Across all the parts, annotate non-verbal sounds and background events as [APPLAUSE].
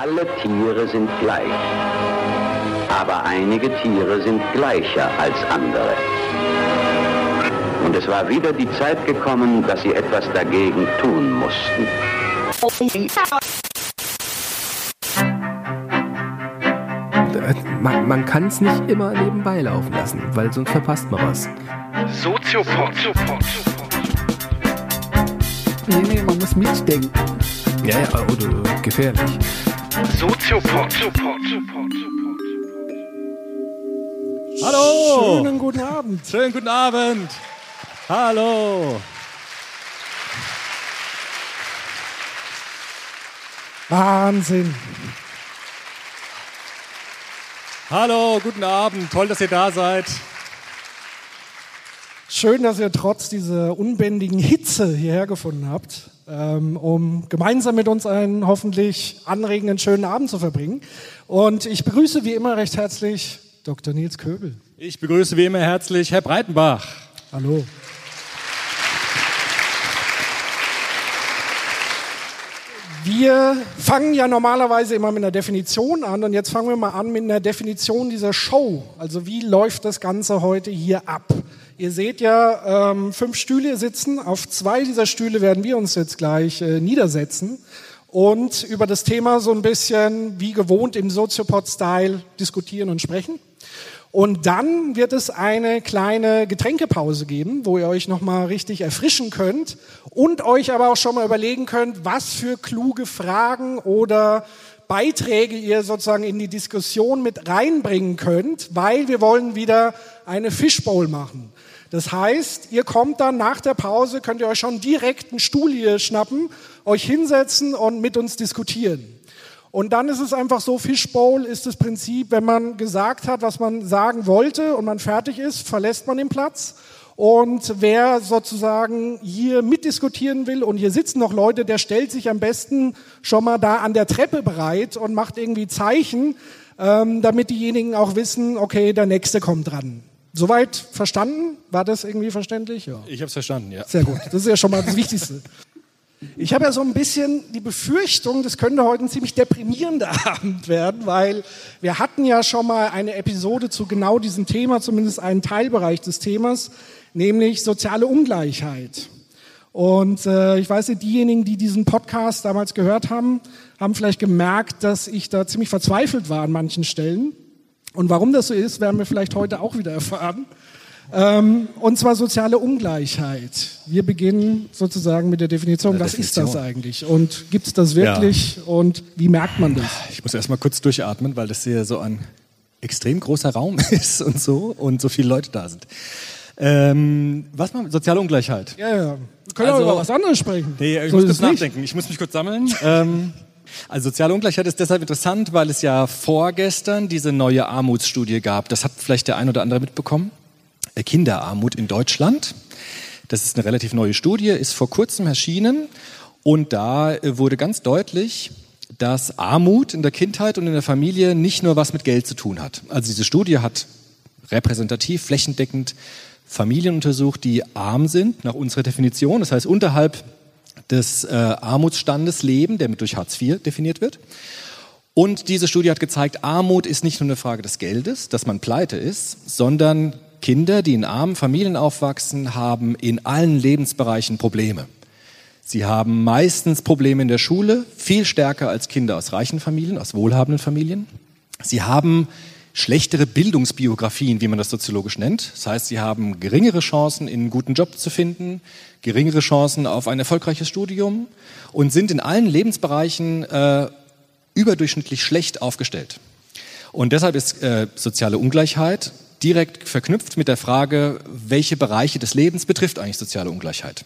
Alle Tiere sind gleich, aber einige Tiere sind gleicher als andere. Und es war wieder die Zeit gekommen, dass sie etwas dagegen tun mussten. Man, man kann es nicht immer nebenbei laufen lassen, weil sonst verpasst man was. Soziopod. Nee, nee, man muss mitdenken. Ja, ja, oder gefährlich. Soziopod. Hallo! Schönen guten Abend. Schönen guten Abend! Hallo! Wahnsinn. Hallo, guten Abend! Toll, dass ihr da seid. Schön, dass ihr trotz dieser unbändigen Hitze hierher gefunden habt, um gemeinsam mit uns einen hoffentlich anregenden, schönen Abend zu verbringen. Und ich begrüße wie immer recht herzlich Dr. Nils Köbel. Ich begrüße wie immer herzlich Herr Breitenbach. Hallo. Wir fangen ja normalerweise immer mit einer Definition an und jetzt fangen wir mal an mit einer Definition dieser Show. Also wie läuft das Ganze heute hier ab? Ihr seht ja ähm, fünf Stühle sitzen. Auf zwei dieser Stühle werden wir uns jetzt gleich äh, niedersetzen und über das Thema so ein bisschen wie gewohnt im Soziopod-Style diskutieren und sprechen. Und dann wird es eine kleine Getränkepause geben, wo ihr euch nochmal richtig erfrischen könnt und euch aber auch schon mal überlegen könnt, was für kluge Fragen oder Beiträge ihr sozusagen in die Diskussion mit reinbringen könnt, weil wir wollen wieder eine Fishbowl machen. Das heißt, ihr kommt dann nach der Pause, könnt ihr euch schon direkt einen Stuhl hier schnappen, euch hinsetzen und mit uns diskutieren. Und dann ist es einfach so, Fishbowl ist das Prinzip, wenn man gesagt hat, was man sagen wollte und man fertig ist, verlässt man den Platz. Und wer sozusagen hier mitdiskutieren will und hier sitzen noch Leute, der stellt sich am besten schon mal da an der Treppe bereit und macht irgendwie Zeichen, ähm, damit diejenigen auch wissen, okay, der nächste kommt dran. Soweit verstanden? War das irgendwie verständlich? Ja. Ich habe es verstanden, ja. Sehr gut. Das ist ja schon mal das Wichtigste. Ich habe ja so ein bisschen die Befürchtung, das könnte heute ein ziemlich deprimierender [LAUGHS] Abend werden, weil wir hatten ja schon mal eine Episode zu genau diesem Thema, zumindest einen Teilbereich des Themas, nämlich soziale Ungleichheit. Und äh, ich weiß nicht, diejenigen, die diesen Podcast damals gehört haben, haben vielleicht gemerkt, dass ich da ziemlich verzweifelt war an manchen Stellen. Und warum das so ist, werden wir vielleicht heute auch wieder erfahren. Ähm, und zwar soziale Ungleichheit. Wir beginnen sozusagen mit der Definition. Was Definition. ist das eigentlich? Und gibt es das wirklich? Und wie merkt man das? Ich muss erst mal kurz durchatmen, weil das hier so ein extrem großer Raum [LAUGHS] ist und so und so viele Leute da sind. Ähm, was man soziale Ungleichheit. Ja, ja. Wir können Also- auch über was anderes sprechen. Nee, ich So muss kurz es nicht. nachdenken. Ich muss mich kurz sammeln. ähm, also soziale Ungleichheit ist deshalb interessant, weil es ja vorgestern diese neue Armutsstudie gab. Das hat vielleicht der ein oder andere mitbekommen. Äh, Kinderarmut in Deutschland. Das ist eine relativ neue Studie, ist vor kurzem erschienen. Und da äh, wurde ganz deutlich, dass Armut in der Kindheit und in der Familie nicht nur was mit Geld zu tun hat. Also diese Studie hat repräsentativ, flächendeckend Familien untersucht, die arm sind, nach unserer Definition. Das heißt, unterhalb des äh, Armutsstandes leben, der durch Hartz IV definiert wird. Und diese Studie hat gezeigt, Armut ist nicht nur eine Frage des Geldes, dass man pleite ist, sondern Kinder, die in armen Familien aufwachsen, haben in allen Lebensbereichen Probleme. Sie haben meistens Probleme in der Schule, viel stärker als Kinder aus reichen Familien, aus wohlhabenden Familien. Sie haben schlechtere Bildungsbiografien, wie man das soziologisch nennt. Das heißt, sie haben geringere Chancen, einen guten Job zu finden, geringere Chancen auf ein erfolgreiches Studium und sind in allen Lebensbereichen äh, überdurchschnittlich schlecht aufgestellt. Und deshalb ist äh, soziale Ungleichheit direkt verknüpft mit der Frage, welche Bereiche des Lebens betrifft eigentlich soziale Ungleichheit.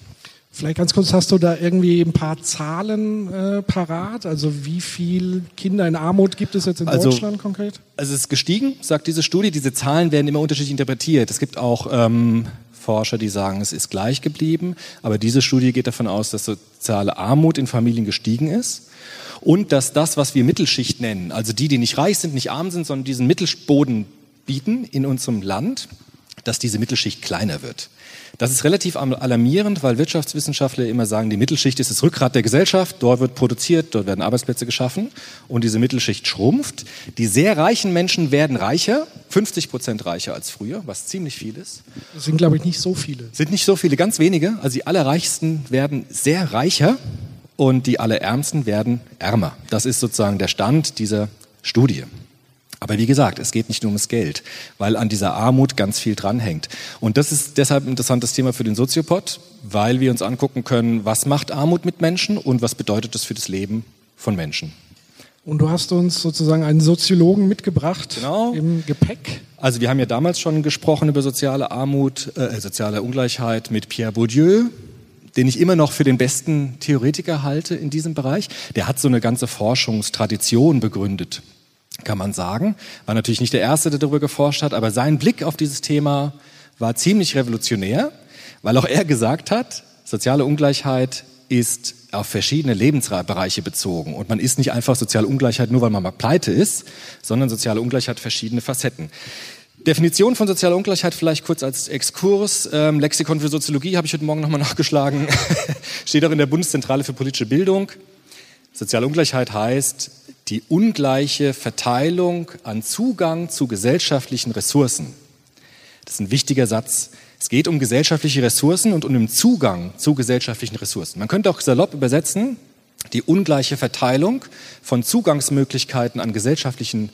Vielleicht ganz kurz, hast du da irgendwie ein paar Zahlen äh, parat? Also wie viel Kinder in Armut gibt es jetzt in Also- Deutschland konkret? Also es ist gestiegen, sagt diese Studie. Diese Zahlen werden immer unterschiedlich interpretiert. Es gibt auch ähm, Forscher, die sagen, es ist gleich geblieben. Aber diese Studie geht davon aus, dass soziale Armut in Familien gestiegen ist. Und dass das, was wir Mittelschicht nennen, also die, die nicht reich sind, nicht arm sind, sondern diesen Mittelboden bieten in unserem Land, dass diese Mittelschicht kleiner wird. Das ist relativ alarmierend, weil Wirtschaftswissenschaftler immer sagen, die Mittelschicht ist das Rückgrat der Gesellschaft, dort wird produziert, dort werden Arbeitsplätze geschaffen und diese Mittelschicht schrumpft. Die sehr reichen Menschen werden reicher, 50 Prozent reicher als früher, was ziemlich viel ist. Das sind, glaube ich, nicht so viele. Sind nicht so viele, ganz wenige. Also die Allerreichsten werden sehr reicher und die Allerärmsten werden ärmer. Das ist sozusagen der Stand dieser Studie. Aber wie gesagt, es geht nicht nur ums Geld, weil an dieser Armut ganz viel dranhängt. Und das ist deshalb ein interessantes Thema für den Soziopod, weil wir uns angucken können, was macht Armut mit Menschen und was bedeutet das für das Leben von Menschen. Und du hast uns sozusagen einen Soziologen mitgebracht genau. im Gepäck. Also wir haben ja damals schon gesprochen über soziale Armut, äh, soziale Ungleichheit mit Pierre Bourdieu, den ich immer noch für den besten Theoretiker halte in diesem Bereich. Der hat so eine ganze Forschungstradition begründet kann man sagen. War natürlich nicht der Erste, der darüber geforscht hat, aber sein Blick auf dieses Thema war ziemlich revolutionär, weil auch er gesagt hat, soziale Ungleichheit ist auf verschiedene Lebensbereiche bezogen. Und man ist nicht einfach soziale Ungleichheit nur, weil man mal pleite ist, sondern soziale Ungleichheit hat verschiedene Facetten. Definition von sozialer Ungleichheit vielleicht kurz als Exkurs. Ähm, Lexikon für Soziologie habe ich heute Morgen nochmal [LAUGHS] nachgeschlagen. Steht auch in der Bundeszentrale für politische Bildung. Soziale Ungleichheit heißt die ungleiche Verteilung an Zugang zu gesellschaftlichen Ressourcen. Das ist ein wichtiger Satz. Es geht um gesellschaftliche Ressourcen und um den Zugang zu gesellschaftlichen Ressourcen. Man könnte auch salopp übersetzen, die ungleiche Verteilung von Zugangsmöglichkeiten an gesellschaftlichen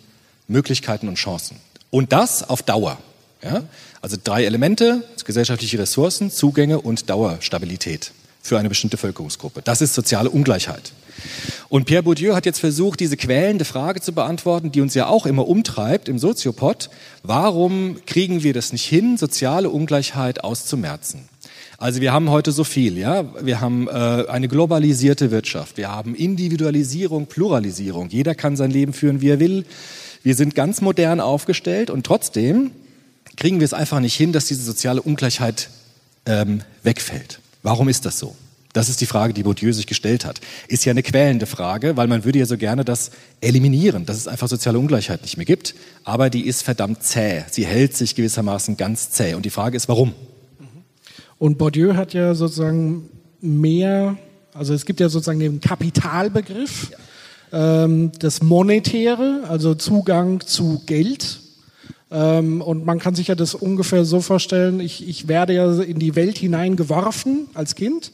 Möglichkeiten und Chancen. Und das auf Dauer. Ja? Also drei Elemente, gesellschaftliche Ressourcen, Zugänge und Dauerstabilität für eine bestimmte Bevölkerungsgruppe. Das ist soziale Ungleichheit. Und Pierre Bourdieu hat jetzt versucht, diese quälende Frage zu beantworten, die uns ja auch immer umtreibt im Soziopod. Warum kriegen wir das nicht hin, soziale Ungleichheit auszumerzen? Also wir haben heute so viel, ja. Wir haben äh, eine globalisierte Wirtschaft. Wir haben Individualisierung, Pluralisierung. Jeder kann sein Leben führen, wie er will. Wir sind ganz modern aufgestellt und trotzdem kriegen wir es einfach nicht hin, dass diese soziale Ungleichheit ähm, wegfällt. Warum ist das so? Das ist die Frage, die Bourdieu sich gestellt hat. Ist ja eine quälende Frage, weil man würde ja so gerne das eliminieren, dass es einfach soziale Ungleichheit nicht mehr gibt. Aber die ist verdammt zäh. Sie hält sich gewissermaßen ganz zäh. Und die Frage ist, warum? Und Bourdieu hat ja sozusagen mehr, also es gibt ja sozusagen den Kapitalbegriff, ja. ähm, das Monetäre, also Zugang zu Geld. Ähm, und man kann sich ja das ungefähr so vorstellen, ich, ich werde ja in die Welt hineingeworfen als Kind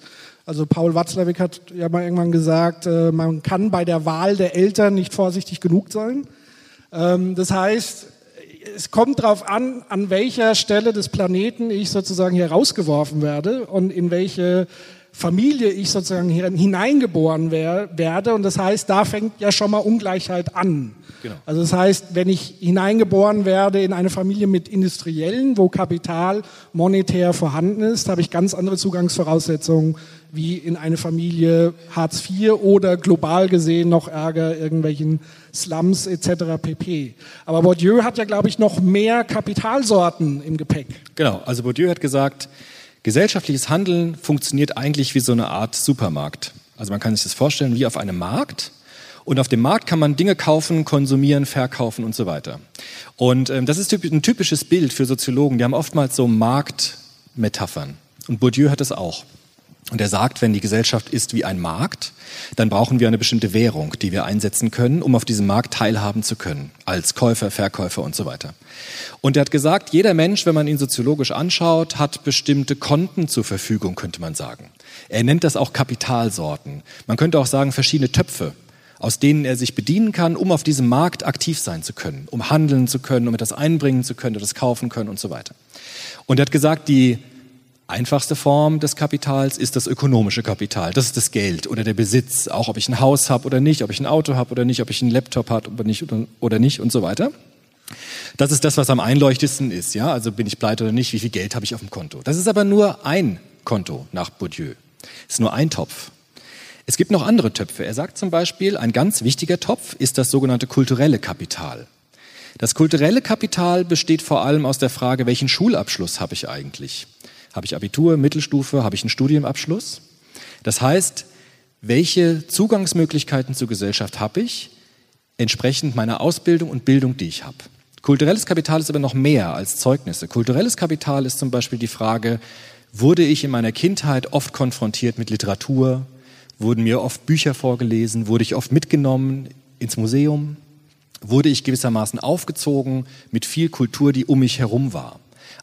also Paul Watzlawick hat ja mal irgendwann gesagt, äh, man kann bei der Wahl der Eltern nicht vorsichtig genug sein. Ähm, das heißt, es kommt darauf an, an welcher Stelle des Planeten ich sozusagen hier rausgeworfen werde und in welche Familie ich sozusagen hineingeboren werde. Und das heißt, da fängt ja schon mal Ungleichheit an. Genau. Also das heißt, wenn ich hineingeboren werde in eine Familie mit Industriellen, wo Kapital monetär vorhanden ist, habe ich ganz andere Zugangsvoraussetzungen wie in eine Familie Hartz IV oder global gesehen noch ärger irgendwelchen Slums etc. pp. Aber Bourdieu hat ja, glaube ich, noch mehr Kapitalsorten im Gepäck. Genau, also Bourdieu hat gesagt, gesellschaftliches Handeln funktioniert eigentlich wie so eine Art Supermarkt. Also man kann sich das vorstellen wie auf einem Markt. Und auf dem Markt kann man Dinge kaufen, konsumieren, verkaufen und so weiter. Und ähm, das ist ein typisches Bild für Soziologen. Die haben oftmals so Marktmetaphern. Und Bourdieu hat es auch. Und er sagt, wenn die Gesellschaft ist wie ein Markt, dann brauchen wir eine bestimmte Währung, die wir einsetzen können, um auf diesem Markt teilhaben zu können, als Käufer, Verkäufer und so weiter. Und er hat gesagt, jeder Mensch, wenn man ihn soziologisch anschaut, hat bestimmte Konten zur Verfügung, könnte man sagen. Er nennt das auch Kapitalsorten. Man könnte auch sagen, verschiedene Töpfe, aus denen er sich bedienen kann, um auf diesem Markt aktiv sein zu können, um handeln zu können, um etwas einbringen zu können, etwas kaufen können und so weiter. Und er hat gesagt, die einfachste Form des Kapitals ist das ökonomische Kapital. Das ist das Geld oder der Besitz, auch ob ich ein Haus habe oder nicht, ob ich ein Auto habe oder nicht, ob ich einen Laptop habe oder nicht, oder nicht und so weiter. Das ist das, was am einleuchtendsten ist. Ja? Also bin ich pleite oder nicht, wie viel Geld habe ich auf dem Konto. Das ist aber nur ein Konto nach Bourdieu. Es ist nur ein Topf. Es gibt noch andere Töpfe. Er sagt zum Beispiel, ein ganz wichtiger Topf ist das sogenannte kulturelle Kapital. Das kulturelle Kapital besteht vor allem aus der Frage, welchen Schulabschluss habe ich eigentlich? Habe ich Abitur, Mittelstufe, habe ich einen Studienabschluss? Das heißt, welche Zugangsmöglichkeiten zur Gesellschaft habe ich, entsprechend meiner Ausbildung und Bildung, die ich habe. Kulturelles Kapital ist aber noch mehr als Zeugnisse. Kulturelles Kapital ist zum Beispiel die Frage, wurde ich in meiner Kindheit oft konfrontiert mit Literatur, wurden mir oft Bücher vorgelesen, wurde ich oft mitgenommen ins Museum, wurde ich gewissermaßen aufgezogen mit viel Kultur, die um mich herum war.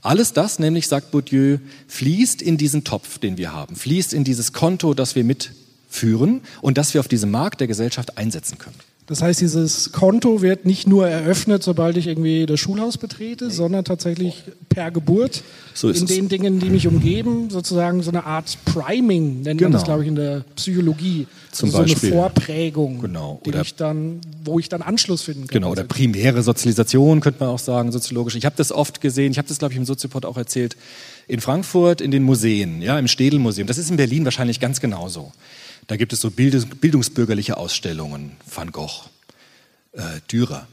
Alles das, nämlich, sagt Bourdieu, fließt in diesen Topf, den wir haben, fließt in dieses Konto, das wir mitführen und das wir auf diesem Markt der Gesellschaft einsetzen können. Das heißt, dieses Konto wird nicht nur eröffnet, sobald ich irgendwie das Schulhaus betrete, sondern tatsächlich per Geburt So ist in es. den Dingen, die mich umgeben, sozusagen so eine Art Priming, nennt man das, Genau. glaube ich, in der Psychologie. Zum also so Beispiel. eine Vorprägung, Genau. die Oder- ich dann, wo ich dann Anschluss finden kann. Genau, oder primäre Sozialisation könnte man auch sagen, soziologisch. Ich habe das oft gesehen, ich habe das, glaube ich, im Soziopod auch erzählt, in Frankfurt in den Museen, ja, im Städelmuseum. Das ist in Berlin wahrscheinlich ganz genauso. Da gibt es so Bildungs bildungsbürgerliche Ausstellungen, Van Gogh, äh, Dürer.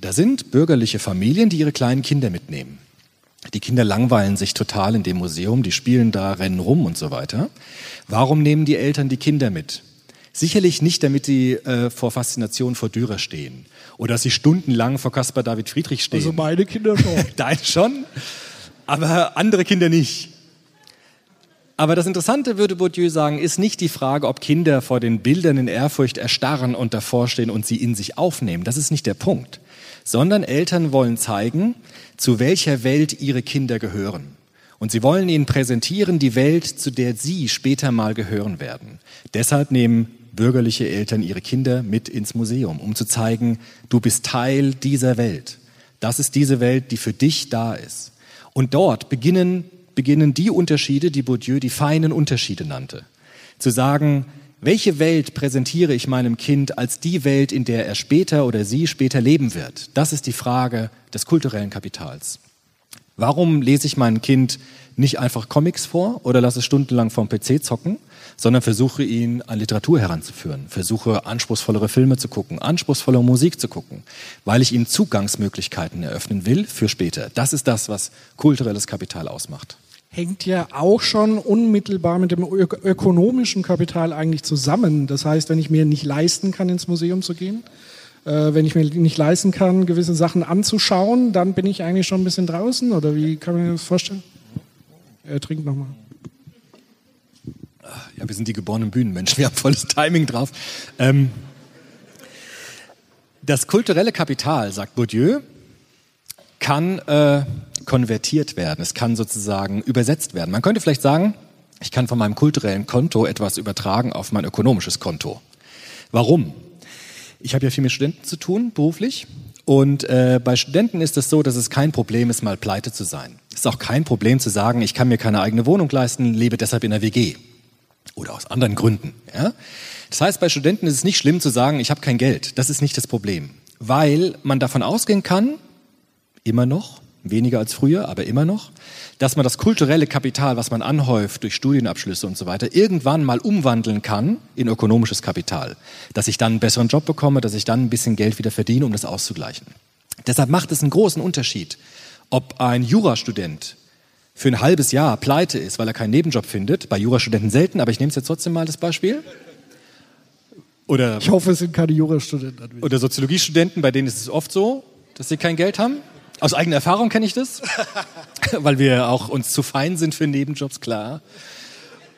Da sind bürgerliche Familien, die ihre kleinen Kinder mitnehmen. Die Kinder langweilen sich total in dem Museum, die spielen da, rennen rum und so weiter. Warum nehmen die Eltern die Kinder mit? Sicherlich nicht, damit sie äh, vor Faszination vor Dürer stehen oder dass sie stundenlang vor Caspar David Friedrich stehen. Also meine Kinder schon. [LAUGHS] Deine schon, aber andere Kinder nicht. Aber das Interessante, würde Bourdieu sagen, ist nicht die Frage, ob Kinder vor den Bildern in Ehrfurcht erstarren und davor stehen und sie in sich aufnehmen. Das ist nicht der Punkt. Sondern Eltern wollen zeigen, zu welcher Welt ihre Kinder gehören. Und sie wollen ihnen präsentieren die Welt, zu der sie später mal gehören werden. Deshalb nehmen bürgerliche Eltern ihre Kinder mit ins Museum, um zu zeigen, du bist Teil dieser Welt. Das ist diese Welt, die für dich da ist. Und dort beginnen, beginnen die Unterschiede, die Bourdieu die feinen Unterschiede nannte. Zu sagen, welche Welt präsentiere ich meinem Kind als die Welt, in der er später oder sie später leben wird? Das ist die Frage des kulturellen Kapitals. Warum lese ich meinem Kind nicht einfach Comics vor oder lasse es stundenlang vom PC zocken, sondern versuche ihn an Literatur heranzuführen, versuche anspruchsvollere Filme zu gucken, anspruchsvollere Musik zu gucken, weil ich ihm Zugangsmöglichkeiten eröffnen will für später. Das ist das, was kulturelles Kapital ausmacht. Hängt ja auch schon unmittelbar mit dem ök ökonomischen Kapital eigentlich zusammen. Das heißt, wenn ich mir nicht leisten kann, ins Museum zu gehen, äh, wenn ich mir nicht leisten kann, gewisse Sachen anzuschauen, dann bin ich eigentlich schon ein bisschen draußen. Oder wie kann man das vorstellen? Er trinkt nochmal. Ja, wir sind die geborenen Bühnenmenschen, wir haben volles Timing drauf. Ähm, das kulturelle Kapital, sagt Bourdieu, kann äh, konvertiert werden. Es kann sozusagen übersetzt werden. Man könnte vielleicht sagen, ich kann von meinem kulturellen Konto etwas übertragen auf mein ökonomisches Konto. Warum? Ich habe ja viel mit Studenten zu tun, beruflich. Und äh, bei Studenten ist es so, dass es kein Problem ist, mal pleite zu sein. Es ist auch kein Problem zu sagen, ich kann mir keine eigene Wohnung leisten, lebe deshalb in der WG. Oder aus anderen Gründen. Ja? Das heißt, bei Studenten ist es nicht schlimm zu sagen, ich habe kein Geld. Das ist nicht das Problem. Weil man davon ausgehen kann, immer noch, weniger als früher, aber immer noch, dass man das kulturelle Kapital, was man anhäuft durch Studienabschlüsse und so weiter, irgendwann mal umwandeln kann in ökonomisches Kapital. Dass ich dann einen besseren Job bekomme, dass ich dann ein bisschen Geld wieder verdiene, um das auszugleichen. Deshalb macht es einen großen Unterschied, ob ein Jurastudent für ein halbes Jahr pleite ist, weil er keinen Nebenjob findet, bei Jurastudenten selten, aber ich nehme es jetzt trotzdem mal das Beispiel. Oder Ich hoffe, es sind keine Jurastudenten. oder Soziologiestudenten, bei denen ist es oft so, dass sie kein Geld haben. Aus eigener Erfahrung kenne ich das, [LAUGHS] weil wir auch uns zu fein sind für Nebenjobs, klar.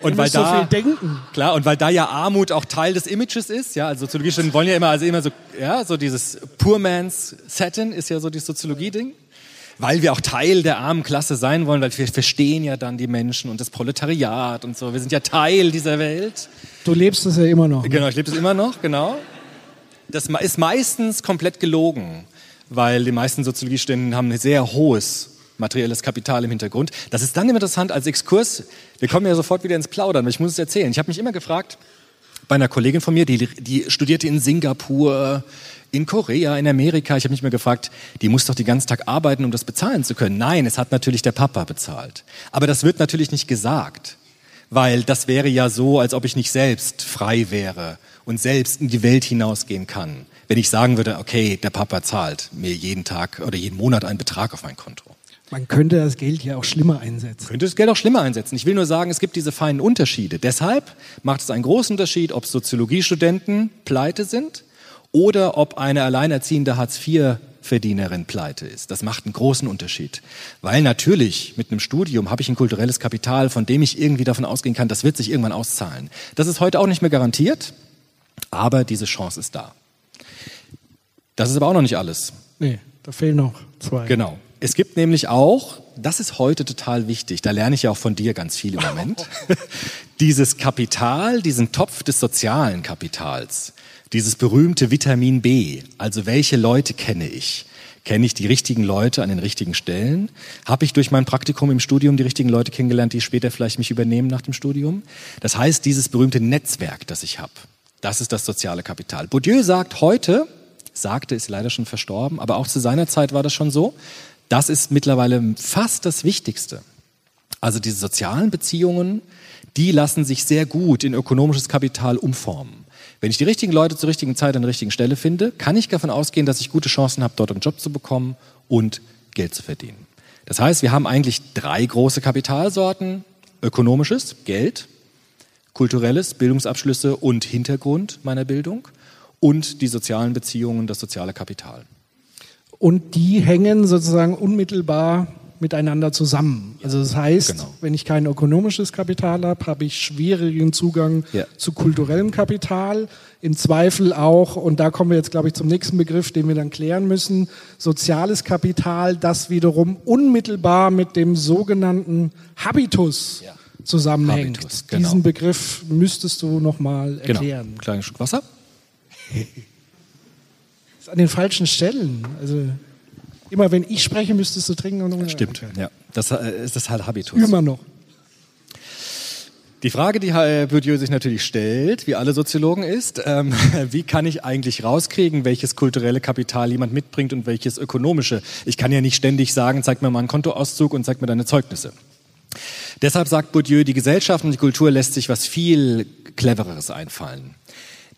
Und weil so da viel denken. klar und weil da ja Armut auch Teil des Images ist, ja, also Soziologiestudenten wollen ja immer also immer so ja, so dieses Poor Man's Satin ist ja so die Soziologie Ding. Weil wir auch Teil der armen Klasse sein wollen, weil wir verstehen ja dann die Menschen und das Proletariat und so. Wir sind ja Teil dieser Welt. Du lebst es ja immer noch. Genau, ich lebe das immer noch, genau. Das ist meistens komplett gelogen, weil die meisten Soziologiestudenten haben ein sehr hohes materielles Kapital im Hintergrund. Das ist dann interessant als Exkurs. Wir kommen ja sofort wieder ins Plaudern, aber ich muss es erzählen. Ich habe mich immer gefragt, bei einer Kollegin von mir, die, die studierte in Singapur, in Korea, in Amerika. Ich habe mich immer gefragt, die muss doch den ganzen Tag arbeiten, um das bezahlen zu können. Nein, es hat natürlich der Papa bezahlt. Aber das wird natürlich nicht gesagt, weil das wäre ja so, als ob ich nicht selbst frei wäre und selbst in die Welt hinausgehen kann, wenn ich sagen würde, okay, der Papa zahlt mir jeden Tag oder jeden Monat einen Betrag auf mein Konto. Man könnte das Geld ja auch schlimmer einsetzen. Könnte das Geld auch schlimmer einsetzen. Ich will nur sagen, es gibt diese feinen Unterschiede. Deshalb macht es einen großen Unterschied, ob Soziologiestudenten pleite sind oder ob eine alleinerziehende Hartz-IV-Verdienerin pleite ist. Das macht einen großen Unterschied. Weil natürlich mit einem Studium habe ich ein kulturelles Kapital, von dem ich irgendwie davon ausgehen kann, das wird sich irgendwann auszahlen. Das ist heute auch nicht mehr garantiert, aber diese Chance ist da. Das ist aber auch noch nicht alles. Nee, da fehlen noch zwei. Genau. Es gibt nämlich auch, das ist heute total wichtig, da lerne ich ja auch von dir ganz viel im Moment, [LAUGHS] dieses Kapital, diesen Topf des sozialen Kapitals, dieses berühmte Vitamin B, also welche Leute kenne ich? Kenne ich die richtigen Leute an den richtigen Stellen? Habe ich durch mein Praktikum im Studium die richtigen Leute kennengelernt, die später vielleicht mich übernehmen nach dem Studium? Das heißt, dieses berühmte Netzwerk, das ich habe, das ist das soziale Kapital. Bourdieu sagt heute, sagte, ist leider schon verstorben, aber auch zu seiner Zeit war das schon so, das ist mittlerweile fast das Wichtigste. Also diese sozialen Beziehungen, die lassen sich sehr gut in ökonomisches Kapital umformen. Wenn ich die richtigen Leute zur richtigen Zeit an der richtigen Stelle finde, kann ich davon ausgehen, dass ich gute Chancen habe, dort einen Job zu bekommen und Geld zu verdienen. Das heißt, wir haben eigentlich drei große Kapitalsorten. Ökonomisches, Geld, kulturelles, Bildungsabschlüsse und Hintergrund meiner Bildung und die sozialen Beziehungen, das soziale Kapital. Und die hängen sozusagen unmittelbar miteinander zusammen. Also das heißt, Genau. wenn ich kein ökonomisches Kapital habe, habe ich schwierigen Zugang Ja. zu kulturellem Kapital. Im Zweifel auch, und da kommen wir jetzt, glaube ich, zum nächsten Begriff, den wir dann klären müssen, soziales Kapital, das wiederum unmittelbar mit dem sogenannten Habitus Ja. zusammenhängt. Habitus, genau. Diesen Begriff müsstest du nochmal erklären. Genau. Kleinen Schluck Wasser. Ist an den falschen Stellen. Also immer wenn ich spreche, müsstest du trinken. Und Stimmt. Okay. Ja, das äh, ist das halt Habitus. Immer noch. Die Frage, die Bourdieu sich natürlich stellt, wie alle Soziologen ist, ähm, [LAUGHS] wie kann ich eigentlich rauskriegen, welches kulturelle Kapital jemand mitbringt und welches ökonomische? Ich kann ja nicht ständig sagen, zeig mir mal einen Kontoauszug und zeig mir deine Zeugnisse. Deshalb sagt Bourdieu, die Gesellschaft und die Kultur lässt sich was viel Clevereres einfallen.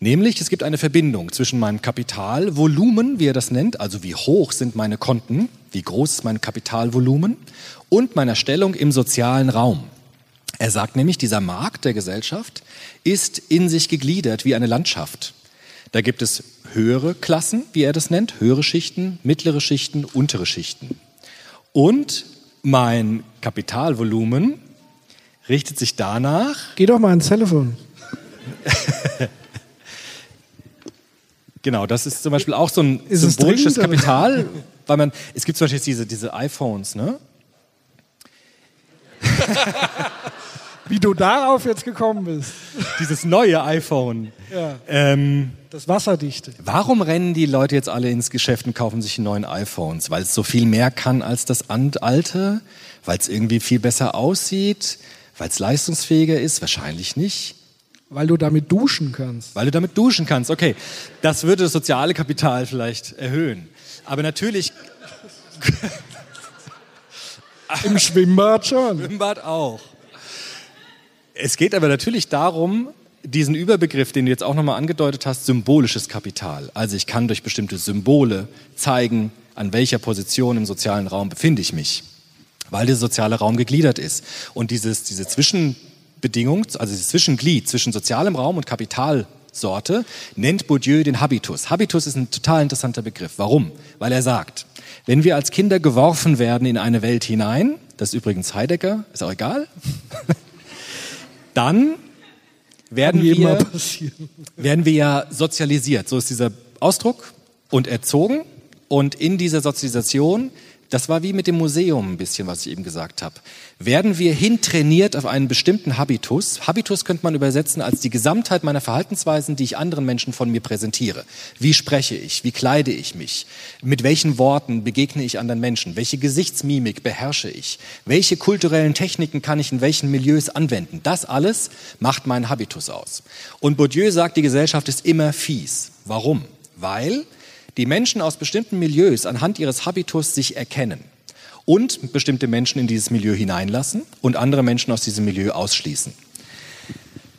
Nämlich, es gibt eine Verbindung zwischen meinem Kapitalvolumen, wie er das nennt, also wie hoch sind meine Konten, wie groß ist mein Kapitalvolumen und meiner Stellung im sozialen Raum. Er sagt nämlich, dieser Markt der Gesellschaft ist in sich gegliedert wie eine Landschaft. Da gibt es höhere Klassen, wie er das nennt, höhere Schichten, mittlere Schichten, untere Schichten. Und mein Kapitalvolumen richtet sich danach, Geh doch mal ans Telefon. [LAUGHS] genau, das ist zum Beispiel auch so ein Ist es symbolisches? Kapital, weil man, es gibt zum Beispiel jetzt diese, diese iPhones, ne? [LAUGHS] Wie du darauf jetzt gekommen bist. Dieses neue iPhone. Ja. Ähm, Das Wasserdichte. Warum rennen die Leute jetzt alle ins Geschäft und kaufen sich neuen iPhones? Weil es so viel mehr kann als das alte? Weil es irgendwie viel besser aussieht? Weil es leistungsfähiger ist? Wahrscheinlich nicht. Weil du damit duschen kannst. Weil du damit duschen kannst. Okay, das würde das soziale Kapital vielleicht erhöhen. Aber natürlich [LAUGHS] Im Schwimmbad schon. Schwimmbad auch. Es geht aber natürlich darum, diesen Überbegriff, den du jetzt auch nochmal angedeutet hast, symbolisches Kapital. Also ich kann durch bestimmte Symbole zeigen, an welcher Position im sozialen Raum befinde ich mich, weil der soziale Raum gegliedert ist. Und dieses, diese Zwischenbedingung, also dieses Zwischenglied zwischen sozialem Raum und Kapitalsorte, nennt Bourdieu den Habitus. Habitus ist ein total interessanter Begriff. Warum? Weil er sagt, wenn wir als Kinder geworfen werden in eine Welt hinein, das ist übrigens Heidegger, ist auch egal, [LAUGHS] dann werden wir, werden wir ja sozialisiert. So ist dieser Ausdruck und erzogen. Und in dieser Sozialisation, das war wie mit dem Museum ein bisschen, was ich eben gesagt habe, werden wir hintrainiert auf einen bestimmten Habitus. Habitus könnte man übersetzen als die Gesamtheit meiner Verhaltensweisen, die ich anderen Menschen von mir präsentiere. Wie spreche ich? Wie kleide ich mich? Mit welchen Worten begegne ich anderen Menschen? Welche Gesichtsmimik beherrsche ich? Welche kulturellen Techniken kann ich in welchen Milieus anwenden? Das alles macht meinen Habitus aus. Und Bourdieu sagt, die Gesellschaft ist immer fies. Warum? Weil die Menschen aus bestimmten Milieus anhand ihres Habitus sich erkennen und bestimmte Menschen in dieses Milieu hineinlassen und andere Menschen aus diesem Milieu ausschließen.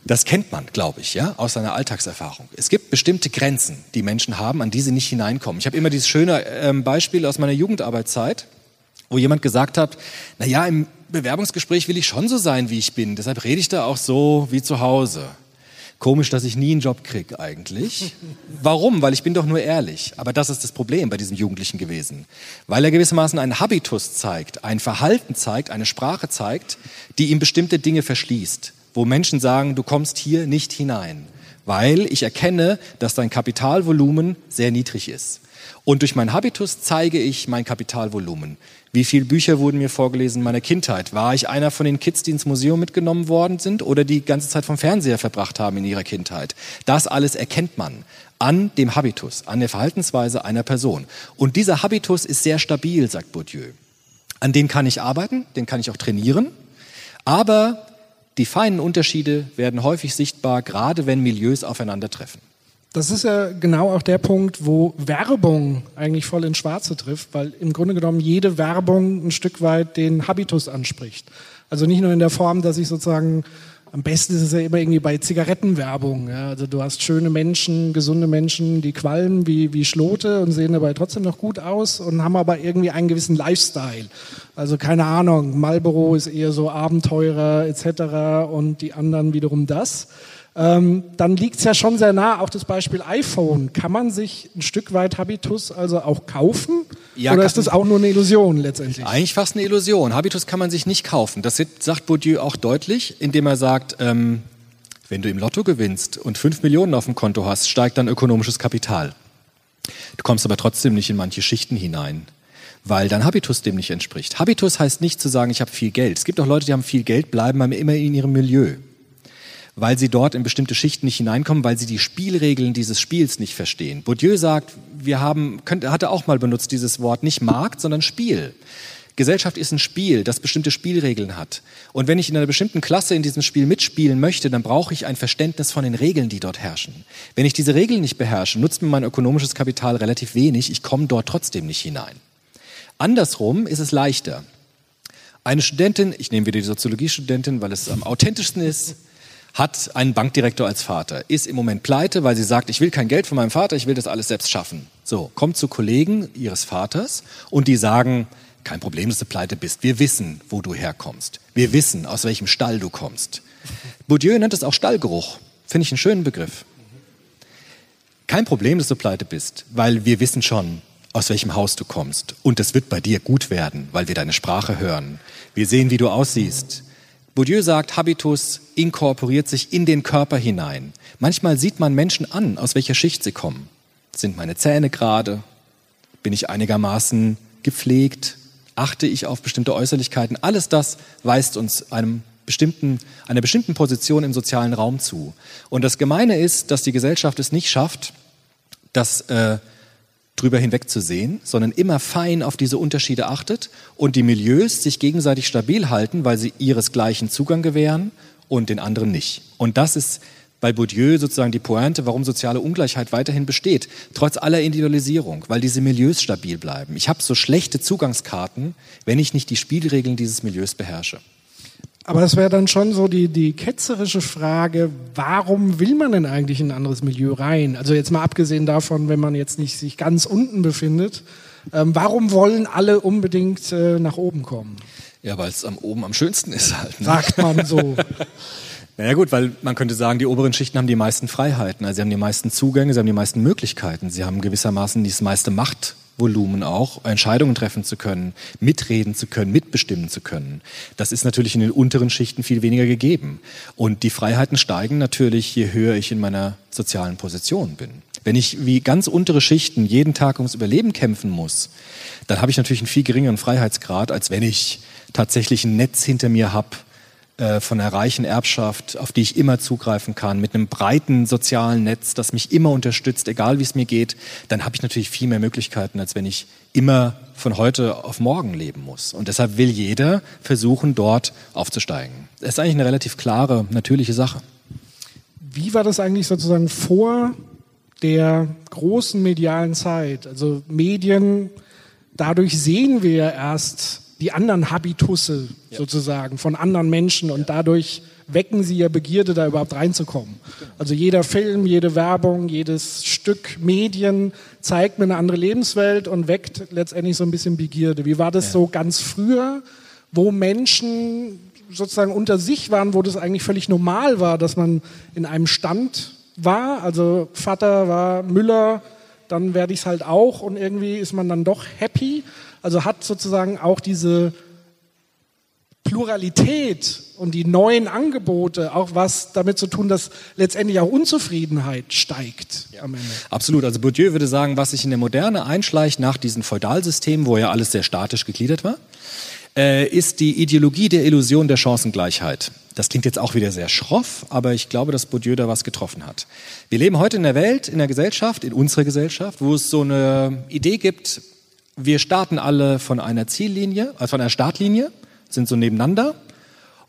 Das kennt man, glaube ich, ja, aus seiner Alltagserfahrung. Es gibt bestimmte Grenzen, die Menschen haben, an die sie nicht hineinkommen. Ich habe immer dieses schöne ähm, Beispiel aus meiner Jugendarbeitszeit, wo jemand gesagt hat, na ja, im Bewerbungsgespräch will ich schon so sein, wie ich bin, deshalb rede ich da auch so wie zu Hause. Komisch, dass ich nie einen Job krieg eigentlich. Warum? Weil ich bin doch nur ehrlich. Aber das ist das Problem bei diesem Jugendlichen gewesen. Weil er gewissermaßen einen Habitus zeigt, ein Verhalten zeigt, eine Sprache zeigt, die ihm bestimmte Dinge verschließt. Wo Menschen sagen, du kommst hier nicht hinein. Weil ich erkenne, dass dein Kapitalvolumen sehr niedrig ist. Und durch meinen Habitus zeige ich mein Kapitalvolumen. Wie viele Bücher wurden mir vorgelesen in meiner Kindheit? War ich einer von den Kids, die ins Museum mitgenommen worden sind oder die ganze Zeit vom Fernseher verbracht haben in ihrer Kindheit? Das alles erkennt man an dem Habitus, an der Verhaltensweise einer Person. Und dieser Habitus ist sehr stabil, sagt Bourdieu. An dem kann ich arbeiten, den kann ich auch trainieren. Aber die feinen Unterschiede werden häufig sichtbar, gerade wenn Milieus aufeinandertreffen. Das ist ja genau auch der Punkt, wo Werbung eigentlich voll ins Schwarze trifft, weil im Grunde genommen jede Werbung ein Stück weit den Habitus anspricht. Also nicht nur in der Form, dass ich sozusagen, am besten ist es ja immer irgendwie bei Zigarettenwerbung. Ja. Also du hast schöne Menschen, gesunde Menschen, die qualmen wie, wie Schlote und sehen dabei trotzdem noch gut aus und haben aber irgendwie einen gewissen Lifestyle. Also keine Ahnung, Marlboro ist eher so Abenteurer etc. und die anderen wiederum das ähm, dann liegt es ja schon sehr nah, auch das Beispiel iPhone. Kann man sich ein Stück weit Habitus also auch kaufen? Ja, Oder ist das auch nur eine Illusion letztendlich? Eigentlich fast eine Illusion. Habitus kann man sich nicht kaufen. Das sagt Bourdieu auch deutlich, indem er sagt, ähm, wenn du im Lotto gewinnst und fünf Millionen auf dem Konto hast, steigt dann ökonomisches Kapital. Du kommst aber trotzdem nicht in manche Schichten hinein weil dein Habitus dem nicht entspricht. Habitus heißt nicht zu sagen, ich habe viel Geld. Es gibt auch Leute, die haben viel Geld, bleiben aber immer in ihrem Milieu weil sie dort in bestimmte Schichten nicht hineinkommen, weil sie die Spielregeln dieses Spiels nicht verstehen. Bourdieu sagt, wir haben, könnte, hatte auch mal benutzt dieses Wort, nicht Markt, sondern Spiel. Gesellschaft ist ein Spiel, das bestimmte Spielregeln hat. Und wenn ich in einer bestimmten Klasse in diesem Spiel mitspielen möchte, dann brauche ich ein Verständnis von den Regeln, die dort herrschen. Wenn ich diese Regeln nicht beherrsche, nutzt mir mein ökonomisches Kapital relativ wenig, ich komme dort trotzdem nicht hinein. Andersrum ist es leichter. Eine Studentin, ich nehme wieder die Soziologiestudentin, weil es am authentischsten ist, hat einen Bankdirektor als Vater, ist im Moment pleite, weil sie sagt, ich will kein Geld von meinem Vater, ich will das alles selbst schaffen. So, kommt zu Kollegen ihres Vaters und die sagen, kein Problem, dass du pleite bist. Wir wissen, wo du herkommst. Wir wissen, aus welchem Stall du kommst. Bourdieu nennt es auch Stallgeruch. Finde ich einen schönen Begriff. Kein Problem, dass du pleite bist, weil wir wissen schon, aus welchem Haus du kommst. Und es wird bei dir gut werden, weil wir deine Sprache hören. Wir sehen, wie du aussiehst. Bourdieu sagt, Habitus inkorporiert sich in den Körper hinein. Manchmal sieht man Menschen an, aus welcher Schicht sie kommen. Sind meine Zähne gerade? Bin ich einigermaßen gepflegt? Achte ich auf bestimmte Äußerlichkeiten? Alles das weist uns einem bestimmten, einer bestimmten Position im sozialen Raum zu. Und das Gemeine ist, dass die Gesellschaft es nicht schafft, dass äh, drüber hinweg zu sehen, sondern immer fein auf diese Unterschiede achtet und die Milieus sich gegenseitig stabil halten, weil sie ihresgleichen Zugang gewähren und den anderen nicht. Und das ist bei Bourdieu sozusagen die Pointe, warum soziale Ungleichheit weiterhin besteht, trotz aller Individualisierung, weil diese Milieus stabil bleiben. Ich habe so schlechte Zugangskarten, wenn ich nicht die Spielregeln dieses Milieus beherrsche. Aber das wäre dann schon so die, die ketzerische Frage, warum will man denn eigentlich in ein anderes Milieu rein? Also jetzt mal abgesehen davon, wenn man jetzt nicht sich ganz unten befindet, ähm, warum wollen alle unbedingt äh, nach oben kommen? Ja, weil es am oben am schönsten ist halt. Ne? Sagt man so. [LAUGHS] Naja gut, weil man könnte sagen, die oberen Schichten haben die meisten Freiheiten, also sie haben die meisten Zugänge, sie haben die meisten Möglichkeiten, sie haben gewissermaßen die meiste Macht Volumen auch, Entscheidungen treffen zu können, mitreden zu können, mitbestimmen zu können. Das ist natürlich in den unteren Schichten viel weniger gegeben. Und die Freiheiten steigen natürlich, je höher ich in meiner sozialen Position bin. Wenn ich wie ganz untere Schichten jeden Tag ums Überleben kämpfen muss, dann habe ich natürlich einen viel geringeren Freiheitsgrad, als wenn ich tatsächlich ein Netz hinter mir habe, von einer reichen Erbschaft, auf die ich immer zugreifen kann, mit einem breiten sozialen Netz, das mich immer unterstützt, egal wie es mir geht, dann habe ich natürlich viel mehr Möglichkeiten, als wenn ich immer von heute auf morgen leben muss. Und deshalb will jeder versuchen, dort aufzusteigen. Das ist eigentlich eine relativ klare, natürliche Sache. Wie war das eigentlich sozusagen vor der großen medialen Zeit? Also Medien, dadurch sehen wir erst die anderen Habitusse ja. sozusagen von anderen Menschen und dadurch wecken sie ja Begierde, da überhaupt reinzukommen. Also jeder Film, jede Werbung, jedes Stück Medien zeigt mir eine andere Lebenswelt und weckt letztendlich so ein bisschen Begierde. Wie war das ja. so ganz früher, wo Menschen sozusagen unter sich waren, wo das eigentlich völlig normal war, dass man in einem Stand war. Also Vater war Müller, dann werde ich es halt auch und irgendwie ist man dann doch happy. Also hat sozusagen auch diese Pluralität und die neuen Angebote auch was damit zu tun, dass letztendlich auch Unzufriedenheit steigt ja. am Ende. Absolut. Also Bourdieu würde sagen, was sich in der Moderne einschleicht nach diesem Feudalsystem, wo ja alles sehr statisch gegliedert war, äh, ist die Ideologie der Illusion der Chancengleichheit. Das klingt jetzt auch wieder sehr schroff, aber ich glaube, dass Bourdieu da was getroffen hat. Wir leben heute in der Welt, in der Gesellschaft, in unserer Gesellschaft, wo es so eine Idee gibt, wir starten alle von einer Ziellinie, also von einer Startlinie, sind so nebeneinander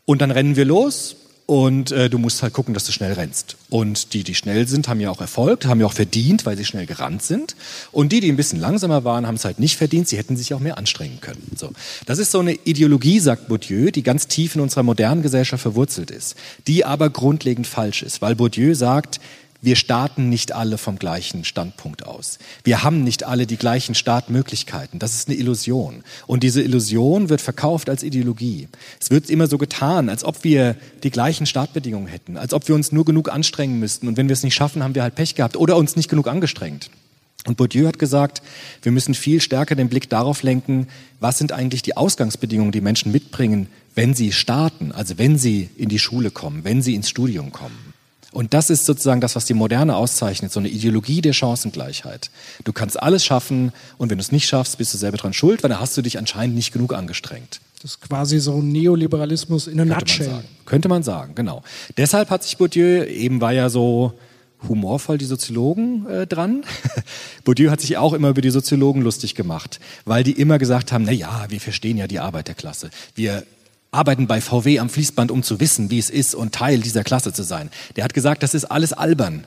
und dann rennen wir los und äh, du musst halt gucken, dass du schnell rennst. Und die, die schnell sind, haben ja auch Erfolg, haben ja auch verdient, weil sie schnell gerannt sind. Und die, die ein bisschen langsamer waren, haben es halt nicht verdient. Sie hätten sich auch mehr anstrengen können. So, das ist so eine Ideologie, sagt Bourdieu, die ganz tief in unserer modernen Gesellschaft verwurzelt ist, die aber grundlegend falsch ist, weil Bourdieu sagt, wir starten nicht alle vom gleichen Standpunkt aus. Wir haben nicht alle die gleichen Startmöglichkeiten. Das ist eine Illusion. Und diese Illusion wird verkauft als Ideologie. Es wird immer so getan, als ob wir die gleichen Startbedingungen hätten, als ob wir uns nur genug anstrengen müssten. Und wenn wir es nicht schaffen, haben wir halt Pech gehabt oder uns nicht genug angestrengt. Und Bourdieu hat gesagt, wir müssen viel stärker den Blick darauf lenken, was sind eigentlich die Ausgangsbedingungen, die Menschen mitbringen, wenn sie starten, also wenn sie in die Schule kommen, wenn sie ins Studium kommen. Und das ist sozusagen das, was die Moderne auszeichnet, so eine Ideologie der Chancengleichheit. Du kannst alles schaffen und wenn du es nicht schaffst, bist du selber dran schuld, weil dann hast du dich anscheinend nicht genug angestrengt. Das ist quasi so ein Neoliberalismus in a nutshell. Man Könnte man sagen, genau. Deshalb hat sich Bourdieu, eben war ja so humorvoll die Soziologen äh, dran. [LAUGHS] Bourdieu hat sich auch immer über die Soziologen lustig gemacht, weil die immer gesagt haben, na ja, wir verstehen ja die Arbeiterklasse. Wir arbeiten bei VW am Fließband, um zu wissen, wie es ist und Teil dieser Klasse zu sein. Der hat gesagt, das ist alles albern,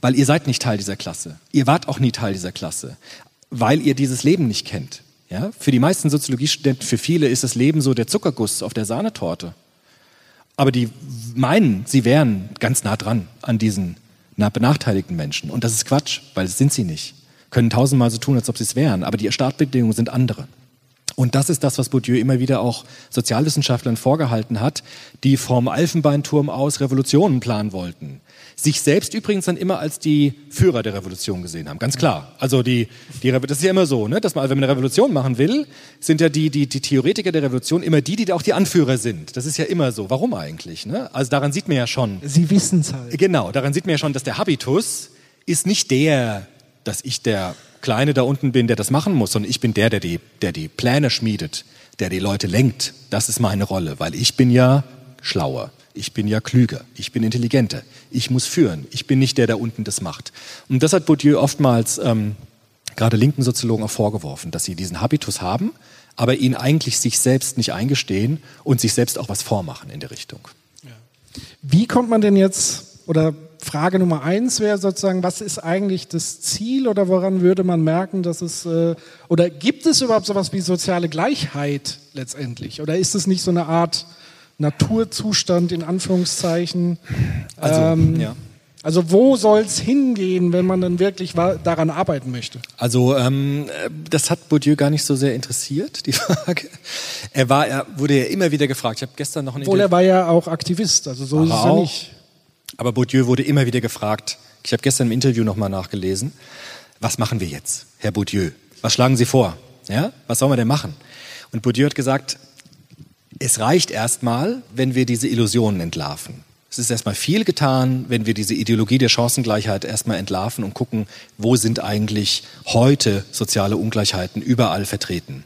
weil ihr seid nicht Teil dieser Klasse. Ihr wart auch nie Teil dieser Klasse, weil ihr dieses Leben nicht kennt. Ja? Für die meisten Soziologiestudenten, für viele ist das Leben so der Zuckerguss auf der Sahnetorte. Aber die meinen, sie wären ganz nah dran an diesen benachteiligten Menschen. Und das ist Quatsch, weil das sind sie nicht. Können tausendmal so tun, als ob sie es wären, aber die Startbedingungen sind andere. Und das ist das, was Bourdieu immer wieder auch Sozialwissenschaftlern vorgehalten hat, die vom Elfenbeinturm aus Revolutionen planen wollten. Sich selbst übrigens dann immer als die Führer der Revolution gesehen haben. Ganz klar. Also die, die das ist ja immer so, ne? dass man, also wenn man eine Revolution machen will, sind ja die, die, die Theoretiker der Revolution immer die, die da auch die Anführer sind. Das ist ja immer so. Warum eigentlich? Ne? Also daran sieht man ja schon. Sie wissen es halt. Genau, daran sieht man ja schon, dass der Habitus ist nicht der, dass ich der Kleine da unten bin, der das machen muss, sondern ich bin der, der die, der die Pläne schmiedet, der die Leute lenkt. Das ist meine Rolle, weil ich bin ja schlauer, ich bin ja klüger, ich bin intelligenter, ich muss führen, ich bin nicht der, der unten das macht. Und das hat Bourdieu oftmals ähm, gerade linken Soziologen auch vorgeworfen, dass sie diesen Habitus haben, aber ihn eigentlich sich selbst nicht eingestehen und sich selbst auch was vormachen in der Richtung. Wie kommt man denn jetzt, oder Frage Nummer eins wäre sozusagen, was ist eigentlich das Ziel oder woran würde man merken, dass es, äh, oder gibt es überhaupt sowas wie soziale Gleichheit letztendlich? Oder ist es nicht so eine Art Naturzustand in Anführungszeichen? Also, ähm, ja. Also wo soll es hingehen, wenn man dann wirklich daran arbeiten möchte? Also ähm, das hat Bourdieu gar nicht so sehr interessiert, die [LAUGHS] Frage. Er war, er wurde ja immer wieder gefragt. Ich habe gestern noch ein Obwohl er war ja auch Aktivist, also so ist es ja nicht. Aber Bourdieu wurde immer wieder gefragt, ich habe gestern im Interview nochmal nachgelesen, was machen wir jetzt, Herr Bourdieu? Was schlagen Sie vor? Ja? Was sollen wir denn machen? Und Bourdieu hat gesagt, es reicht erstmal, wenn wir diese Illusionen entlarven. Es ist erstmal viel getan, wenn wir diese Ideologie der Chancengleichheit erstmal entlarven und gucken, wo sind eigentlich heute soziale Ungleichheiten überall vertreten.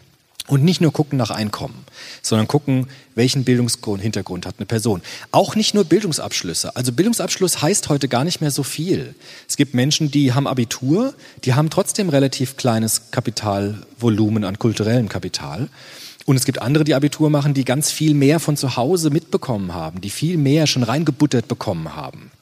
Und nicht nur gucken nach Einkommen, sondern gucken, welchen Bildungshintergrund hat eine Person. Auch nicht nur Bildungsabschlüsse. Also Bildungsabschluss heißt heute gar nicht mehr so viel. Es gibt Menschen, die haben Abitur, die haben trotzdem relativ kleines Kapitalvolumen an kulturellem Kapital. Und es gibt andere, die Abitur machen, die ganz viel mehr von zu Hause mitbekommen haben, die viel mehr schon reingebuttert bekommen haben.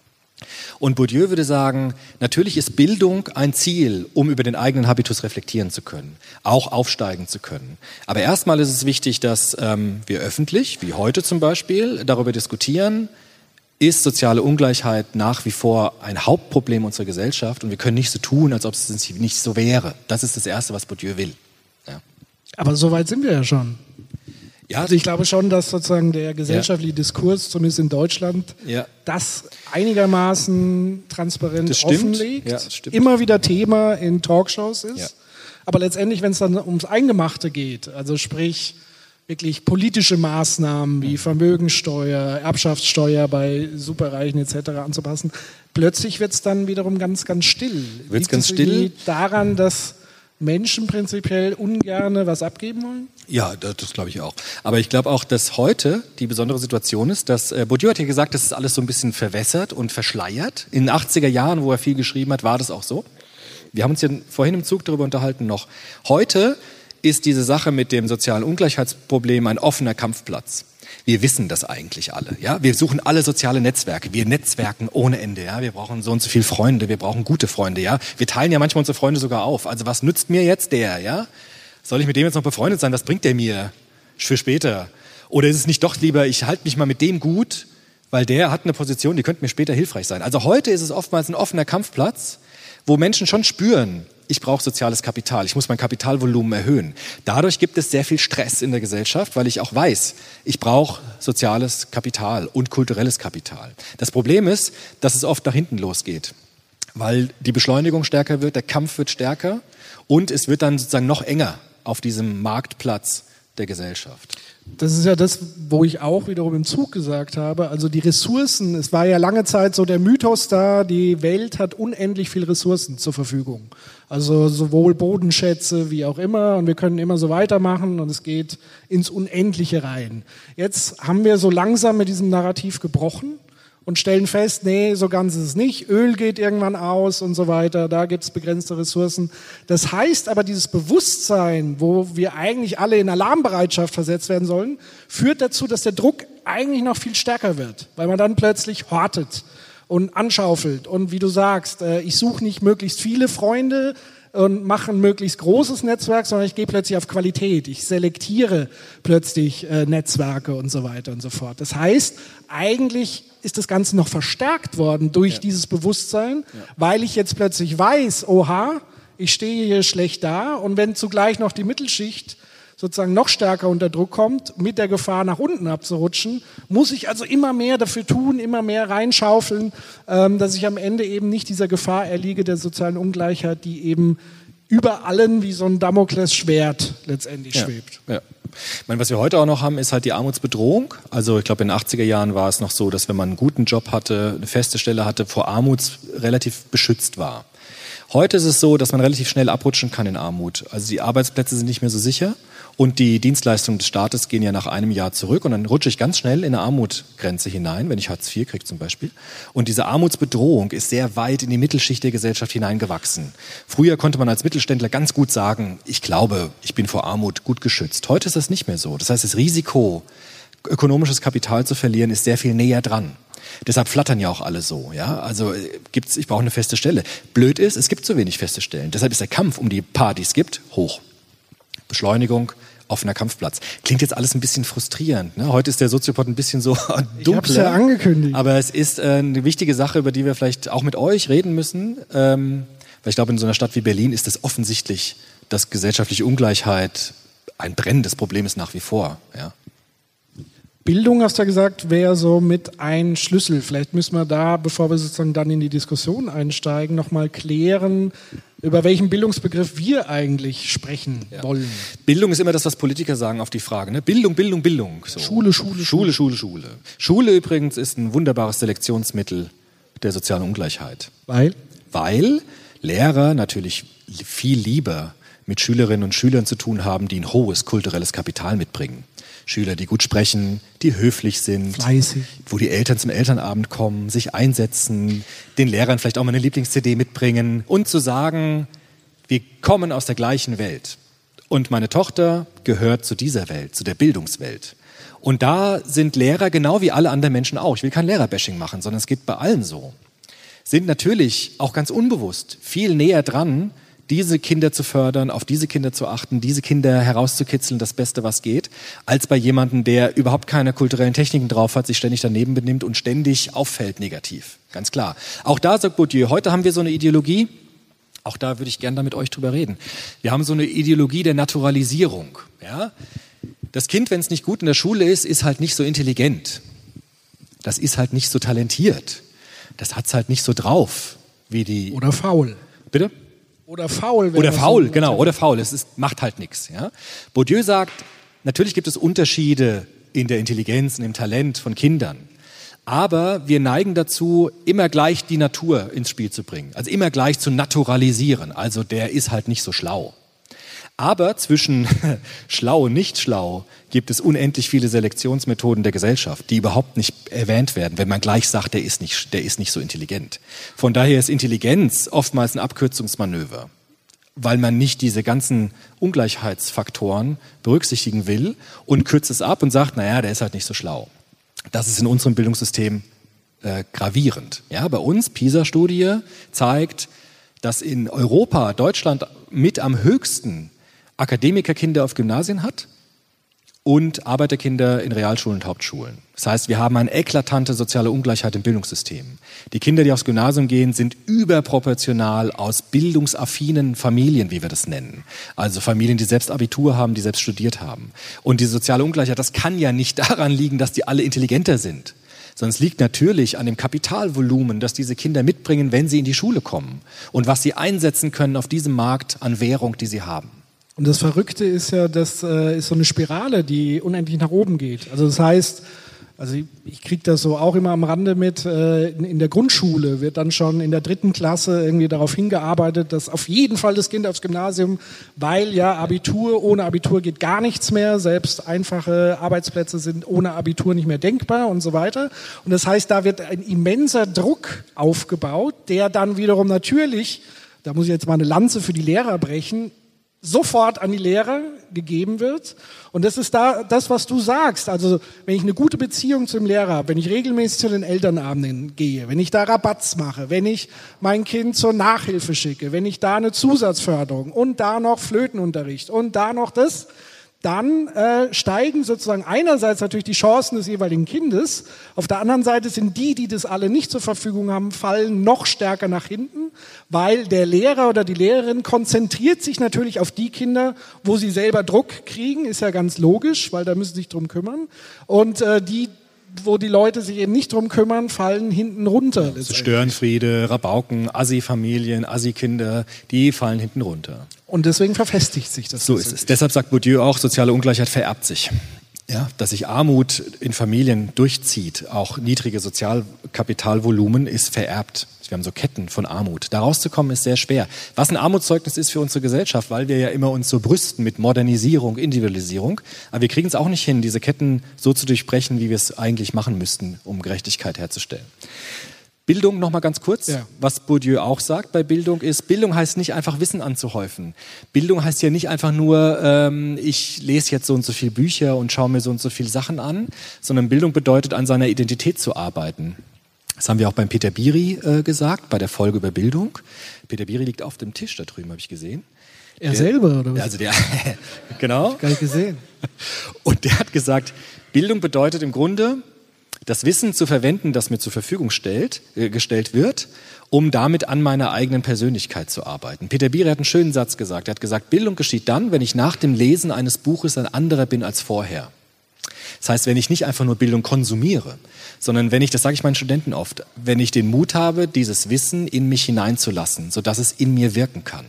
Und Bourdieu würde sagen, natürlich ist Bildung ein Ziel, um über den eigenen Habitus reflektieren zu können, auch aufsteigen zu können. Aber erstmal ist es wichtig, dass ähm, wir öffentlich, wie heute zum Beispiel, darüber diskutieren, ist soziale Ungleichheit nach wie vor ein Hauptproblem unserer Gesellschaft und wir können nicht so tun, als ob es nicht so wäre. Das ist das Erste, was Bourdieu will. Ja. Aber so weit sind wir ja schon. Ja. Also ich glaube schon, dass sozusagen der gesellschaftliche Diskurs, zumindest in Deutschland, Ja. das einigermaßen transparent Das offenlegt, Ja, das immer wieder Thema in Talkshows ist. Ja. Aber letztendlich, wenn es dann ums Eingemachte geht, also sprich wirklich politische Maßnahmen wie Vermögensteuer, Erbschaftssteuer bei Superreichen etc. anzupassen, plötzlich wird es dann wiederum ganz, ganz still. Wird's Liegt ganz es still? daran, dass Menschen prinzipiell ungerne was abgeben wollen? Ja, das, das glaube ich auch. Aber ich glaube auch, dass heute die besondere Situation ist, dass äh, Bourdieu hat ja gesagt, das ist alles so ein bisschen verwässert und verschleiert. In den 80er Jahren, wo er viel geschrieben hat, war das auch so. Wir haben uns ja vorhin im Zug darüber unterhalten noch. Heute ist diese Sache mit dem sozialen Ungleichheitsproblem ein offener Kampfplatz. Wir wissen das eigentlich alle, ja. Wir suchen alle soziale Netzwerke. Wir netzwerken ohne Ende, ja. Wir brauchen so und so viele Freunde. Wir brauchen gute Freunde, ja. Wir teilen ja manchmal unsere Freunde sogar auf. Also was nützt mir jetzt der, ja? Soll ich mit dem jetzt noch befreundet sein? Was bringt der mir für später? Oder ist es nicht doch lieber, ich halte mich mal mit dem gut, weil der hat eine Position, die könnte mir später hilfreich sein. Also heute ist es oftmals ein offener Kampfplatz, wo Menschen schon spüren, ich brauche soziales Kapital, ich muss mein Kapitalvolumen erhöhen. Dadurch gibt es sehr viel Stress in der Gesellschaft, weil ich auch weiß, ich brauche soziales Kapital und kulturelles Kapital. Das Problem ist, dass es oft nach hinten losgeht, weil die Beschleunigung stärker wird, der Kampf wird stärker und es wird dann sozusagen noch enger auf diesem Marktplatz der Gesellschaft. Das ist ja das, wo ich auch wiederum im Zug gesagt habe. Also die Ressourcen, es war ja lange Zeit so der Mythos da, die Welt hat unendlich viel Ressourcen zur Verfügung. Also sowohl Bodenschätze wie auch immer und wir können immer so weitermachen und es geht ins Unendliche rein. Jetzt haben wir so langsam mit diesem Narrativ gebrochen und stellen fest, nee, so ganz ist es nicht. Öl geht irgendwann aus und so weiter. Da gibt es begrenzte Ressourcen. Das heißt aber, dieses Bewusstsein, wo wir eigentlich alle in Alarmbereitschaft versetzt werden sollen, führt dazu, dass der Druck eigentlich noch viel stärker wird, weil man dann plötzlich hortet und anschaufelt. Und wie du sagst, äh, ich suche nicht möglichst viele Freunde, und mache ein möglichst großes Netzwerk, sondern ich gehe plötzlich auf Qualität. Ich selektiere plötzlich äh, Netzwerke und so weiter und so fort. Das heißt, eigentlich ist das Ganze noch verstärkt worden durch ja. dieses Bewusstsein, ja. weil ich jetzt plötzlich weiß, oha, ich stehe hier schlecht da und wenn zugleich noch die Mittelschicht sozusagen noch stärker unter Druck kommt, mit der Gefahr nach unten abzurutschen, muss ich also immer mehr dafür tun, immer mehr reinschaufeln, ähm, dass ich am Ende eben nicht dieser Gefahr erliege der sozialen Ungleichheit, die eben über allen wie so ein Damoklesschwert letztendlich ja, schwebt. Ja. Ich meine, was wir heute auch noch haben, ist halt die Armutsbedrohung. Also ich glaube, in den 80er Jahren war es noch so, dass wenn man einen guten Job hatte, eine feste Stelle hatte, vor Armut relativ beschützt war. Heute ist es so, dass man relativ schnell abrutschen kann in Armut. Also die Arbeitsplätze sind nicht mehr so sicher und die Dienstleistungen des Staates gehen ja nach einem Jahr zurück und dann rutsche ich ganz schnell in eine Armutsgrenze hinein, wenn ich Hartz IV kriege zum Beispiel. Und diese Armutsbedrohung ist sehr weit in die Mittelschicht der Gesellschaft hineingewachsen. Früher konnte man als Mittelständler ganz gut sagen, ich glaube, ich bin vor Armut gut geschützt. Heute ist das nicht mehr so. Das heißt, das Risiko, ökonomisches Kapital zu verlieren, ist sehr viel näher dran. Deshalb flattern ja auch alle so, ja. Also gibt's, ich brauche eine feste Stelle. Blöd ist, es gibt zu wenig feste Stellen. Deshalb ist der Kampf um die paar, die es gibt, hoch. Beschleunigung, offener Kampfplatz. Klingt jetzt alles ein bisschen frustrierend. Ne? Heute ist der Soziopod ein bisschen so [LAUGHS] dunkler. Ja angekündigt. Aber es ist äh, eine wichtige Sache, über die wir vielleicht auch mit euch reden müssen. Ähm, weil ich glaube, in so einer Stadt wie Berlin ist es offensichtlich, dass gesellschaftliche Ungleichheit ein brennendes Problem ist nach wie vor. Ja. Bildung, hast du ja gesagt, wäre so mit ein Schlüssel. Vielleicht müssen wir da, bevor wir sozusagen dann in die Diskussion einsteigen, nochmal klären, über welchen Bildungsbegriff wir eigentlich sprechen ja. wollen. Bildung ist immer das, was Politiker sagen auf die Frage. Ne? Bildung, Bildung, Bildung. So. Schule, Schule, Schule, Schule, Schule. Schule übrigens ist ein wunderbares Selektionsmittel der sozialen Ungleichheit. Weil? Weil Lehrer natürlich viel lieber mit Schülerinnen und Schülern zu tun haben, die ein hohes kulturelles Kapital mitbringen. Schüler, die gut sprechen, die höflich sind, Fleißig. wo die Eltern zum Elternabend kommen, sich einsetzen, den Lehrern vielleicht auch mal eine Lieblings-CD mitbringen und zu sagen, wir kommen aus der gleichen Welt. Und meine Tochter gehört zu dieser Welt, zu der Bildungswelt. Und da sind Lehrer genau wie alle anderen Menschen auch. Ich will kein Lehrerbashing machen, sondern es geht bei allen so. Sind natürlich auch ganz unbewusst viel näher dran, diese Kinder zu fördern, auf diese Kinder zu achten, diese Kinder herauszukitzeln, das Beste, was geht, als bei jemandem, der überhaupt keine kulturellen Techniken drauf hat, sich ständig daneben benimmt und ständig auffällt negativ. Ganz klar. Auch da sagt Bourdieu, heute haben wir so eine Ideologie, auch da würde ich gerne da mit euch drüber reden. Wir haben so eine Ideologie der Naturalisierung. Ja? Das Kind, wenn es nicht gut in der Schule ist, ist halt nicht so intelligent. Das ist halt nicht so talentiert. Das hat es halt nicht so drauf wie die. Oder faul. Bitte? Oder faul. Oder faul, so- genau, oder faul. Es ist, macht halt nichts. Ja? Bourdieu sagt, natürlich gibt es Unterschiede in der Intelligenz und im Talent von Kindern. Aber wir neigen dazu, immer gleich die Natur ins Spiel zu bringen. Also immer gleich zu naturalisieren. Also der ist halt nicht so schlau. Aber zwischen [LAUGHS] schlau und nicht schlau gibt es unendlich viele Selektionsmethoden der Gesellschaft, die überhaupt nicht erwähnt werden, wenn man gleich sagt, der ist nicht, der ist nicht so intelligent. Von daher ist Intelligenz oftmals ein Abkürzungsmanöver, weil man nicht diese ganzen Ungleichheitsfaktoren berücksichtigen will und kürzt es ab und sagt, naja, der ist halt nicht so schlau. Das ist in unserem Bildungssystem äh, gravierend. Ja, bei uns, PISA-Studie zeigt, dass in Europa Deutschland mit am höchsten Akademikerkinder auf Gymnasien hat und Arbeiterkinder in Realschulen und Hauptschulen. Das heißt, wir haben eine eklatante soziale Ungleichheit im Bildungssystem. Die Kinder, die aufs Gymnasium gehen, sind überproportional aus bildungsaffinen Familien, wie wir das nennen. Also Familien, die selbst Abitur haben, die selbst studiert haben. Und diese soziale Ungleichheit, das kann ja nicht daran liegen, dass die alle intelligenter sind sondern es liegt natürlich an dem Kapitalvolumen, das diese Kinder mitbringen, wenn sie in die Schule kommen und was sie einsetzen können auf diesem Markt an Währung, die sie haben. Und das Verrückte ist ja, das äh, ist so eine Spirale, die unendlich nach oben geht. Also das heißt, also ich, ich kriege das so auch immer am Rande mit, äh, in, in der Grundschule wird dann schon in der dritten Klasse irgendwie darauf hingearbeitet, dass auf jeden Fall das Kind aufs Gymnasium, weil ja Abitur, ohne Abitur geht gar nichts mehr, selbst einfache Arbeitsplätze sind ohne Abitur nicht mehr denkbar und so weiter. Und das heißt, da wird ein immenser Druck aufgebaut, der dann wiederum natürlich, da muss ich jetzt mal eine Lanze für die Lehrer brechen, sofort an die Lehrer gegeben wird. Und das ist da das, was du sagst. Also wenn ich eine gute Beziehung zum Lehrer habe, wenn ich regelmäßig zu den Elternabenden gehe, wenn ich da Rabatz mache, wenn ich mein Kind zur Nachhilfe schicke, wenn ich da eine Zusatzförderung und da noch Flötenunterricht und da noch das, dann äh, steigen sozusagen einerseits natürlich die Chancen des jeweiligen Kindes, auf der anderen Seite sind die, die das alle nicht zur Verfügung haben, fallen noch stärker nach hinten, weil der Lehrer oder die Lehrerin konzentriert sich natürlich auf die Kinder, wo sie selber Druck kriegen, ist ja ganz logisch, weil da müssen sie sich drum kümmern. Und äh, die, wo die Leute sich eben nicht drum kümmern, fallen hinten runter. So letztendlich. Störenfriede, Rabauken, Assi-Familien, Assi-Kinder, die fallen hinten runter. Und deswegen verfestigt sich das. So ist es. Deshalb sagt Bourdieu auch, soziale Ungleichheit vererbt sich. Ja, dass sich Armut in Familien durchzieht, auch niedrige Sozialkapitalvolumen ist vererbt. Wir haben so Ketten von Armut. Da rauszukommen ist sehr schwer. Was ein Armutszeugnis ist für unsere Gesellschaft, weil wir ja immer uns so brüsten mit Modernisierung, Individualisierung. Aber wir kriegen es auch nicht hin, diese Ketten so zu durchbrechen, wie wir es eigentlich machen müssten, um Gerechtigkeit herzustellen. Bildung noch mal ganz kurz. Ja. Was Bourdieu auch sagt bei Bildung ist, Bildung heißt nicht einfach Wissen anzuhäufen. Bildung heißt ja nicht einfach nur, ähm, ich lese jetzt so und so viele Bücher und schaue mir so und so viele Sachen an, sondern Bildung bedeutet, an seiner Identität zu arbeiten. Das haben wir auch beim Peter Biri äh, gesagt, bei der Folge über Bildung. Peter Biri liegt auf dem Tisch da drüben, habe ich gesehen. Er selber, oder was? Also der, [LAUGHS] genau. Gar nicht gesehen. Und der hat gesagt, Bildung bedeutet im Grunde, das Wissen zu verwenden, das mir zur Verfügung stellt, äh, gestellt wird, um damit an meiner eigenen Persönlichkeit zu arbeiten. Peter Bierer hat einen schönen Satz gesagt. Er hat gesagt, Bildung geschieht dann, wenn ich nach dem Lesen eines Buches ein anderer bin als vorher. Das heißt, wenn ich nicht einfach nur Bildung konsumiere, sondern wenn ich, das sage ich meinen Studenten oft, wenn ich den Mut habe, dieses Wissen in mich hineinzulassen, sodass es in mir wirken kann.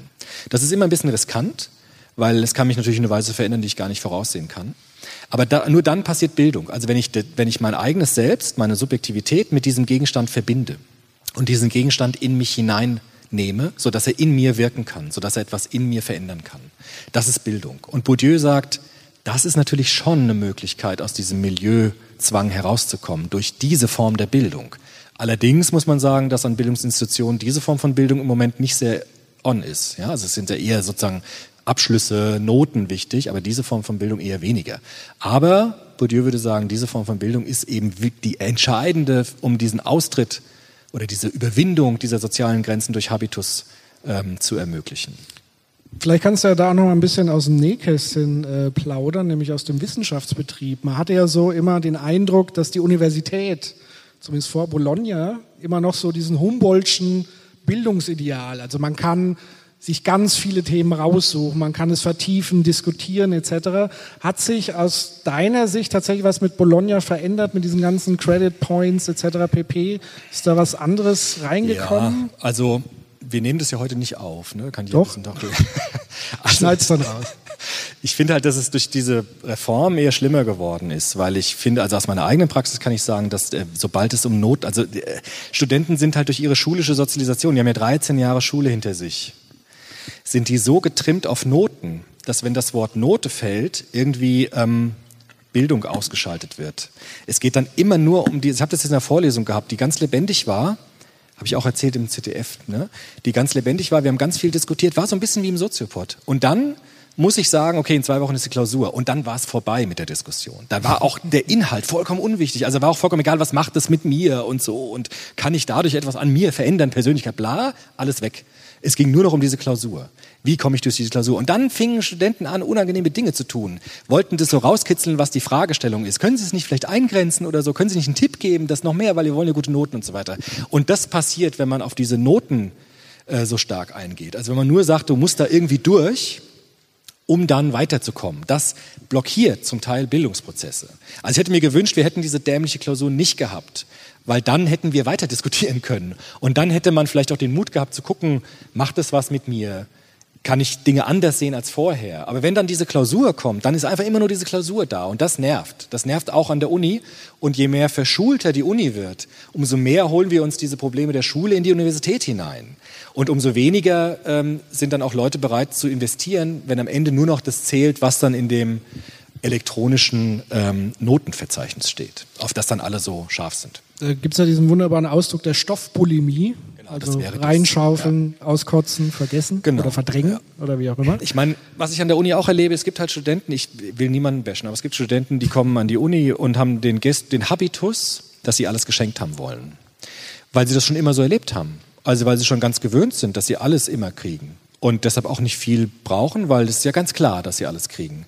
Das ist immer ein bisschen riskant, weil es kann mich natürlich in eine Weise verändern, die ich gar nicht voraussehen kann. Aber da, nur dann passiert Bildung. Also wenn ich, wenn ich mein eigenes Selbst, meine Subjektivität mit diesem Gegenstand verbinde und diesen Gegenstand in mich hineinnehme, sodass er in mir wirken kann, sodass er etwas in mir verändern kann. Das ist Bildung. Und Bourdieu sagt, das ist natürlich schon eine Möglichkeit, aus diesem Milieuzwang herauszukommen, durch diese Form der Bildung. Allerdings muss man sagen, dass an Bildungsinstitutionen diese Form von Bildung im Moment nicht sehr on ist. Ja, also es sind ja eher sozusagen Abschlüsse, Noten wichtig, aber diese Form von Bildung eher weniger. Aber Bourdieu würde sagen, diese Form von Bildung ist eben die entscheidende, um diesen Austritt oder diese Überwindung dieser sozialen Grenzen durch Habitus ähm, zu ermöglichen. Vielleicht kannst du ja da noch mal ein bisschen aus dem Nähkästchen äh, plaudern, nämlich aus dem Wissenschaftsbetrieb. Man hatte ja so immer den Eindruck, dass die Universität, zumindest vor Bologna, immer noch so diesen Humboldtschen Bildungsideal, also man kann sich ganz viele Themen raussuchen, man kann es vertiefen, diskutieren etc. Hat sich aus deiner Sicht tatsächlich was mit Bologna verändert, mit diesen ganzen Credit Points etc. pp? Ist da was anderes reingekommen? Ja, also wir nehmen das ja heute nicht auf, ne? Kann doch. Wissen, doch. [LAUGHS] also, Schneid's dann raus. Ich finde halt, dass es durch diese Reform eher schlimmer geworden ist, weil ich finde, also aus meiner eigenen Praxis kann ich sagen, dass äh, sobald es um Not, also äh, Studenten sind halt durch ihre schulische Sozialisation, die haben ja 13 Jahre Schule hinter sich, sind die so getrimmt auf Noten, dass wenn das Wort Note fällt, irgendwie ähm, Bildung ausgeschaltet wird. Es geht dann immer nur um die, ich habe das jetzt in der Vorlesung gehabt, die ganz lebendig war, habe ich auch erzählt im ZDF, ne? die ganz lebendig war. Wir haben ganz viel diskutiert, war so ein bisschen wie im Soziopod. Und dann muss ich sagen, okay, in zwei Wochen ist die Klausur. Und dann war es vorbei mit der Diskussion. Da war auch der Inhalt vollkommen unwichtig. Also war auch vollkommen egal, was macht das mit mir und so. Und kann ich dadurch etwas an mir verändern, Persönlichkeit, bla, alles weg. Es ging nur noch um diese Klausur. Wie komme ich durch diese Klausur? Und dann fingen Studenten an, unangenehme Dinge zu tun. Wollten das so rauskitzeln, was die Fragestellung ist. Können Sie es nicht vielleicht eingrenzen oder so? Können Sie nicht einen Tipp geben, das noch mehr, weil wir wollen ja gute Noten und so weiter. Und das passiert, wenn man auf diese Noten äh, so stark eingeht. Also wenn man nur sagt, du musst da irgendwie durch, um dann weiterzukommen. Das blockiert zum Teil Bildungsprozesse. Also ich hätte mir gewünscht, wir hätten diese dämliche Klausur nicht gehabt weil dann hätten wir weiter diskutieren können. Und dann hätte man vielleicht auch den Mut gehabt zu gucken, macht es was mit mir? Kann ich Dinge anders sehen als vorher? Aber wenn dann diese Klausur kommt, dann ist einfach immer nur diese Klausur da und das nervt. Das nervt auch an der Uni und je mehr verschulter die Uni wird, umso mehr holen wir uns diese Probleme der Schule in die Universität hinein. Und umso weniger ähm, sind dann auch Leute bereit zu investieren, wenn am Ende nur noch das zählt, was dann in dem elektronischen ähm, Notenverzeichnis steht, auf das dann alle so scharf sind. Äh, Gibt es ja diesen wunderbaren Ausdruck der Stoffbulimie. Genau, also reinschaufeln, ja. auskotzen, vergessen genau. oder verdrängen ja. oder wie auch immer. Ich meine, was ich an der Uni auch erlebe, es gibt halt Studenten, ich will niemanden bashen, aber es gibt Studenten, die kommen an die Uni und haben den, Gest, den Habitus, dass sie alles geschenkt haben wollen. Weil sie das schon immer so erlebt haben. Also weil sie schon ganz gewöhnt sind, dass sie alles immer kriegen. Und deshalb auch nicht viel brauchen, weil es ist ja ganz klar, dass sie alles kriegen.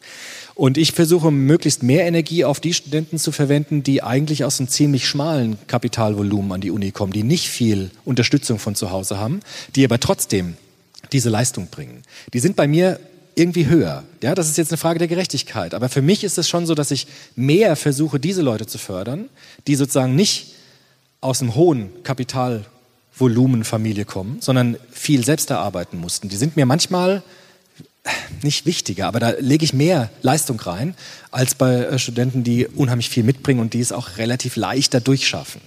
Und ich versuche möglichst mehr Energie auf die Studenten zu verwenden, die eigentlich aus einem ziemlich schmalen Kapitalvolumen an die Uni kommen, die nicht viel Unterstützung von zu Hause haben, die aber trotzdem diese Leistung bringen. Die sind bei mir irgendwie höher. Ja, das ist jetzt eine Frage der Gerechtigkeit. Aber für mich ist es schon so, dass ich mehr versuche, diese Leute zu fördern, die sozusagen nicht aus einem hohen Kapitalvolumenfamilie kommen, sondern viel selbst erarbeiten mussten. Die sind mir manchmal nicht wichtiger, aber da lege ich mehr Leistung rein als bei äh, Studenten, die unheimlich viel mitbringen und die es auch relativ leichter durchschaffen.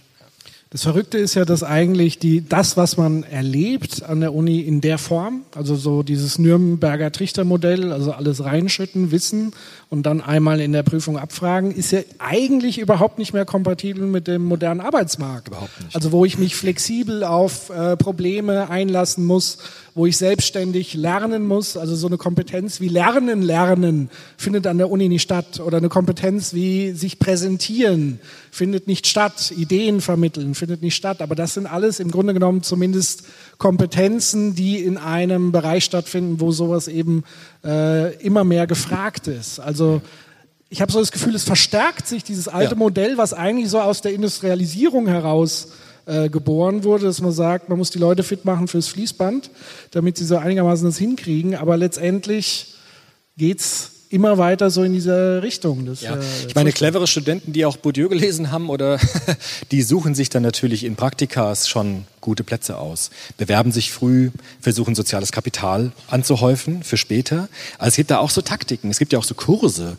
Das Verrückte ist ja, dass eigentlich die, das, was man erlebt an der Uni in der Form, also so dieses Nürnberger Trichtermodell, also alles reinschütten, wissen und dann einmal in der Prüfung abfragen, ist ja eigentlich überhaupt nicht mehr kompatibel mit dem modernen Arbeitsmarkt. Überhaupt nicht. Also wo ich mich flexibel auf äh, Probleme einlassen muss, wo ich selbstständig lernen muss. Also so eine Kompetenz wie Lernen, Lernen findet an der Uni nicht statt. Oder eine Kompetenz wie sich präsentieren findet nicht statt. Ideen vermitteln findet nicht statt. Aber das sind alles im Grunde genommen zumindest Kompetenzen, die in einem Bereich stattfinden, wo sowas eben äh, immer mehr gefragt ist. Also ich habe so das Gefühl, es verstärkt sich dieses alte ja. Modell, was eigentlich so aus der Industrialisierung heraus äh, geboren wurde, dass man sagt, man muss die Leute fit machen fürs Fließband, damit sie so einigermaßen das hinkriegen. Aber letztendlich geht's immer weiter so in diese Richtung. Das, ja. Äh, ich meine, clevere Studenten, die auch Bourdieu gelesen haben, oder [LAUGHS] die suchen sich dann natürlich in Praktikas schon gute Plätze aus, bewerben sich früh, versuchen soziales Kapital anzuhäufen für später. Also es gibt da auch so Taktiken, es gibt ja auch so Kurse,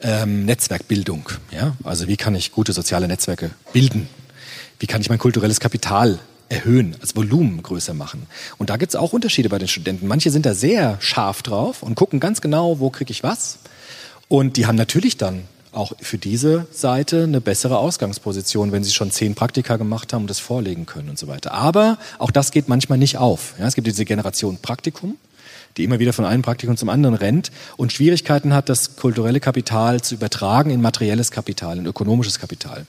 ähm, Netzwerkbildung. Ja? Also wie kann ich gute soziale Netzwerke bilden? Wie kann ich mein kulturelles Kapital erhöhen, als Volumen größer machen. Und da gibt es auch Unterschiede bei den Studenten. Manche sind da sehr scharf drauf und gucken ganz genau, wo kriege ich was. Und die haben natürlich dann auch für diese Seite eine bessere Ausgangsposition, wenn sie schon zehn Praktika gemacht haben und das vorlegen können und so weiter. Aber auch das geht manchmal nicht auf. Ja, es gibt diese Generation Praktikum, die immer wieder von einem Praktikum zum anderen rennt und Schwierigkeiten hat, das kulturelle Kapital zu übertragen in materielles Kapital, in ökonomisches Kapital.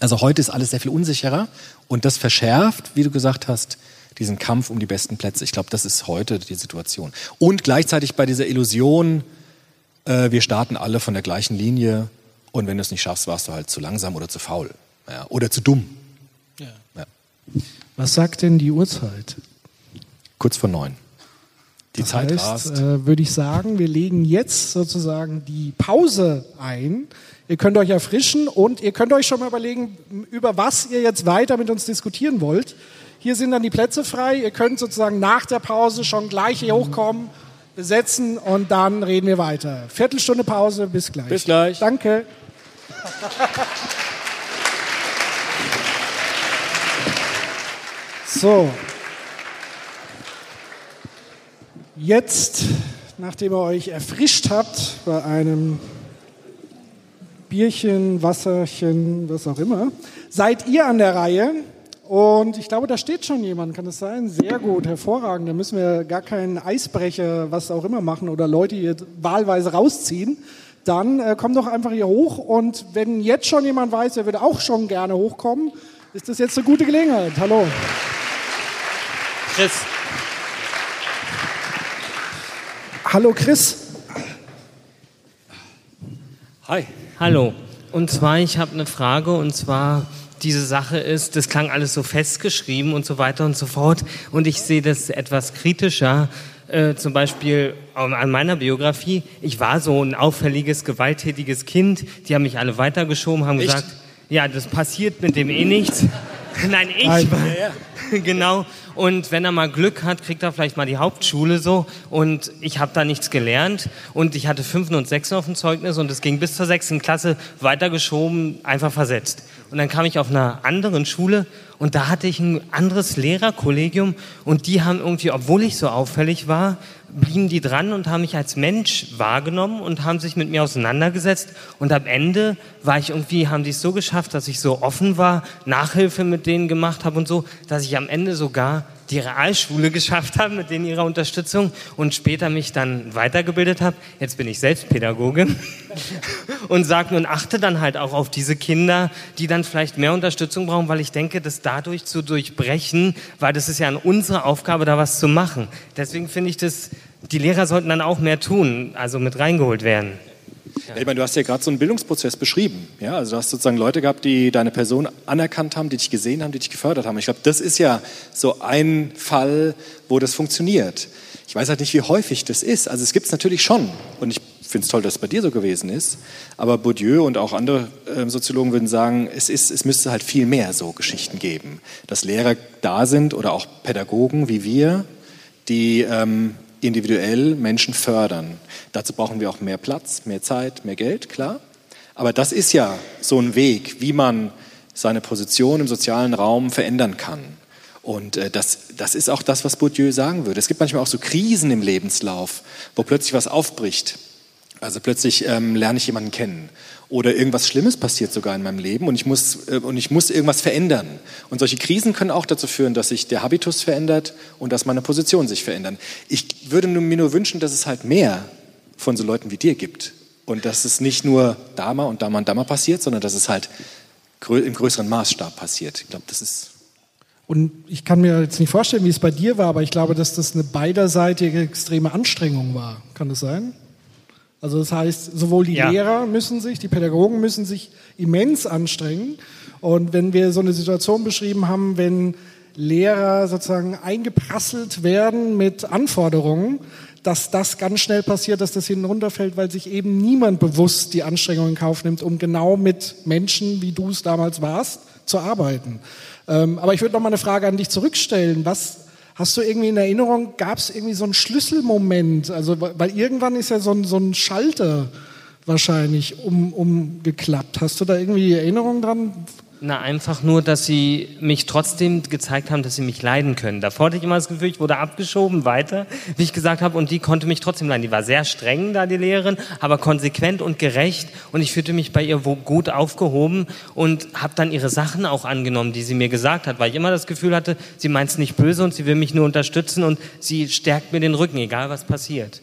Also heute ist alles sehr viel unsicherer und das verschärft, wie du gesagt hast, diesen Kampf um die besten Plätze. Ich glaube, das ist heute die Situation. Und gleichzeitig bei dieser Illusion, äh, wir starten alle von der gleichen Linie und wenn du es nicht schaffst, warst du halt zu langsam oder zu faul ja, oder zu dumm. Ja. Ja. Was sagt denn die Uhrzeit? Kurz vor neun. Die Das Zeit heißt, rast. äh, würde ich sagen, wir legen jetzt sozusagen die Pause ein. Ihr könnt euch erfrischen und ihr könnt euch schon mal überlegen, über was ihr jetzt weiter mit uns diskutieren wollt. Hier sind dann die Plätze frei. Ihr könnt sozusagen nach der Pause schon gleich hier hochkommen, besetzen und dann reden wir weiter. Viertelstunde Pause, bis gleich. Bis gleich. Danke. So. Jetzt, nachdem ihr euch erfrischt habt bei einem Bierchen, Wasserchen, was auch immer, seid ihr an der Reihe. Und ich glaube, da steht schon jemand, kann das sein? Sehr gut, hervorragend. Da müssen wir gar keinen Eisbrecher, was auch immer machen oder Leute hier wahlweise rausziehen. Dann äh, kommt doch einfach hier hoch. Und wenn jetzt schon jemand weiß, er würde auch schon gerne hochkommen, ist das jetzt eine gute Gelegenheit. Hallo. Chris, Hallo Chris. Hi. Hallo. Und zwar, ich habe eine Frage und zwar, diese Sache ist, das klang alles so festgeschrieben und so weiter und so fort. Und ich sehe das etwas kritischer. Äh, zum Beispiel an meiner Biografie. Ich war so ein auffälliges, gewalttätiges Kind. Die haben mich alle weitergeschoben, haben Echt? gesagt, ja, das passiert mit dem eh nichts. Nein, ich war. [LAUGHS] genau. Und wenn er mal Glück hat, kriegt er vielleicht mal die Hauptschule so. Und ich habe da nichts gelernt. Und ich hatte Fünfen und Sechsen auf dem Zeugnis und es ging bis zur sechsten Klasse weitergeschoben, einfach versetzt. Und dann kam ich auf einer anderen Schule und da hatte ich ein anderes Lehrerkollegium und die haben irgendwie, obwohl ich so auffällig war, blieben die dran und haben mich als Mensch wahrgenommen und haben sich mit mir auseinandergesetzt. Und am Ende war ich irgendwie, haben die es so geschafft, dass ich so offen war, Nachhilfe mit denen gemacht habe und so, dass ich am Ende sogar die Realschule geschafft habe mit denen ihrer Unterstützung und später mich dann weitergebildet habe. Jetzt bin ich selbst Pädagoge [LAUGHS] und sage nun achte dann halt auch auf diese Kinder, die dann vielleicht mehr Unterstützung brauchen, weil ich denke, das dadurch zu durchbrechen, weil das ist ja unsere Aufgabe, da was zu machen. Deswegen finde ich das, die Lehrer sollten dann auch mehr tun, also mit reingeholt werden. Ja, ich meine, du hast ja gerade so einen Bildungsprozess beschrieben. Ja, also du hast sozusagen Leute gehabt, die deine Person anerkannt haben, die dich gesehen haben, die dich gefördert haben. Ich glaube, das ist ja so ein Fall, wo das funktioniert. Ich weiß halt nicht, wie häufig das ist. Also es gibt es natürlich schon. Und ich finde es toll, dass es bei dir so gewesen ist. Aber Bourdieu und auch andere äh, Soziologen würden sagen, es, ist, es müsste halt viel mehr so Geschichten geben. Dass Lehrer da sind oder auch Pädagogen wie wir, die ähm, individuell Menschen fördern. Dazu brauchen wir auch mehr Platz, mehr Zeit, mehr Geld, klar. Aber das ist ja so ein Weg, wie man seine Position im sozialen Raum verändern kann. Und äh, das, das ist auch das, was Bourdieu sagen würde. Es gibt manchmal auch so Krisen im Lebenslauf, wo plötzlich was aufbricht. Also plötzlich ähm, lerne ich jemanden kennen oder irgendwas Schlimmes passiert sogar in meinem Leben und ich muss äh, und ich muss irgendwas verändern. Und solche Krisen können auch dazu führen, dass sich der Habitus verändert und dass meine Position sich verändern. Ich würde mir nur wünschen, dass es halt mehr von so Leuten wie dir gibt und dass es nicht nur da mal und da mal und da mal passiert, sondern dass es halt grö im größeren Maßstab passiert. Ich glaube, das ist Und ich kann mir jetzt nicht vorstellen, wie es bei dir war, aber ich glaube, dass das eine beiderseitige extreme Anstrengung war. Kann das sein? Also das heißt, sowohl die Ja. Lehrer müssen sich, die Pädagogen müssen sich immens anstrengen. Und wenn wir so eine Situation beschrieben haben, wenn Lehrer sozusagen eingeprasselt werden mit Anforderungen, dass das ganz schnell passiert, dass das hinten runterfällt, weil sich eben niemand bewusst die Anstrengung in Kauf nimmt, um genau mit Menschen, wie du es damals warst, zu arbeiten. Ähm, aber ich würde noch mal eine Frage an dich zurückstellen. Was hast du irgendwie in Erinnerung? Gab es irgendwie so einen Schlüsselmoment? Also weil irgendwann ist ja so ein, so ein Schalter wahrscheinlich um, umgeklappt. Hast du da irgendwie Erinnerung dran? Na, einfach nur, dass sie mich trotzdem gezeigt haben, dass sie mich leiden können. Davor hatte ich immer das Gefühl, ich wurde abgeschoben, weiter, wie ich gesagt habe, und die konnte mich trotzdem leiden. Die war sehr streng, da die Lehrerin, aber konsequent und gerecht und ich fühlte mich bei ihr gut aufgehoben und habe dann ihre Sachen auch angenommen, die sie mir gesagt hat, weil ich immer das Gefühl hatte, sie meint es nicht böse und sie will mich nur unterstützen und sie stärkt mir den Rücken, egal was passiert.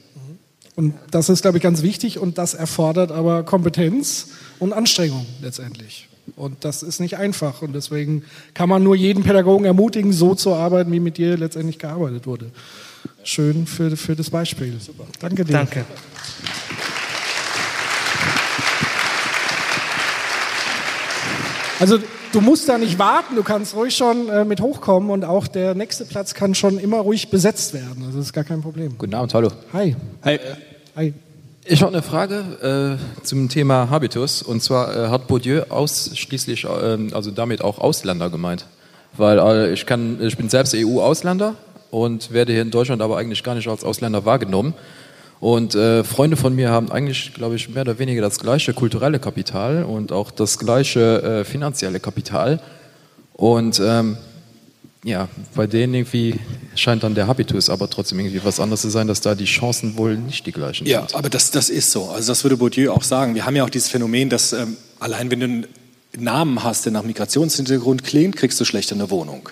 Und das ist, glaube ich, ganz wichtig und das erfordert aber Kompetenz und Anstrengung letztendlich. Und das ist nicht einfach. Und deswegen kann man nur jeden Pädagogen ermutigen, so zu arbeiten, wie mit dir letztendlich gearbeitet wurde. Schön für, für das Beispiel. Danke dir. Danke. Also du musst da nicht warten, du kannst ruhig schon äh, mit hochkommen und auch der nächste Platz kann schon immer ruhig besetzt werden. Also das ist gar kein Problem. Guten Abend, hallo. Hi. Hi. Hi. Ich habe eine Frage äh, zum Thema Habitus. Und zwar äh, hat Bourdieu ausschließlich, äh, also damit auch Ausländer gemeint. Weil äh, ich, kann, ich bin selbst EU-Ausländer und werde hier in Deutschland aber eigentlich gar nicht als Ausländer wahrgenommen. Und äh, Freunde von mir haben eigentlich, glaube ich, mehr oder weniger das gleiche kulturelle Kapital und auch das gleiche äh, finanzielle Kapital. Und ähm, ja, bei denen irgendwie scheint dann der Habitus aber trotzdem irgendwie was anderes zu sein, dass da die Chancen wohl nicht die gleichen Ja, sind. aber das, das ist so. Also das würde Bourdieu auch sagen. Wir haben ja auch dieses Phänomen, dass ähm, allein wenn du einen Namen hast, der nach Migrationshintergrund klingt, kriegst du schlechter eine Wohnung,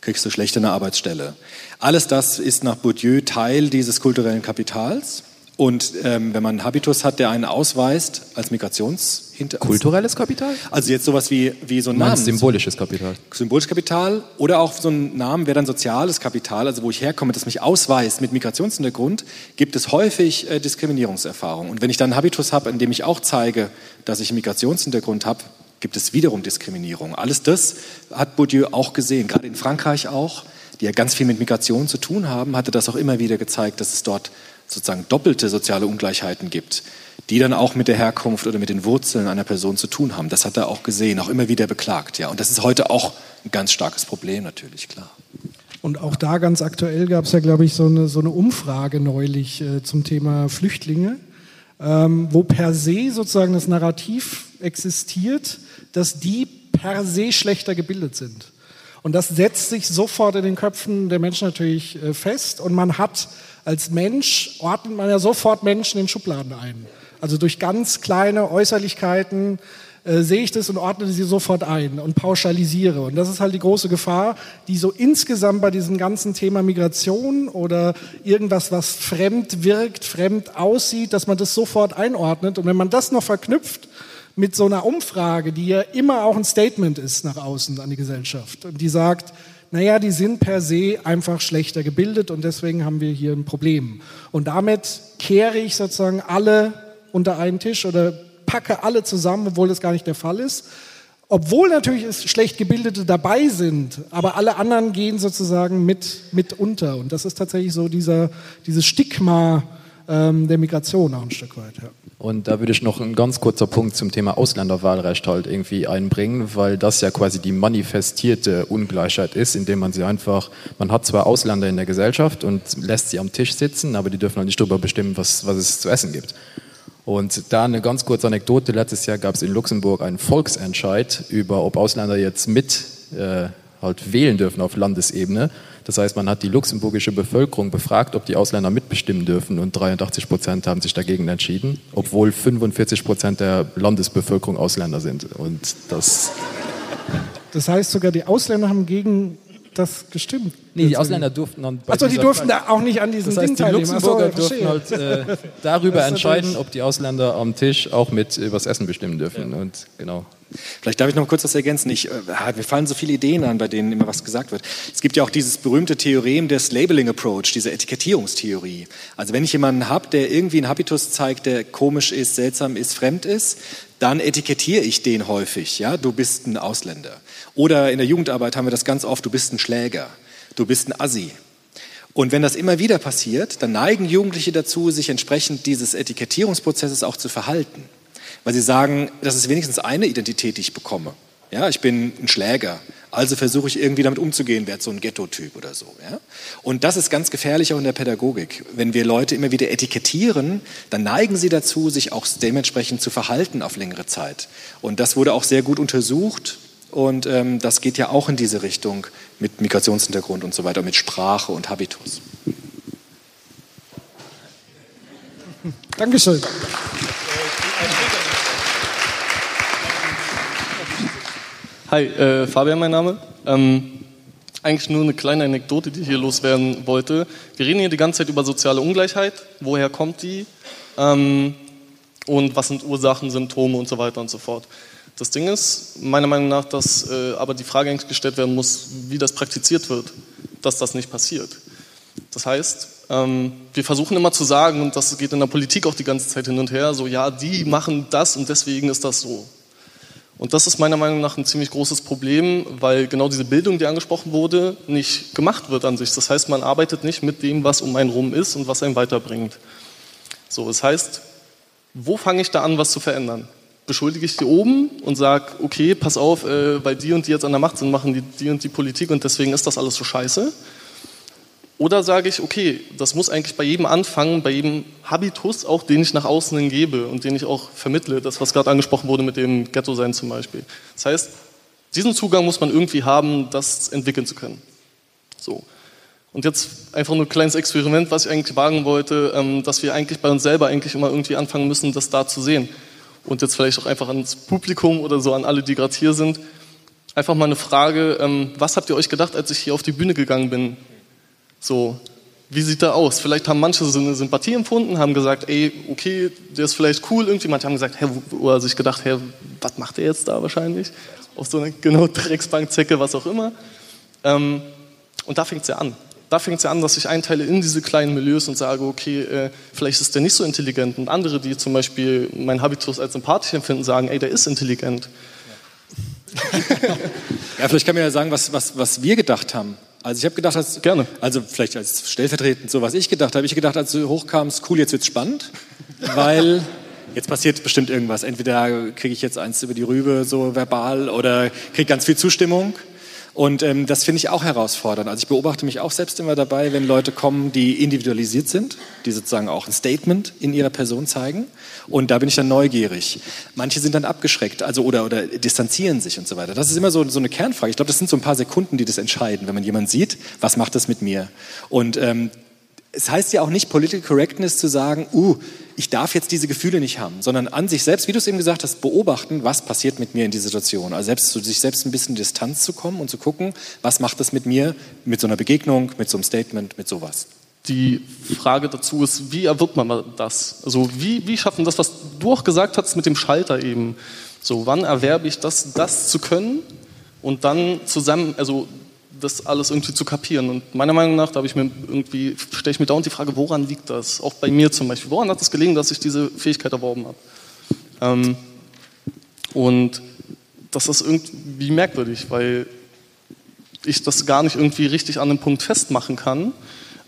kriegst du schlechter eine Arbeitsstelle. Alles das ist nach Bourdieu Teil dieses kulturellen Kapitals. Und ähm, wenn man einen Habitus hat, der einen ausweist als Migrationshintergrund. Kulturelles Kapital? Also jetzt sowas wie, wie so ein Namen. symbolisches Kapital. Symbolisches Kapital oder auch so ein Namen wäre dann soziales Kapital, also wo ich herkomme, das mich ausweist mit Migrationshintergrund, gibt es häufig äh, Diskriminierungserfahrungen. Und wenn ich dann einen Habitus habe, in dem ich auch zeige, dass ich einen Migrationshintergrund habe, gibt es wiederum Diskriminierung. Alles das hat Bourdieu auch gesehen, gerade in Frankreich auch, die ja ganz viel mit Migration zu tun haben, hatte das auch immer wieder gezeigt, dass es dort sozusagen doppelte soziale Ungleichheiten gibt, die dann auch mit der Herkunft oder mit den Wurzeln einer Person zu tun haben. Das hat er auch gesehen, auch immer wieder beklagt. Ja. Und das ist heute auch ein ganz starkes Problem natürlich, klar. Und auch da ganz aktuell gab es ja, glaube ich, so eine, so eine Umfrage neulich äh, zum Thema Flüchtlinge, ähm, wo per se sozusagen das Narrativ existiert, dass die per se schlechter gebildet sind. Und das setzt sich sofort in den Köpfen der Menschen natürlich äh, fest. Und man hat als Mensch, ordnet man ja sofort Menschen in Schubladen ein. Also durch ganz kleine Äußerlichkeiten äh, sehe ich das und ordne sie sofort ein und pauschalisiere. Und das ist halt die große Gefahr, die so insgesamt bei diesem ganzen Thema Migration oder irgendwas, was fremd wirkt, fremd aussieht, dass man das sofort einordnet. Und wenn man das noch verknüpft mit so einer Umfrage, die ja immer auch ein Statement ist nach außen an die Gesellschaft und die sagt, naja, die sind per se einfach schlechter gebildet und deswegen haben wir hier ein Problem. Und damit kehre ich sozusagen alle unter einen Tisch oder packe alle zusammen, obwohl das gar nicht der Fall ist. Obwohl natürlich schlecht gebildete dabei sind, aber alle anderen gehen sozusagen mit, mit unter. Und das ist tatsächlich so dieser, dieses Stigma ähm, der Migration auch ein Stück weit. Ja. Und da würde ich noch ein ganz kurzer Punkt zum Thema Ausländerwahlrecht halt irgendwie einbringen, weil das ja quasi die manifestierte Ungleichheit ist, indem man sie einfach, man hat zwar Ausländer in der Gesellschaft und lässt sie am Tisch sitzen, aber die dürfen halt nicht darüber bestimmen, was, was es zu essen gibt. Und da eine ganz kurze Anekdote, letztes Jahr gab es in Luxemburg einen Volksentscheid über, ob Ausländer jetzt mit äh, halt wählen dürfen auf Landesebene. Das heißt, man hat die luxemburgische Bevölkerung befragt, ob die Ausländer mitbestimmen dürfen und 83 Prozent haben sich dagegen entschieden, obwohl 45 Prozent der Landesbevölkerung Ausländer sind. Und das. Das heißt, sogar die Ausländer haben gegen das gestimmt. Nee, die Ausländer durften dann. Also die durften Frage- da auch nicht an diesem Das heißt, Ding die teilnehmen. So, Luxemburger ja, verstehe. dürfen halt äh, darüber [LAUGHS] entscheiden, ob die Ausländer am Tisch auch mit übers Essen bestimmen dürfen. Und genau. Vielleicht darf ich noch kurz was ergänzen. Ich, äh, mir fallen so viele Ideen an, bei denen immer was gesagt wird. Es gibt ja auch dieses berühmte Theorem des Labeling Approach, diese Etikettierungstheorie. Also wenn ich jemanden habe, der irgendwie einen Habitus zeigt, der komisch ist, seltsam ist, fremd ist, dann etikettiere ich den häufig. Ja, du bist ein Ausländer. Oder in der Jugendarbeit haben wir das ganz oft. Du bist ein Schläger. Du bist ein Assi. Und wenn das immer wieder passiert, dann neigen Jugendliche dazu, sich entsprechend dieses Etikettierungsprozesses auch zu verhalten. Weil sie sagen, das ist wenigstens eine Identität, die ich bekomme. Ja, ich bin ein Schläger, also versuche ich irgendwie damit umzugehen, werde so ein Ghetto-Typ oder so. Ja? Und das ist ganz gefährlich auch in der Pädagogik. Wenn wir Leute immer wieder etikettieren, dann neigen sie dazu, sich auch dementsprechend zu verhalten auf längere Zeit. Und das wurde auch sehr gut untersucht. Und ähm, das geht ja auch in diese Richtung mit Migrationshintergrund und so weiter, mit Sprache und Habitus. Dankeschön. Hi, äh, Fabian mein Name. Ähm, eigentlich nur eine kleine Anekdote, die ich hier loswerden wollte. Wir reden hier die ganze Zeit über soziale Ungleichheit. Woher kommt die? Ähm, und was sind Ursachen, Symptome und so weiter und so fort. Das Ding ist, meiner Meinung nach, dass äh, aber die Frage eigentlich gestellt werden muss, wie das praktiziert wird, dass das nicht passiert. Das heißt, ähm, wir versuchen immer zu sagen, und das geht in der Politik auch die ganze Zeit hin und her, so ja, die machen das und deswegen ist das so. Und das ist meiner Meinung nach ein ziemlich großes Problem, weil genau diese Bildung, die angesprochen wurde, nicht gemacht wird an sich. Das heißt, man arbeitet nicht mit dem, was um einen rum ist und was einen weiterbringt. So, das heißt, wo fange ich da an, was zu verändern? Beschuldige ich die oben und sage, okay, pass auf, äh, weil die und die jetzt an der Macht sind, machen die, die und die Politik und deswegen ist das alles so scheiße? Oder sage ich, okay, das muss eigentlich bei jedem anfangen, bei jedem Habitus auch, den ich nach außen hin gebe und den ich auch vermittle, das, was gerade angesprochen wurde mit dem Ghetto-Sein zum Beispiel. Das heißt, diesen Zugang muss man irgendwie haben, das entwickeln zu können. So. Und jetzt einfach nur ein kleines Experiment, was ich eigentlich wagen wollte, ähm, dass wir eigentlich bei uns selber eigentlich immer irgendwie anfangen müssen, das da zu sehen. Und jetzt vielleicht auch einfach ans Publikum oder so an alle, die gerade hier sind. Einfach mal eine Frage, ähm, was habt ihr euch gedacht, als ich hier auf die Bühne gegangen bin? So, wie sieht er aus? Vielleicht haben manche so eine Sympathie empfunden, haben gesagt, ey, okay, der ist vielleicht cool irgendwie. Manche haben gesagt, hä, oder sich gedacht, hä, was macht er jetzt da wahrscheinlich? Auf so eine [LAUGHS] genau Drecksbankzecke, was auch immer. Ähm, und da fängt es ja an. Da fängt es ja an, dass ich einteile in diese kleinen Milieus und sage, okay, äh, vielleicht ist der nicht so intelligent. Und andere, die zum Beispiel meinen Habitus als sympathisch empfinden, sagen, ey, der ist intelligent. [LAUGHS] ja, vielleicht kann man ja sagen, was, was, was wir gedacht haben. Also ich habe gedacht, als, Gerne. also vielleicht als stellvertretend so, was ich gedacht habe. Ich gedacht, als du hochkamst, cool, jetzt wird's spannend, weil [LAUGHS] jetzt passiert bestimmt irgendwas. Entweder kriege ich jetzt eins über die Rübe so verbal oder kriege ganz viel Zustimmung. Und ähm, das finde ich auch herausfordernd. Also ich beobachte mich auch selbst immer dabei, wenn Leute kommen, die individualisiert sind, die sozusagen auch ein Statement in ihrer Person zeigen. Und da bin ich dann neugierig. Manche sind dann abgeschreckt, also oder, oder distanzieren sich und so weiter. Das ist immer so, so eine Kernfrage. Ich glaube, das sind so ein paar Sekunden, die das entscheiden, wenn man jemanden sieht, was macht das mit mir? Und ähm, es heißt ja auch nicht Political Correctness zu sagen, uh, ich darf jetzt diese Gefühle nicht haben, sondern an sich selbst, wie du es eben gesagt hast, beobachten, was passiert mit mir in dieser Situation. Also selbst zu sich selbst ein bisschen Distanz zu kommen und zu gucken, was macht das mit mir, mit so einer Begegnung, mit so einem Statement, mit sowas. Die Frage dazu ist, wie erwirbt man das? Also wie, wie schaffen das, was du auch gesagt hast mit dem Schalter eben? So, wann erwerbe ich das, das zu können und dann zusammen, also das alles irgendwie zu kapieren. Und meiner Meinung nach, da habe ich mir irgendwie, stelle ich mir dauernd die Frage, woran liegt das? Auch bei mir zum Beispiel. Woran hat es gelegen, dass ich diese Fähigkeit erworben habe? Ähm, und das ist irgendwie merkwürdig, weil ich das gar nicht irgendwie richtig an einem Punkt festmachen kann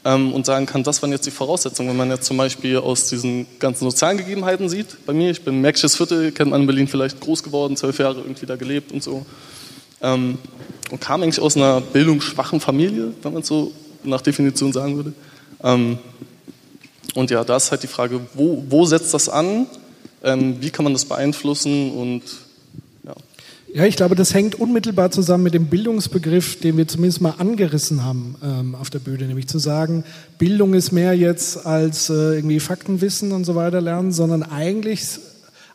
ähm, und sagen kann, das waren jetzt die Voraussetzungen. Wenn man jetzt zum Beispiel aus diesen ganzen sozialen Gegebenheiten sieht, bei mir, ich bin Märkisches Viertel, kennt man in Berlin vielleicht groß geworden, zwölf Jahre irgendwie da gelebt und so. Ähm, und kam eigentlich aus einer bildungsschwachen Familie, wenn man es so nach Definition sagen würde. Ähm, und ja, da ist halt die Frage, wo, wo setzt das an? Ähm, wie kann man das beeinflussen? Und ja. Ja, ich glaube, das hängt unmittelbar zusammen mit dem Bildungsbegriff, den wir zumindest mal angerissen haben ähm, auf der Bühne, nämlich zu sagen, Bildung ist mehr jetzt als äh, irgendwie Faktenwissen und so weiter lernen, sondern eigentlich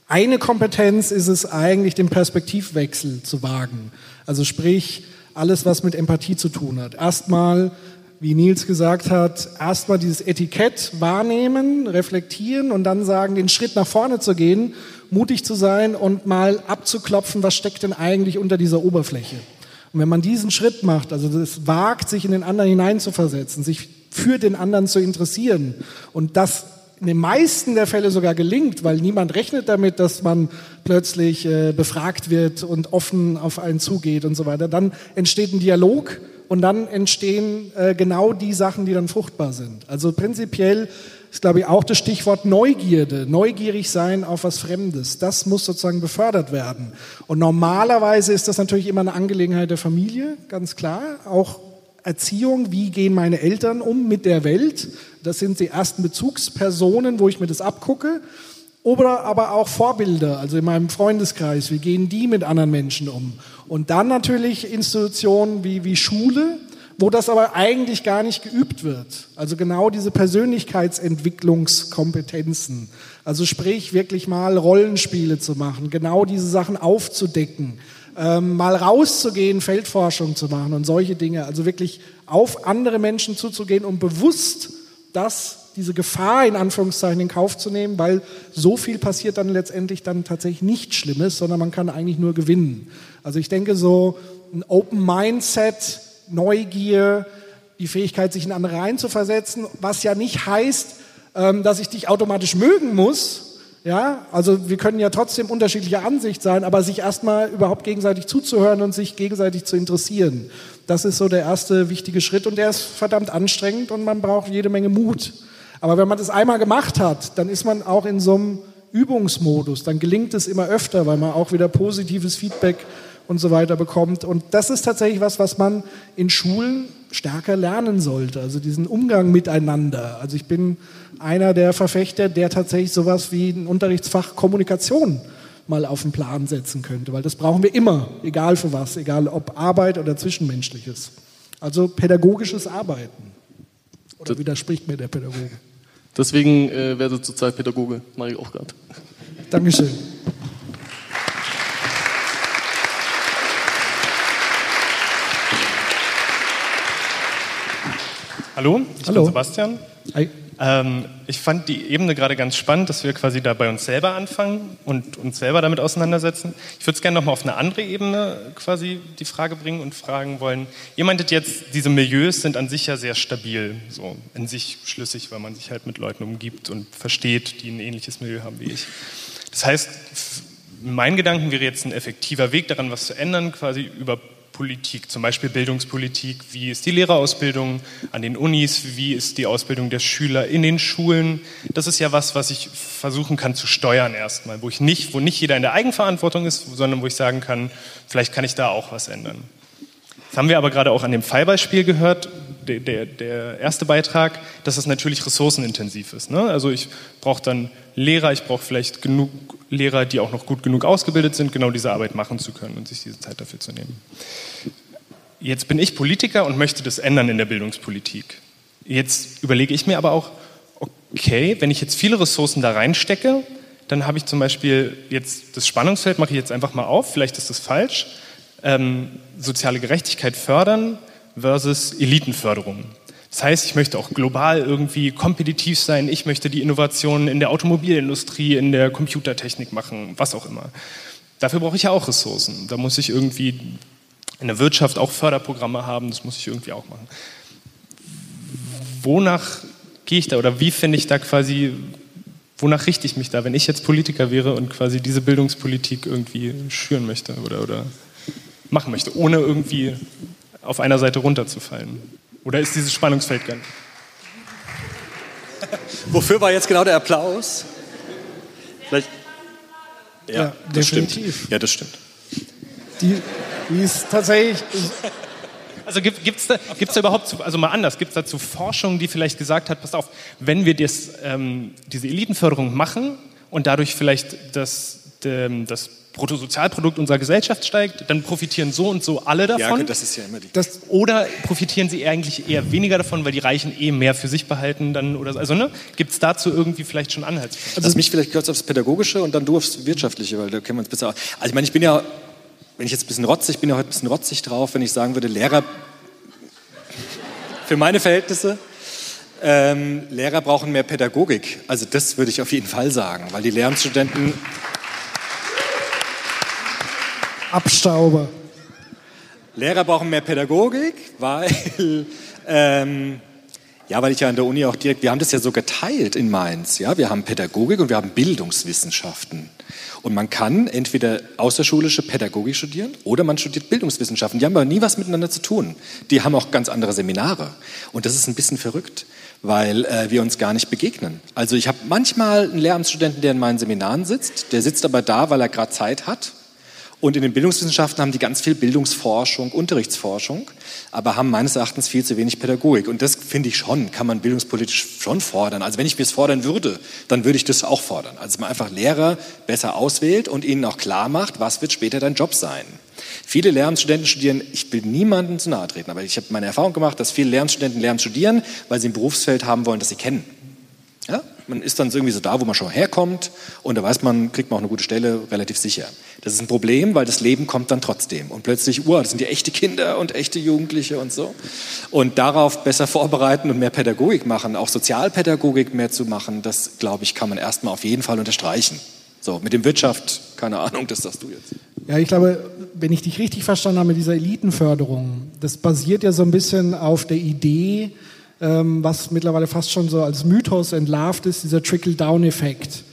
eine Kompetenz ist es eigentlich, den Perspektivwechsel zu wagen. Also sprich, alles, was mit Empathie zu tun hat. Erstmal, wie Nils gesagt hat, erstmal dieses Etikett wahrnehmen, reflektieren und dann sagen, den Schritt nach vorne zu gehen, mutig zu sein und mal abzuklopfen, was steckt denn eigentlich unter dieser Oberfläche. Und wenn man diesen Schritt macht, also das wagt, sich in den anderen hineinzuversetzen, sich für den anderen zu interessieren und das in den meisten der Fälle sogar gelingt, weil niemand rechnet damit, dass man plötzlich äh, befragt wird und offen auf einen zugeht und so weiter. Dann entsteht ein Dialog und dann entstehen äh, genau die Sachen, die dann fruchtbar sind. Also prinzipiell ist, glaube ich, auch das Stichwort Neugierde, neugierig sein auf was Fremdes. Das muss sozusagen befördert werden. Und normalerweise ist das natürlich immer eine Angelegenheit der Familie, ganz klar. Auch Erziehung, wie gehen meine Eltern um mit der Welt. Das sind die ersten Bezugspersonen, wo ich mir das abgucke. Oder aber auch Vorbilder, also in meinem Freundeskreis, wie gehen die mit anderen Menschen um? Und dann natürlich Institutionen wie, wie Schule, wo das aber eigentlich gar nicht geübt wird. Also genau diese Persönlichkeitsentwicklungskompetenzen. Also sprich wirklich mal Rollenspiele zu machen, genau diese Sachen aufzudecken, ähm, mal rauszugehen, Feldforschung zu machen und solche Dinge. Also wirklich auf andere Menschen zuzugehen und bewusst das, diese Gefahr in Anführungszeichen in Kauf zu nehmen, weil so viel passiert dann letztendlich dann tatsächlich nichts Schlimmes, sondern man kann eigentlich nur gewinnen. Also ich denke so ein Open Mindset, Neugier, die Fähigkeit, sich in andere reinzuversetzen, was ja nicht heißt, ähm, dass ich dich automatisch mögen muss, Ja, also wir können ja trotzdem unterschiedlicher Ansicht sein, aber sich erstmal überhaupt gegenseitig zuzuhören und sich gegenseitig zu interessieren. Das ist so der erste wichtige Schritt und der ist verdammt anstrengend und man braucht jede Menge Mut. Aber wenn man das einmal gemacht hat, dann ist man auch in so einem Übungsmodus. Dann gelingt es immer öfter, weil man auch wieder positives Feedback und so weiter bekommt. Und das ist tatsächlich was, was man in Schulen stärker lernen sollte. Also diesen Umgang miteinander. Also ich bin einer der Verfechter, der tatsächlich sowas wie ein Unterrichtsfach Kommunikation mal auf den Plan setzen könnte, weil das brauchen wir immer, egal für was, egal ob Arbeit oder Zwischenmenschliches. Also pädagogisches Arbeiten. Oder widerspricht mir der Pädagoge? Deswegen äh, werde zurzeit Pädagoge, mache ich auch gerade. Dankeschön. Hallo, ich Hallo. bin Sebastian. Hi. Ähm, ich fand die Ebene gerade ganz spannend, dass wir quasi da bei uns selber anfangen und uns selber damit auseinandersetzen. Ich würde es gerne nochmal auf eine andere Ebene quasi die Frage bringen und fragen wollen. Ihr meintet jetzt, diese Milieus sind an sich ja sehr stabil, so in sich schlüssig, weil man sich halt mit Leuten umgibt und versteht, die ein ähnliches Milieu haben wie ich. Das heißt, mein Gedanken wäre jetzt ein effektiver Weg daran, was zu ändern, quasi über Politik, zum Beispiel Bildungspolitik. Wie ist die Lehrerausbildung an den Unis? Wie ist die Ausbildung der Schüler in den Schulen? Das ist ja was, was ich versuchen kann zu steuern erstmal, wo ich nicht, wo nicht jeder in der Eigenverantwortung ist, sondern wo ich sagen kann, vielleicht kann ich da auch was ändern. Das haben wir aber gerade auch an dem Fallbeispiel gehört, der, der, der erste Beitrag, dass es natürlich ressourcenintensiv ist. Ne? Also ich brauche dann Lehrer, ich brauche vielleicht genug Lehrer, die auch noch gut genug ausgebildet sind, genau diese Arbeit machen zu können und sich diese Zeit dafür zu nehmen. Jetzt bin ich Politiker und möchte das ändern in der Bildungspolitik. Jetzt überlege ich mir aber auch, okay, wenn ich jetzt viele Ressourcen da reinstecke, dann habe ich zum Beispiel jetzt das Spannungsfeld, mache ich jetzt einfach mal auf, vielleicht ist das falsch, ähm, soziale Gerechtigkeit fördern versus Elitenförderung. Das heißt, ich möchte auch global irgendwie kompetitiv sein, ich möchte die Innovationen in der Automobilindustrie, in der Computertechnik machen, was auch immer. Dafür brauche ich ja auch Ressourcen. Da muss ich irgendwie in der Wirtschaft auch Förderprogramme haben, das muss ich irgendwie auch machen. Wonach gehe ich da oder wie finde ich da quasi, wonach richte ich mich da, wenn ich jetzt Politiker wäre und quasi diese Bildungspolitik irgendwie schüren möchte oder, oder machen möchte, ohne irgendwie auf einer Seite runterzufallen? Oder ist dieses Spannungsfeld ganz? [LAUGHS] Wofür war jetzt genau der Applaus? Vielleicht. Ja, Ja, das definitiv. stimmt. Ja, das stimmt. Die, die ist tatsächlich, Also gibt es da, gibt's da überhaupt, zu, also mal anders, gibt es dazu Forschung, die vielleicht gesagt hat, pass auf, wenn wir das, ähm, diese Elitenförderung machen und dadurch vielleicht das, dem, das Bruttosozialprodukt unserer Gesellschaft steigt, dann profitieren so und so alle davon. Ja, das ist ja immer die. das, Oder profitieren sie eigentlich eher weniger davon, weil die Reichen eh mehr für sich behalten dann oder so? Also ne, gibt es dazu irgendwie vielleicht schon Anhaltspunkte? Lass mich vielleicht kurz aufs Pädagogische und dann du aufs Wirtschaftliche, weil da kennen wir uns besser aus. Also ich meine, ich bin ja, wenn ich jetzt ein bisschen rotzig, ich bin ja heute ein bisschen rotzig drauf, wenn ich sagen würde, Lehrer, für meine Verhältnisse, ähm, Lehrer brauchen mehr Pädagogik. Also das würde ich auf jeden Fall sagen, weil die Lehramtsstudenten, Abstauber. Lehrer brauchen mehr Pädagogik, weil, ähm, ja, weil ich ja an der Uni auch direkt, wir haben das ja so geteilt in Mainz, ja, wir haben Pädagogik und wir haben Bildungswissenschaften. Und man kann entweder außerschulische Pädagogik studieren oder man studiert Bildungswissenschaften. Die haben aber nie was miteinander zu tun. Die haben auch ganz andere Seminare. Und das ist ein bisschen verrückt, weil äh, wir uns gar nicht begegnen. Also ich habe manchmal einen Lehramtsstudenten, der in meinen Seminaren sitzt. Der sitzt aber da, weil er gerade Zeit hat. Und in den Bildungswissenschaften haben die ganz viel Bildungsforschung, Unterrichtsforschung, aber haben meines Erachtens viel zu wenig Pädagogik. Und das finde ich schon, kann man bildungspolitisch schon fordern. Also wenn ich mir es fordern würde, dann würde ich das auch fordern. Also dass man einfach Lehrer besser auswählt und ihnen auch klar macht, was wird später dein Job sein. Viele Lehramtsstudenten studieren, ich will niemandem zu nahe treten, aber ich habe meine Erfahrung gemacht, dass viele Lehramtsstudenten Lehramt studieren, weil sie ein Berufsfeld haben wollen, das sie kennen. Ja? Man ist dann irgendwie so da, wo man schon herkommt und da weiß man, kriegt man auch eine gute Stelle relativ sicher. Das ist ein Problem, weil das Leben kommt dann trotzdem und plötzlich, uh, das sind ja echte Kinder und echte Jugendliche und so. Und darauf besser vorbereiten und mehr Pädagogik machen, auch Sozialpädagogik mehr zu machen, das glaube ich, kann man erstmal auf jeden Fall unterstreichen. So, mit dem Wirtschaft, keine Ahnung, das sagst du jetzt. Ja, ich glaube, wenn ich dich richtig verstanden habe mit dieser Elitenförderung, das basiert ja so ein bisschen auf der Idee, ähm, was mittlerweile fast schon so als Mythos entlarvt ist, dieser Trickle-Down-Effekt.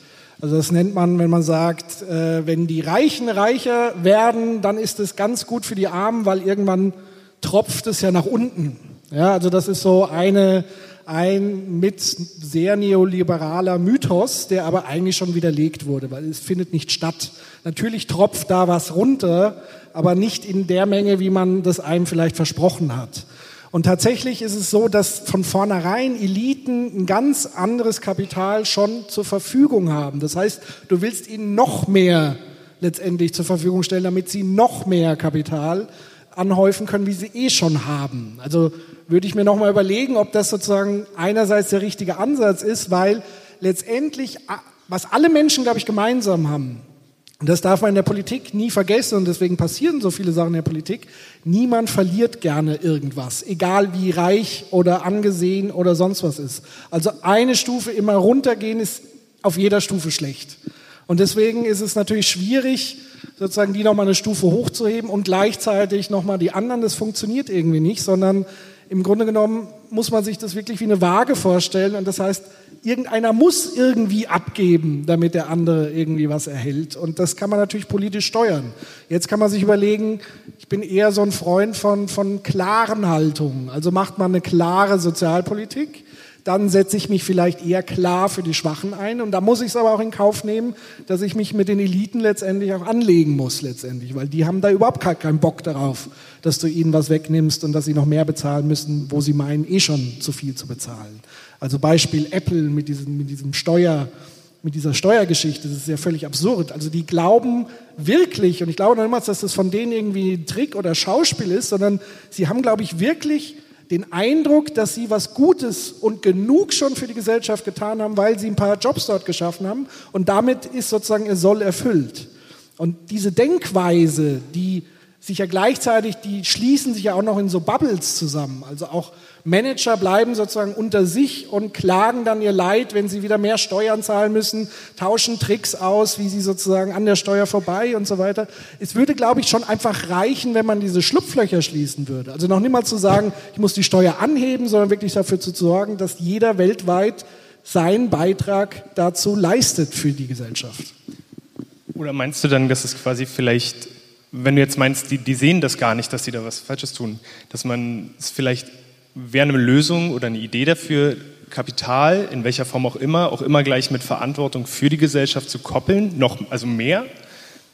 Also das nennt man, wenn man sagt, äh, wenn die Reichen reicher werden, dann ist es ganz gut für die Armen, weil irgendwann tropft es ja nach unten. Ja, also das ist so eine, ein mit sehr neoliberaler Mythos, der aber eigentlich schon widerlegt wurde, weil es findet nicht statt. Natürlich tropft da was runter, aber nicht in der Menge, wie man das einem vielleicht versprochen hat. Und tatsächlich ist es so, dass von vornherein Eliten ein ganz anderes Kapital schon zur Verfügung haben. Das heißt, du willst ihnen noch mehr letztendlich zur Verfügung stellen, damit sie noch mehr Kapital anhäufen können, wie sie eh schon haben. Also würde ich mir nochmal überlegen, ob das sozusagen einerseits der richtige Ansatz ist, weil letztendlich, was alle Menschen, glaube ich, gemeinsam haben, und das darf man in der Politik nie vergessen und deswegen passieren so viele Sachen in der Politik. Niemand verliert gerne irgendwas, egal wie reich oder angesehen oder sonst was ist. Also eine Stufe immer runtergehen ist auf jeder Stufe schlecht. Und deswegen ist es natürlich schwierig, sozusagen die nochmal eine Stufe hochzuheben und gleichzeitig nochmal die anderen. Das funktioniert irgendwie nicht, sondern im Grunde genommen muss man sich das wirklich wie eine Waage vorstellen. Und das heißt, irgendeiner muss irgendwie abgeben, damit der andere irgendwie was erhält. Und das kann man natürlich politisch steuern. Jetzt kann man sich überlegen, ich bin eher so ein Freund von, von klaren Haltungen. Also macht man eine klare Sozialpolitik, dann setze ich mich vielleicht eher klar für die Schwachen ein. Und da muss ich es aber auch in Kauf nehmen, dass ich mich mit den Eliten letztendlich auch anlegen muss, letztendlich, weil die haben da überhaupt keinen Bock darauf, dass du ihnen was wegnimmst und dass sie noch mehr bezahlen müssen, wo sie meinen, eh schon zu viel zu bezahlen. Also Beispiel Apple mit diesem, mit diesem Steuer, mit dieser Steuergeschichte, das ist ja völlig absurd. Also die glauben wirklich, und ich glaube noch niemals, dass das von denen irgendwie ein Trick oder Schauspiel ist, sondern sie haben, glaube ich, wirklich den Eindruck, dass sie was Gutes und genug schon für die Gesellschaft getan haben, weil sie ein paar Jobs dort geschaffen haben und damit ist sozusagen ihr Soll erfüllt. Und diese Denkweise, die sich ja gleichzeitig, die schließen sich ja auch noch in so Bubbles zusammen. Also auch Manager bleiben sozusagen unter sich und klagen dann ihr Leid, wenn sie wieder mehr Steuern zahlen müssen, tauschen Tricks aus, wie sie sozusagen an der Steuer vorbei und so weiter. Es würde, glaube ich, schon einfach reichen, wenn man diese Schlupflöcher schließen würde. Also noch nicht mal zu sagen, ich muss die Steuer anheben, sondern wirklich dafür zu sorgen, dass jeder weltweit seinen Beitrag dazu leistet für die Gesellschaft. Oder meinst du dann, dass es quasi vielleicht wenn du jetzt meinst, die, die sehen das gar nicht, dass sie da was Falsches tun, dass man es vielleicht wäre eine Lösung oder eine Idee dafür, Kapital, in welcher Form auch immer, auch immer gleich mit Verantwortung für die Gesellschaft zu koppeln, noch, also mehr,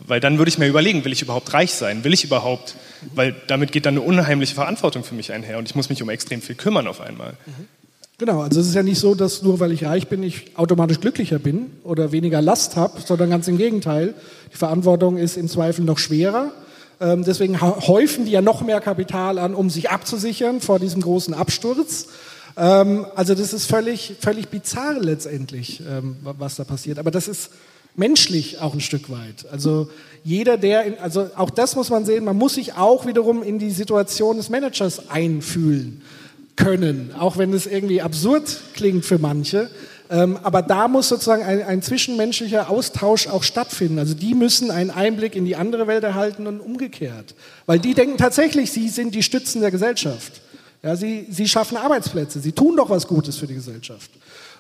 weil dann würde ich mir überlegen, will ich überhaupt reich sein? Will ich überhaupt, weil damit geht dann eine unheimliche Verantwortung für mich einher und ich muss mich um extrem viel kümmern auf einmal. Genau, also es ist ja nicht so, dass nur weil ich reich bin, ich automatisch glücklicher bin oder weniger Last habe, sondern ganz im Gegenteil. Die Verantwortung ist im Zweifel noch schwerer. Ähm, deswegen häufen die ja noch mehr Kapital an, um sich abzusichern vor diesem großen Absturz. Ähm, also das ist völlig, völlig bizarr letztendlich, ähm, was da passiert. Aber das ist menschlich auch ein Stück weit. Also jeder, der, in, also auch das muss man sehen, man muss sich auch wiederum in die Situation des Managers einfühlen können, auch wenn es irgendwie absurd klingt für manche. Ähm, aber da muss sozusagen ein, ein, zwischenmenschlicher Austausch auch stattfinden. Also die müssen einen Einblick in die andere Welt erhalten und umgekehrt. Weil die denken tatsächlich, sie sind die Stützen der Gesellschaft. Ja, sie, sie schaffen Arbeitsplätze, sie tun doch was Gutes für die Gesellschaft.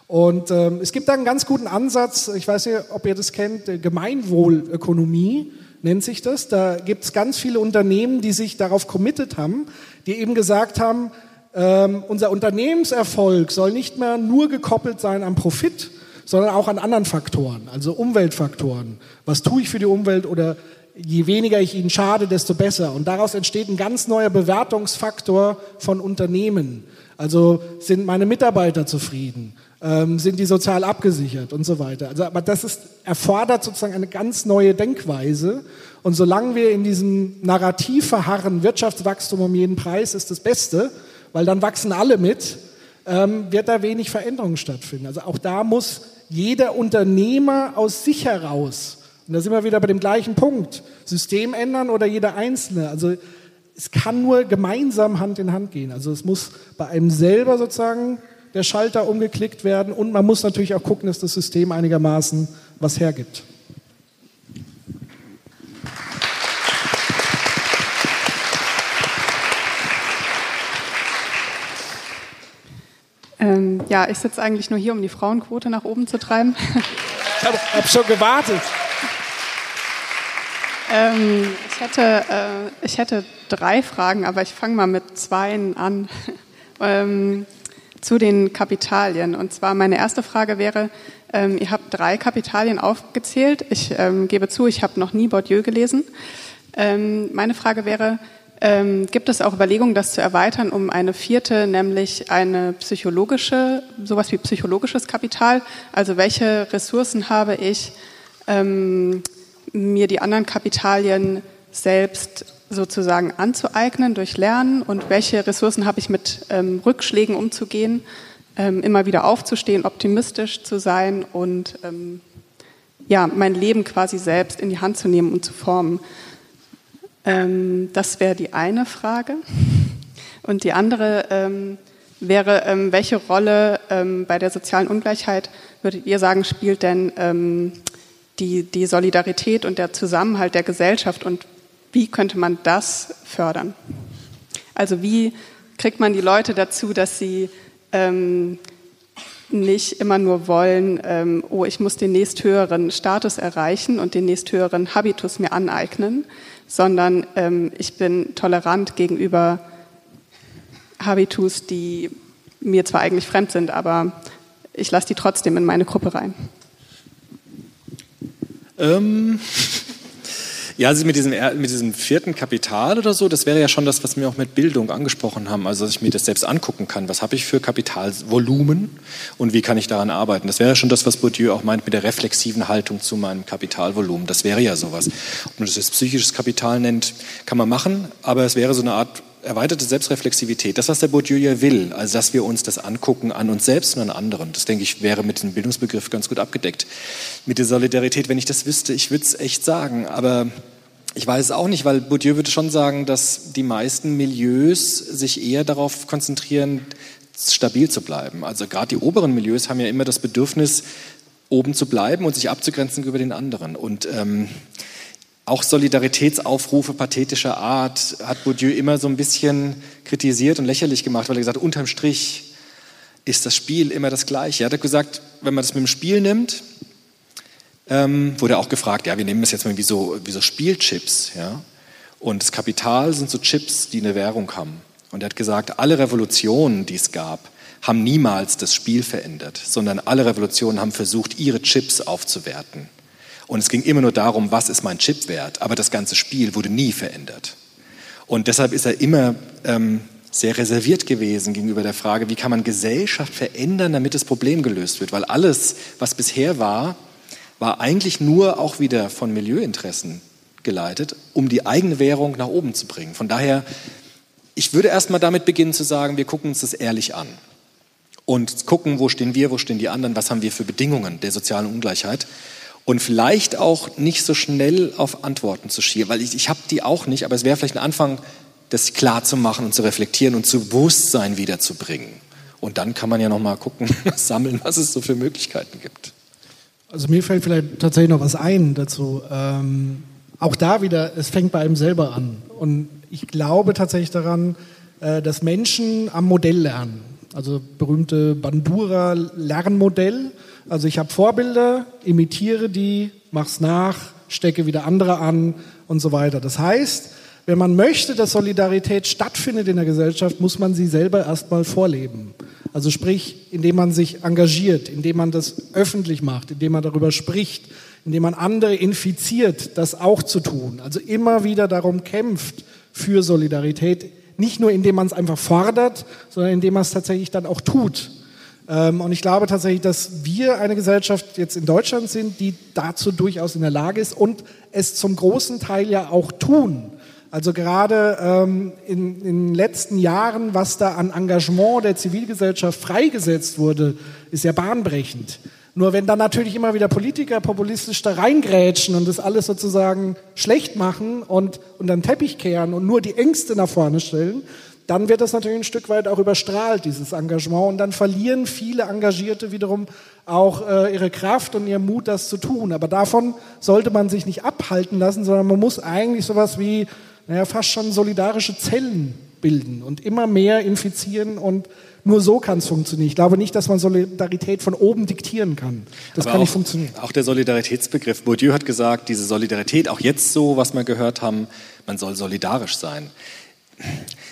Und ähm, es gibt da einen ganz guten Ansatz, ich weiß nicht, ob ihr das kennt, Gemeinwohlökonomie nennt sich das. Da gibt es ganz viele Unternehmen, die sich darauf committed haben, die eben gesagt haben, ähm, unser Unternehmenserfolg soll nicht mehr nur gekoppelt sein am Profit, sondern auch an anderen Faktoren, also Umweltfaktoren. Was tue ich für die Umwelt oder je weniger ich ihnen schade, desto besser. Und daraus entsteht ein ganz neuer Bewertungsfaktor von Unternehmen. Also sind meine Mitarbeiter zufrieden? Ähm, sind die sozial abgesichert und so weiter. Also, aber das ist, erfordert sozusagen eine ganz neue Denkweise. Und solange wir in diesem Narrativ verharren, Wirtschaftswachstum um jeden Preis ist das Beste, weil dann wachsen alle mit, ähm, wird da wenig Veränderung stattfinden. Also auch da muss jeder Unternehmer aus sich heraus, und da sind wir wieder bei dem gleichen Punkt, System ändern oder jeder Einzelne. Also es kann nur gemeinsam Hand in Hand gehen. Also es muss bei einem selber sozusagen der Schalter umgeklickt werden und man muss natürlich auch gucken, dass das System einigermaßen was hergibt. Ähm, ja, ich sitze eigentlich nur hier, um die Frauenquote nach oben zu treiben. Ich habe hab schon gewartet. Ähm, ich, hätte, äh, ich hätte drei Fragen, aber ich fange mal mit zweien an. [LAUGHS] ähm, zu den Kapitalien. Und zwar meine erste Frage wäre, ähm, ihr habt drei Kapitalien aufgezählt. Ich ähm, gebe zu, ich habe noch nie Bourdieu gelesen. Ähm, meine Frage wäre, ähm, gibt es auch Überlegungen, das zu erweitern um eine vierte, nämlich eine psychologische, sowas wie psychologisches Kapital? Also welche Ressourcen habe ich, ähm, mir die anderen Kapitalien selbst sozusagen anzueignen durch Lernen und welche Ressourcen habe ich mit ähm, Rückschlägen umzugehen, ähm, immer wieder aufzustehen, optimistisch zu sein und ähm, ja, mein Leben quasi selbst in die Hand zu nehmen und zu formen. Ähm, das wäre die eine Frage. Und die andere ähm, wäre, ähm, welche Rolle bei der sozialen Ungleichheit, würdet ihr sagen, spielt denn die, die Solidarität und der Zusammenhalt der Gesellschaft und wie könnte man das fördern? Also wie kriegt man die Leute dazu, dass sie ähm, nicht immer nur wollen, ähm, oh, ich muss den nächsthöheren Status erreichen und den nächsthöheren Habitus mir aneignen, sondern ähm, ich bin tolerant gegenüber Habitus, die mir zwar eigentlich fremd sind, aber ich lasse die trotzdem in meine Gruppe rein. Ähm, ja, also mit diesem, mit diesem vierten Kapital oder so, das wäre ja schon das, was wir auch mit Bildung angesprochen haben. Also, dass ich mir das selbst angucken kann. Was habe ich für Kapitalvolumen und wie kann ich daran arbeiten? Das wäre ja schon das, was Bourdieu auch meint mit der reflexiven Haltung zu meinem Kapitalvolumen. Das wäre ja sowas. Man das jetzt psychisches Kapital nennt, kann man machen, aber es wäre so eine Art erweiterte Selbstreflexivität, das, was der Bourdieu ja will, also dass wir uns das angucken an uns selbst und an anderen, das denke ich, wäre mit dem Bildungsbegriff ganz gut abgedeckt. Mit der Solidarität, wenn ich das wüsste, ich würde es echt sagen, aber ich weiß es auch nicht, weil Bourdieu würde schon sagen, dass die meisten Milieus sich eher darauf konzentrieren, stabil zu bleiben. Also gerade die oberen Milieus haben ja immer das Bedürfnis, oben zu bleiben und sich abzugrenzen über den anderen. Und ähm, auch Solidaritätsaufrufe pathetischer Art hat Bourdieu immer so ein bisschen kritisiert und lächerlich gemacht, weil er gesagt hat, unterm Strich ist das Spiel immer das Gleiche. Er hat gesagt, wenn man das mit dem Spiel nimmt, ähm, wurde auch gefragt, ja, wir nehmen das jetzt mal wie so, wie so Spielchips, ja. Und das Kapital sind so Chips, die eine Währung haben. Und er hat gesagt, alle Revolutionen, die es gab, haben niemals das Spiel verändert, sondern alle Revolutionen haben versucht, ihre Chips aufzuwerten. Und es ging immer nur darum, was ist mein Chip wert. Aber das ganze Spiel wurde nie verändert. Und deshalb ist er immer ähm, sehr reserviert gewesen gegenüber der Frage, wie kann man Gesellschaft verändern, damit das Problem gelöst wird. Weil alles, was bisher war, war eigentlich nur auch wieder von Milieuinteressen geleitet, um die eigene Währung nach oben zu bringen. Von daher, ich würde erst mal damit beginnen zu sagen, wir gucken uns das ehrlich an und gucken, wo stehen wir, wo stehen die anderen, was haben wir für Bedingungen der sozialen Ungleichheit und vielleicht auch nicht so schnell auf Antworten zu schielen, weil ich, ich habe die auch nicht, aber es wäre vielleicht ein Anfang, das klar zu machen und zu reflektieren und zu Bewusstsein wiederzubringen. Und dann kann man ja noch mal gucken, [LAUGHS] sammeln, was es so für Möglichkeiten gibt. Also mir fällt vielleicht tatsächlich noch was ein dazu. Ähm, auch da wieder, es fängt bei einem selber an. Und ich glaube tatsächlich daran, äh, dass Menschen am Modell lernen. Also berühmte Bandura-Lernmodell. Also ich habe Vorbilder, imitiere die, mach's nach, stecke wieder andere an und so weiter. Das heißt, wenn man möchte, dass Solidarität stattfindet in der Gesellschaft, muss man sie selber erstmal vorleben. Also sprich, indem man sich engagiert, indem man das öffentlich macht, indem man darüber spricht, indem man andere infiziert, das auch zu tun. Also immer wieder darum kämpft für Solidarität, nicht nur indem man es einfach fordert, sondern indem man es tatsächlich dann auch tut. Ähm, und ich glaube tatsächlich, dass wir eine Gesellschaft jetzt in Deutschland sind, die dazu durchaus in der Lage ist und es zum großen Teil ja auch tun. Also gerade ähm, in, in den letzten Jahren, was da an Engagement der Zivilgesellschaft freigesetzt wurde, ist ja bahnbrechend. Nur wenn dann natürlich immer wieder Politiker populistisch da reingrätschen und das alles sozusagen schlecht machen und unter den Teppich kehren und nur die Ängste nach vorne stellen, dann wird das natürlich ein Stück weit auch überstrahlt, dieses Engagement. Und dann verlieren viele Engagierte wiederum auch äh, ihre Kraft und ihren Mut, das zu tun. Aber davon sollte man sich nicht abhalten lassen, sondern man muss eigentlich sowas wie, naja, fast schon solidarische Zellen bilden und immer mehr infizieren und nur so kann es funktionieren. Ich glaube nicht, dass man Solidarität von oben diktieren kann. Das Aber kann auch, nicht funktionieren. Auch der Solidaritätsbegriff. Bourdieu hat gesagt, diese Solidarität, auch jetzt so, was wir gehört haben, man soll solidarisch sein.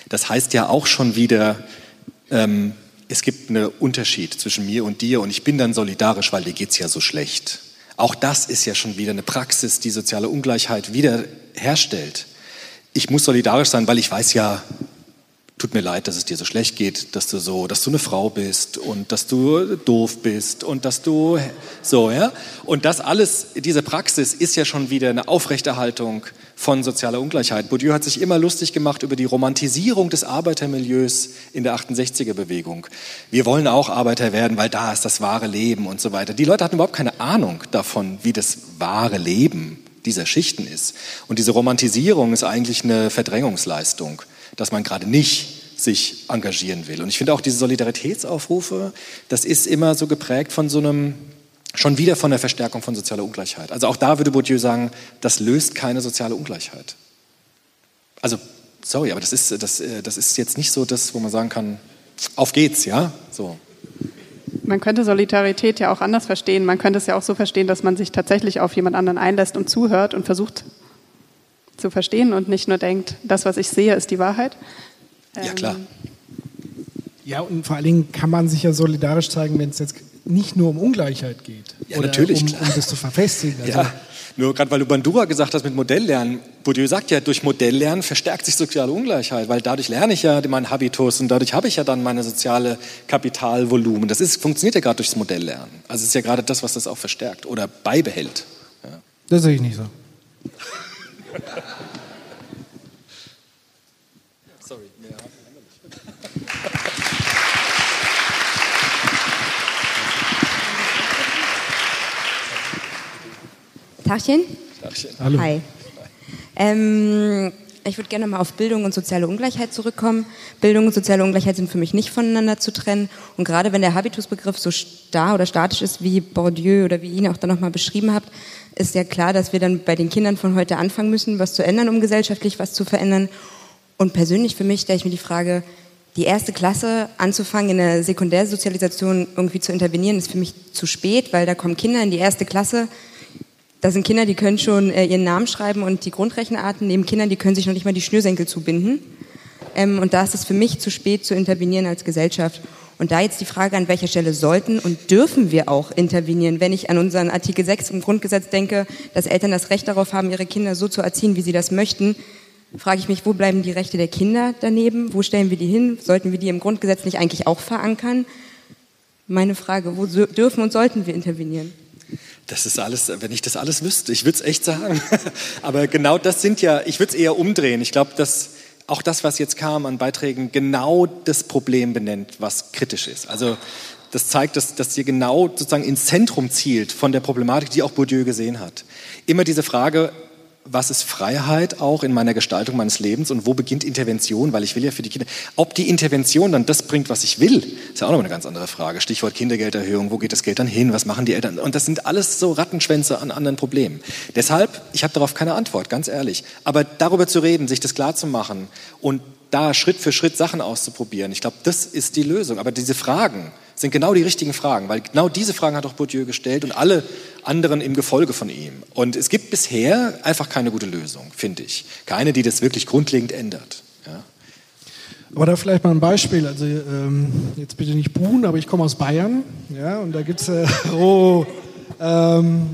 Das heißt ja auch schon wieder, ähm, es gibt einen Unterschied zwischen mir und dir und ich bin dann solidarisch, weil dir geht es ja so schlecht. Auch das ist ja schon wieder eine Praxis, die soziale Ungleichheit wieder herstellt. Ich muss solidarisch sein, weil ich weiß ja, tut mir leid, dass es dir so schlecht geht, dass du so, dass du eine Frau bist und dass du doof bist und dass du so, ja. Und das alles, diese Praxis ist ja schon wieder eine Aufrechterhaltung von sozialer Ungleichheit. Bourdieu hat sich immer lustig gemacht über die Romantisierung des Arbeitermilieus in der 68er-Bewegung. Wir wollen auch Arbeiter werden, weil da ist das wahre Leben und so weiter. Die Leute hatten überhaupt keine Ahnung davon, wie das wahre Leben dieser Schichten ist. Und diese Romantisierung ist eigentlich eine Verdrängungsleistung dass man gerade nicht sich engagieren will. Und ich finde auch diese Solidaritätsaufrufe, das ist immer so geprägt von so einem, schon wieder von der Verstärkung von sozialer Ungleichheit. Also auch da würde Bourdieu sagen, das löst keine soziale Ungleichheit. Also, sorry, aber das ist, das, das ist jetzt nicht so das, wo man sagen kann, auf geht's, ja? So. Man könnte Solidarität ja auch anders verstehen. Man könnte es ja auch so verstehen, dass man sich tatsächlich auf jemand anderen einlässt und zuhört und versucht, zu verstehen und nicht nur denkt, das, was ich sehe, ist die Wahrheit. Ja, klar. Ähm, ja, und vor allen Dingen kann man sich ja solidarisch zeigen, wenn es jetzt nicht nur um Ungleichheit geht. Ja, natürlich. Um, um, das zu verfestigen. Also ja. Nur gerade weil du Bandura gesagt hast mit Modelllernen, Bourdieu sagt ja, durch Modelllernen verstärkt sich soziale Ungleichheit, weil dadurch lerne ich ja meinen Habitus und dadurch habe ich ja dann meine soziale Kapitalvolumen. Das ist, funktioniert ja gerade durchs Modelllernen. Also es ist ja gerade das, was das auch verstärkt oder beibehält. Ja. Das sehe ich nicht so. [LAUGHS] Sorry. Tachchen. Tachchen. Hallo. Hi. Ähm, ich würde gerne mal auf Bildung und soziale Ungleichheit zurückkommen. Bildung und soziale Ungleichheit sind für mich nicht voneinander zu trennen. Und gerade wenn der Habitusbegriff so starr oder statisch ist, wie Bourdieu oder wie ihr ihn auch dann nochmal beschrieben habt, ist ja klar, dass wir dann bei den Kindern von heute anfangen müssen, was zu ändern, um gesellschaftlich was zu verändern. Und persönlich für mich stelle ich mir die Frage, die erste Klasse anzufangen, in der Sekundärsozialisation irgendwie zu intervenieren, ist für mich zu spät, weil da kommen Kinder in die erste Klasse. Da sind Kinder, die können schon äh, ihren Namen schreiben und die Grundrechenarten, neben Kindern, die können sich noch nicht mal die Schnürsenkel zubinden. Ähm, und da ist es für mich zu spät zu intervenieren als Gesellschaft. Und da jetzt die Frage, an welcher Stelle sollten und dürfen wir auch intervenieren, wenn ich an unseren Artikel 6 im Grundgesetz denke, dass Eltern das Recht darauf haben, ihre Kinder so zu erziehen, wie sie das möchten, frage ich mich, wo bleiben die Rechte der Kinder daneben? Wo stellen wir die hin? Sollten wir die im Grundgesetz nicht eigentlich auch verankern? Meine Frage, wo dürfen und sollten wir intervenieren? Das ist alles, wenn ich das alles wüsste, ich würde es echt sagen. [LAUGHS] Aber genau das sind ja, ich würde es eher umdrehen. Ich glaube, dass auch das, was jetzt kam an Beiträgen, genau das Problem benennt, was kritisch ist. Also das zeigt, dass, dass ihr genau sozusagen ins Zentrum zielt von der Problematik, die auch Bourdieu gesehen hat. Immer diese Frage, was ist Freiheit auch in meiner Gestaltung meines Lebens und wo beginnt Intervention, weil ich will ja für die Kinder, ob die Intervention dann das bringt, was ich will, ist ja auch noch eine ganz andere Frage. Stichwort Kindergelderhöhung, wo geht das Geld dann hin, was machen die Eltern? Und das sind alles so Rattenschwänze an anderen Problemen. Deshalb, ich habe darauf keine Antwort, ganz ehrlich. Aber darüber zu reden, sich das klar zu machen und da Schritt für Schritt Sachen auszuprobieren, ich glaube, das ist die Lösung. Aber diese Fragen, sind genau die richtigen Fragen, weil genau diese Fragen hat auch Bourdieu gestellt und alle anderen im Gefolge von ihm. Und es gibt bisher einfach keine gute Lösung, finde ich. Keine, die das wirklich grundlegend ändert. Ja. Aber da vielleicht mal ein Beispiel. Also ähm, jetzt bitte nicht buhen, aber ich komme aus Bayern. Ja, und da gibt es äh, [LAUGHS] oh, ähm,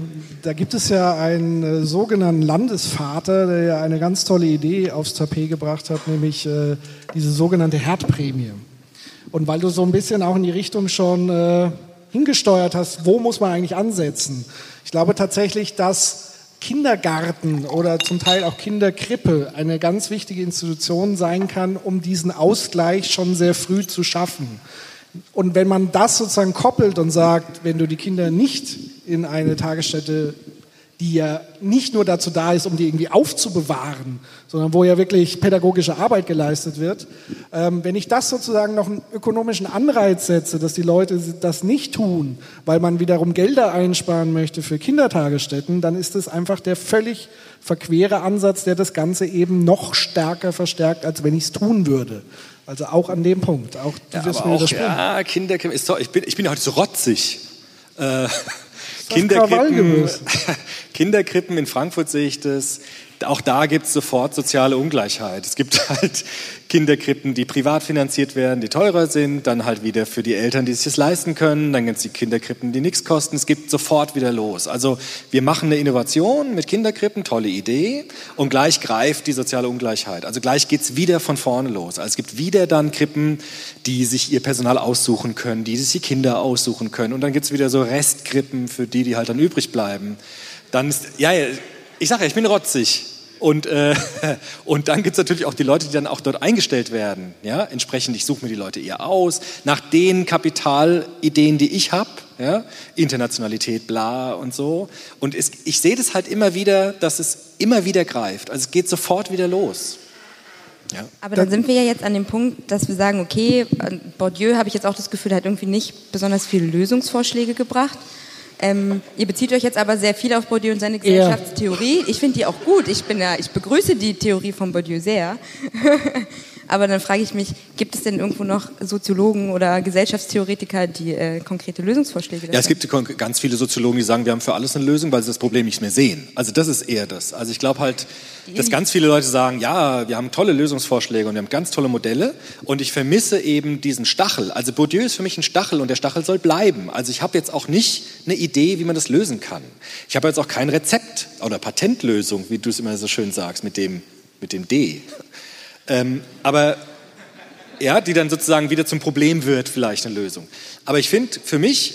da gibt es ja einen äh, sogenannten Landesvater, der ja eine ganz tolle Idee aufs Tapet gebracht hat, nämlich äh, diese sogenannte Herdprämie. Und weil du so ein bisschen auch in die Richtung schon äh, hingesteuert hast, wo muss man eigentlich ansetzen? Ich glaube tatsächlich, dass Kindergarten oder zum Teil auch Kinderkrippe eine ganz wichtige Institution sein kann, um diesen Ausgleich schon sehr früh zu schaffen. Und wenn man das sozusagen koppelt und sagt, wenn du die Kinder nicht in eine Tagesstätte die ja nicht nur dazu da ist, um die irgendwie aufzubewahren, sondern wo ja wirklich pädagogische Arbeit geleistet wird. Ähm, wenn ich das sozusagen noch einen ökonomischen Anreiz setze, dass die Leute das nicht tun, weil man wiederum Gelder einsparen möchte für Kindertagesstätten, dann ist es einfach der völlig verquere Ansatz, der das Ganze eben noch stärker verstärkt, als wenn ich es tun würde. Also auch an dem Punkt. Auch, du Ja, wirst aber mir auch, ja, doch, ich, bin, ich bin ja heute so rotzig. Äh, Kinderkrippen. Kinderkrippen, in Frankfurt sehe ich das. Auch da gibt es sofort soziale Ungleichheit. Es gibt [LAUGHS] halt Kinderkrippen, die privat finanziert werden, die teurer sind, dann halt wieder für die Eltern, die sich das leisten können, dann gibt es die Kinderkrippen, die nichts kosten. Es gibt sofort wieder los. Also wir machen eine Innovation mit Kinderkrippen, tolle Idee, und gleich greift die soziale Ungleichheit. Also gleich geht es wieder von vorne los. Also es gibt wieder dann Krippen, die sich ihr Personal aussuchen können, die sich die Kinder aussuchen können. Und dann gibt es wieder so Restkrippen für die, die halt dann übrig bleiben. Dann ist, ja, ich sage ja, ich bin rotzig. Und, äh, [LAUGHS] und dann gibt es natürlich auch die Leute, die dann auch dort eingestellt werden. Ja? Entsprechend, ich suche mir die Leute eher aus, nach den Kapitalideen, die ich habe. Ja? Internationalität, bla und so. Und es, ich sehe das halt immer wieder, dass es immer wieder greift. Also es geht sofort wieder los. Ja. Aber dann sind wir ja jetzt an dem Punkt, dass wir sagen, okay, Bourdieu habe ich jetzt auch das Gefühl, hat irgendwie nicht besonders viele Lösungsvorschläge gebracht. Ähm, ihr bezieht euch jetzt aber sehr viel auf Bourdieu und seine Gesellschaftstheorie. Ich finde die auch gut. Ich, bin ja, ich begrüße die Theorie von Bourdieu sehr. [LAUGHS] aber dann frage ich mich, gibt es denn irgendwo noch Soziologen oder Gesellschaftstheoretiker, die äh, konkrete Lösungsvorschläge Ja, es gibt ganz viele Soziologen, die sagen, wir haben für alles eine Lösung, weil sie das Problem nicht mehr sehen. Also das ist eher das. Also ich glaube halt, dass ganz viele Leute sagen, ja, wir haben tolle Lösungsvorschläge und wir haben ganz tolle Modelle und ich vermisse eben diesen Stachel. Also Bourdieu ist für mich ein Stachel und der Stachel soll bleiben. Also ich habe jetzt auch nicht eine Idee, wie man das lösen kann. Ich habe jetzt auch kein Rezept oder Patentlösung, wie du es immer so schön sagst, mit dem, mit dem D. Ähm, aber ja, die dann sozusagen wieder zum Problem wird, vielleicht eine Lösung. Aber ich finde, für mich,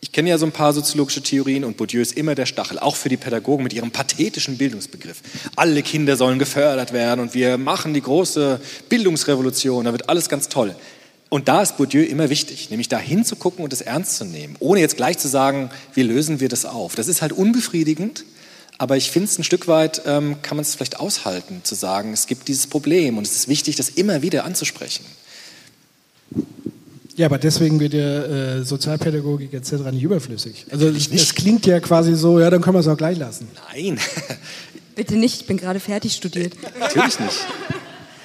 ich kenne ja so ein paar soziologische Theorien und Bourdieu ist immer der Stachel, auch für die Pädagogen mit ihrem pathetischen Bildungsbegriff. Alle Kinder sollen gefördert werden und wir machen die große Bildungsrevolution, da wird alles ganz toll. Und da ist Bourdieu immer wichtig, nämlich da hinzugucken und es ernst zu nehmen, ohne jetzt gleich zu sagen, wie lösen wir das auf. Das ist halt unbefriedigend, aber ich finde es ein Stück weit, ähm, kann man es vielleicht aushalten, zu sagen, es gibt dieses Problem und es ist wichtig, das immer wieder anzusprechen. Ja, aber deswegen wird ja äh, Sozialpädagogik etc. nicht überflüssig. Also das klingt ja quasi so, ja, dann können wir es auch gleich lassen. Nein, [LAUGHS] Bitte nicht, ich bin gerade fertig studiert. natürlich nicht.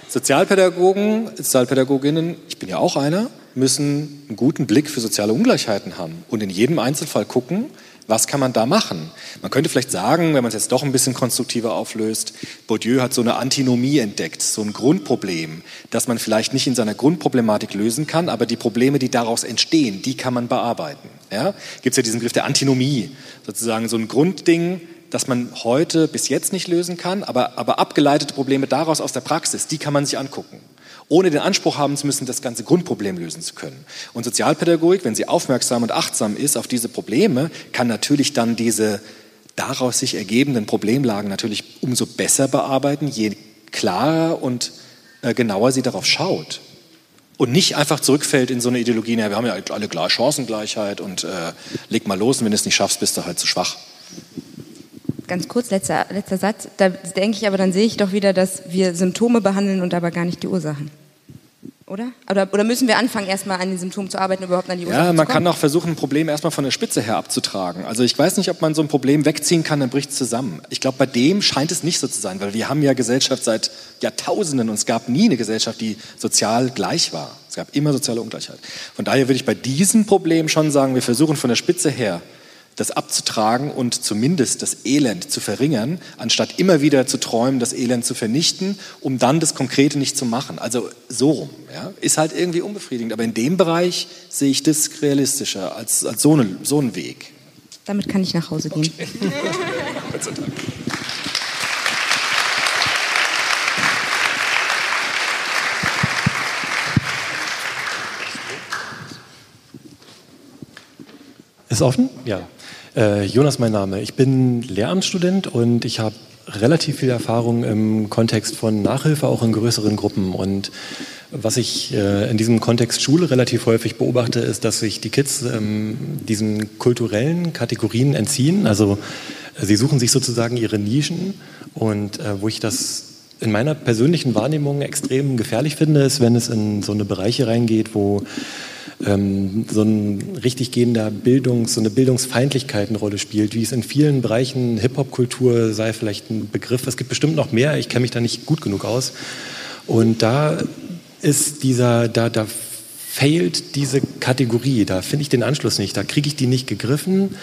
Sozialpädagogen, Sozialpädagoginnen, ich bin ja auch einer, müssen einen guten Blick für soziale Ungleichheiten haben und in jedem Einzelfall gucken, was kann man da machen? Man könnte vielleicht sagen, wenn man es jetzt doch ein bisschen konstruktiver auflöst, Bourdieu hat so eine Antinomie entdeckt, so ein Grundproblem, das man vielleicht nicht in seiner Grundproblematik lösen kann, aber die Probleme, die daraus entstehen, die kann man bearbeiten. Ja? Gibt es ja diesen Begriff der Antinomie, sozusagen so ein Grundding, das man heute bis jetzt nicht lösen kann, aber, aber abgeleitete Probleme daraus aus der Praxis, die kann man sich angucken ohne den Anspruch haben zu müssen, das ganze Grundproblem lösen zu können. Und Sozialpädagogik, wenn sie aufmerksam und achtsam ist auf diese Probleme, kann natürlich dann diese daraus sich ergebenden Problemlagen natürlich umso besser bearbeiten, je klarer und äh, genauer sie darauf schaut. Und nicht einfach zurückfällt in so eine Ideologie, naja, wir haben ja alle gleich Chancengleichheit und äh, leg mal los und wenn du es nicht schaffst, bist du halt zu schwach. Ganz kurz, letzter, letzter Satz. Da denke ich aber, dann sehe ich doch wieder, dass wir Symptome behandeln und aber gar nicht die Ursachen. Oder? Oder, oder müssen wir anfangen, erstmal an den Symptomen zu arbeiten, überhaupt an die Ursachen Ja, zu man kommen? kann auch versuchen, ein Problem erstmal von der Spitze her abzutragen. Also ich weiß nicht, ob man so ein Problem wegziehen kann, dann bricht es zusammen. Ich glaube, bei dem scheint es nicht so zu sein, weil wir haben ja Gesellschaft seit Jahrtausenden und es gab nie eine Gesellschaft, die sozial gleich war. Es gab immer soziale Ungleichheit. Von daher würde ich bei diesem Problem schon sagen, wir versuchen von der Spitze her das abzutragen und zumindest das Elend zu verringern, anstatt immer wieder zu träumen, das Elend zu vernichten, um dann das Konkrete nicht zu machen. Also so rum. Ja? Ist halt irgendwie unbefriedigend. Aber in dem Bereich sehe ich das realistischer als, als so, eine, so einen Weg. Damit kann ich nach Hause gehen. Gott sei Dank. Ist offen? Ja. Äh, Jonas, mein Name. Ich bin Lehramtsstudent und ich habe relativ viel Erfahrung im Kontext von Nachhilfe, auch in größeren Gruppen. Und was ich äh, in diesem Kontext Schule relativ häufig beobachte, ist, dass sich die Kids ähm, diesen kulturellen Kategorien entziehen. Also Sie suchen sich sozusagen ihre Nischen und äh, wo ich das in meiner persönlichen Wahrnehmung extrem gefährlich finde, ist, wenn es in so eine Bereiche reingeht, wo ähm, so ein richtig gehender Bildungs-, so eine Bildungsfeindlichkeit eine Rolle spielt, wie es in vielen Bereichen Hip-Hop-Kultur sei vielleicht ein Begriff. Es gibt bestimmt noch mehr, ich kenne mich da nicht gut genug aus. Und da ist dieser, da, da fehlt diese Kategorie, da finde ich den Anschluss nicht, da kriege ich die nicht gegriffen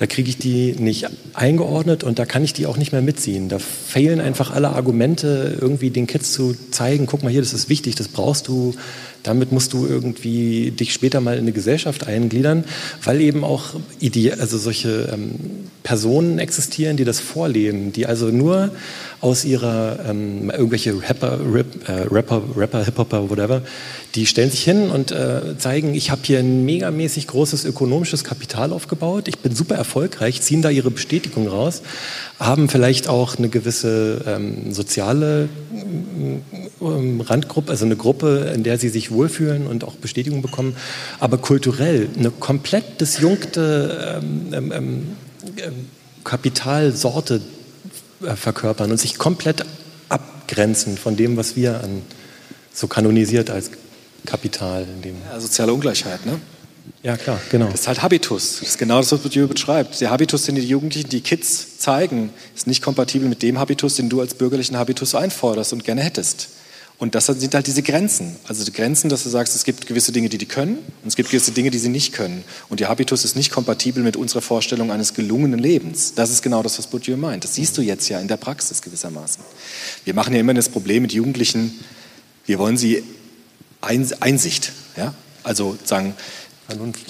da kriege ich die nicht eingeordnet und da kann ich die auch nicht mehr mitziehen. Da fehlen einfach alle Argumente, irgendwie den Kids zu zeigen, guck mal hier, das ist wichtig, das brauchst du, damit musst du irgendwie dich später mal in eine Gesellschaft eingliedern, weil eben auch Ide also solche ähm, Personen existieren, die das vorleben, die also nur aus ihrer ähm, irgendwelche Rapper, Rap, äh, Rapper, Rapper, Hip-Hopper, whatever, die stellen sich hin und äh, zeigen, ich habe hier ein megamäßig großes ökonomisches Kapital aufgebaut, ich bin super erfolgreich, ziehen da ihre Bestätigung raus, haben vielleicht auch eine gewisse ähm, soziale ähm, Randgruppe, also eine Gruppe, in der sie sich wohlfühlen und auch Bestätigung bekommen, aber kulturell eine komplett disjunkte ähm, ähm, ähm, ähm Kapitalsorte äh, verkörpern und sich komplett abgrenzen von dem, was wir an so kanonisiert als Kapital in dem. Ja, soziale Ungleichheit, ne? Ja, klar, genau. Das ist halt Habitus. Das ist genau das, was Bourdieu beschreibt. Der Habitus, den die Jugendlichen, die Kids zeigen, ist nicht kompatibel mit dem Habitus, den du als bürgerlichen Habitus einforderst und gerne hättest. Und das sind halt diese Grenzen. Also die Grenzen, dass du sagst, es gibt gewisse Dinge, die die können und es gibt gewisse Dinge, die sie nicht können. Und der Habitus ist nicht kompatibel mit unserer Vorstellung eines gelungenen Lebens. Das ist genau das, was Bourdieu meint. Das siehst du jetzt ja in der Praxis gewissermaßen. Wir machen ja immer das Problem mit Jugendlichen, wir wollen sie Einsicht. Ja? Also sagen,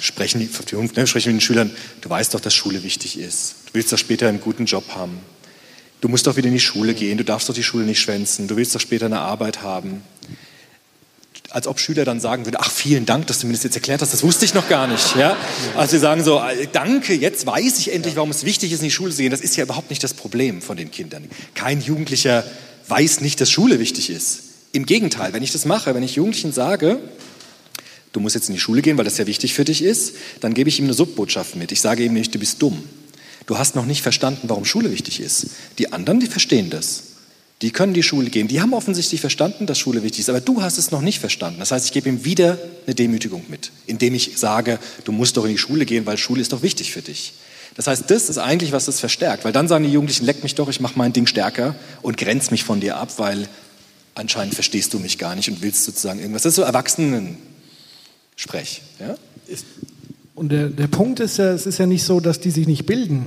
sprechen, die, ne, sprechen mit den Schülern, du weißt doch, dass Schule wichtig ist. Du willst doch später einen guten Job haben. Du musst doch wieder in die Schule gehen, du darfst doch die Schule nicht schwänzen, du willst doch später eine Arbeit haben. Als ob Schüler dann sagen würden, ach vielen Dank, dass du mir das jetzt erklärt hast, das wusste ich noch gar nicht. Ja? Also sie sagen so, äh, danke, jetzt weiß ich endlich, warum es wichtig ist, in die Schule zu gehen. Das ist ja überhaupt nicht das Problem von den Kindern. Kein Jugendlicher weiß nicht, dass Schule wichtig ist. Im Gegenteil, wenn ich das mache, wenn ich Jugendlichen sage, du musst jetzt in die Schule gehen, weil das ja wichtig für dich ist, dann gebe ich ihm eine Subbotschaft mit. Ich sage ihm nicht, du bist dumm. Du hast noch nicht verstanden, warum Schule wichtig ist. Die anderen, die verstehen das. Die können die Schule gehen. Die haben offensichtlich verstanden, dass Schule wichtig ist, aber du hast es noch nicht verstanden. Das heißt, ich gebe ihm wieder eine Demütigung mit, indem ich sage, du musst doch in die Schule gehen, weil Schule ist doch wichtig für dich. Das heißt, das ist eigentlich, was das verstärkt, weil dann sagen die Jugendlichen, leck mich doch, ich mache mein Ding stärker und grenze mich von dir ab, weil anscheinend verstehst du mich gar nicht und willst sozusagen irgendwas. Das ist so Erwachsenen-Sprech. Ja? Und der, der Punkt ist ja, es ist ja nicht so, dass die sich nicht bilden.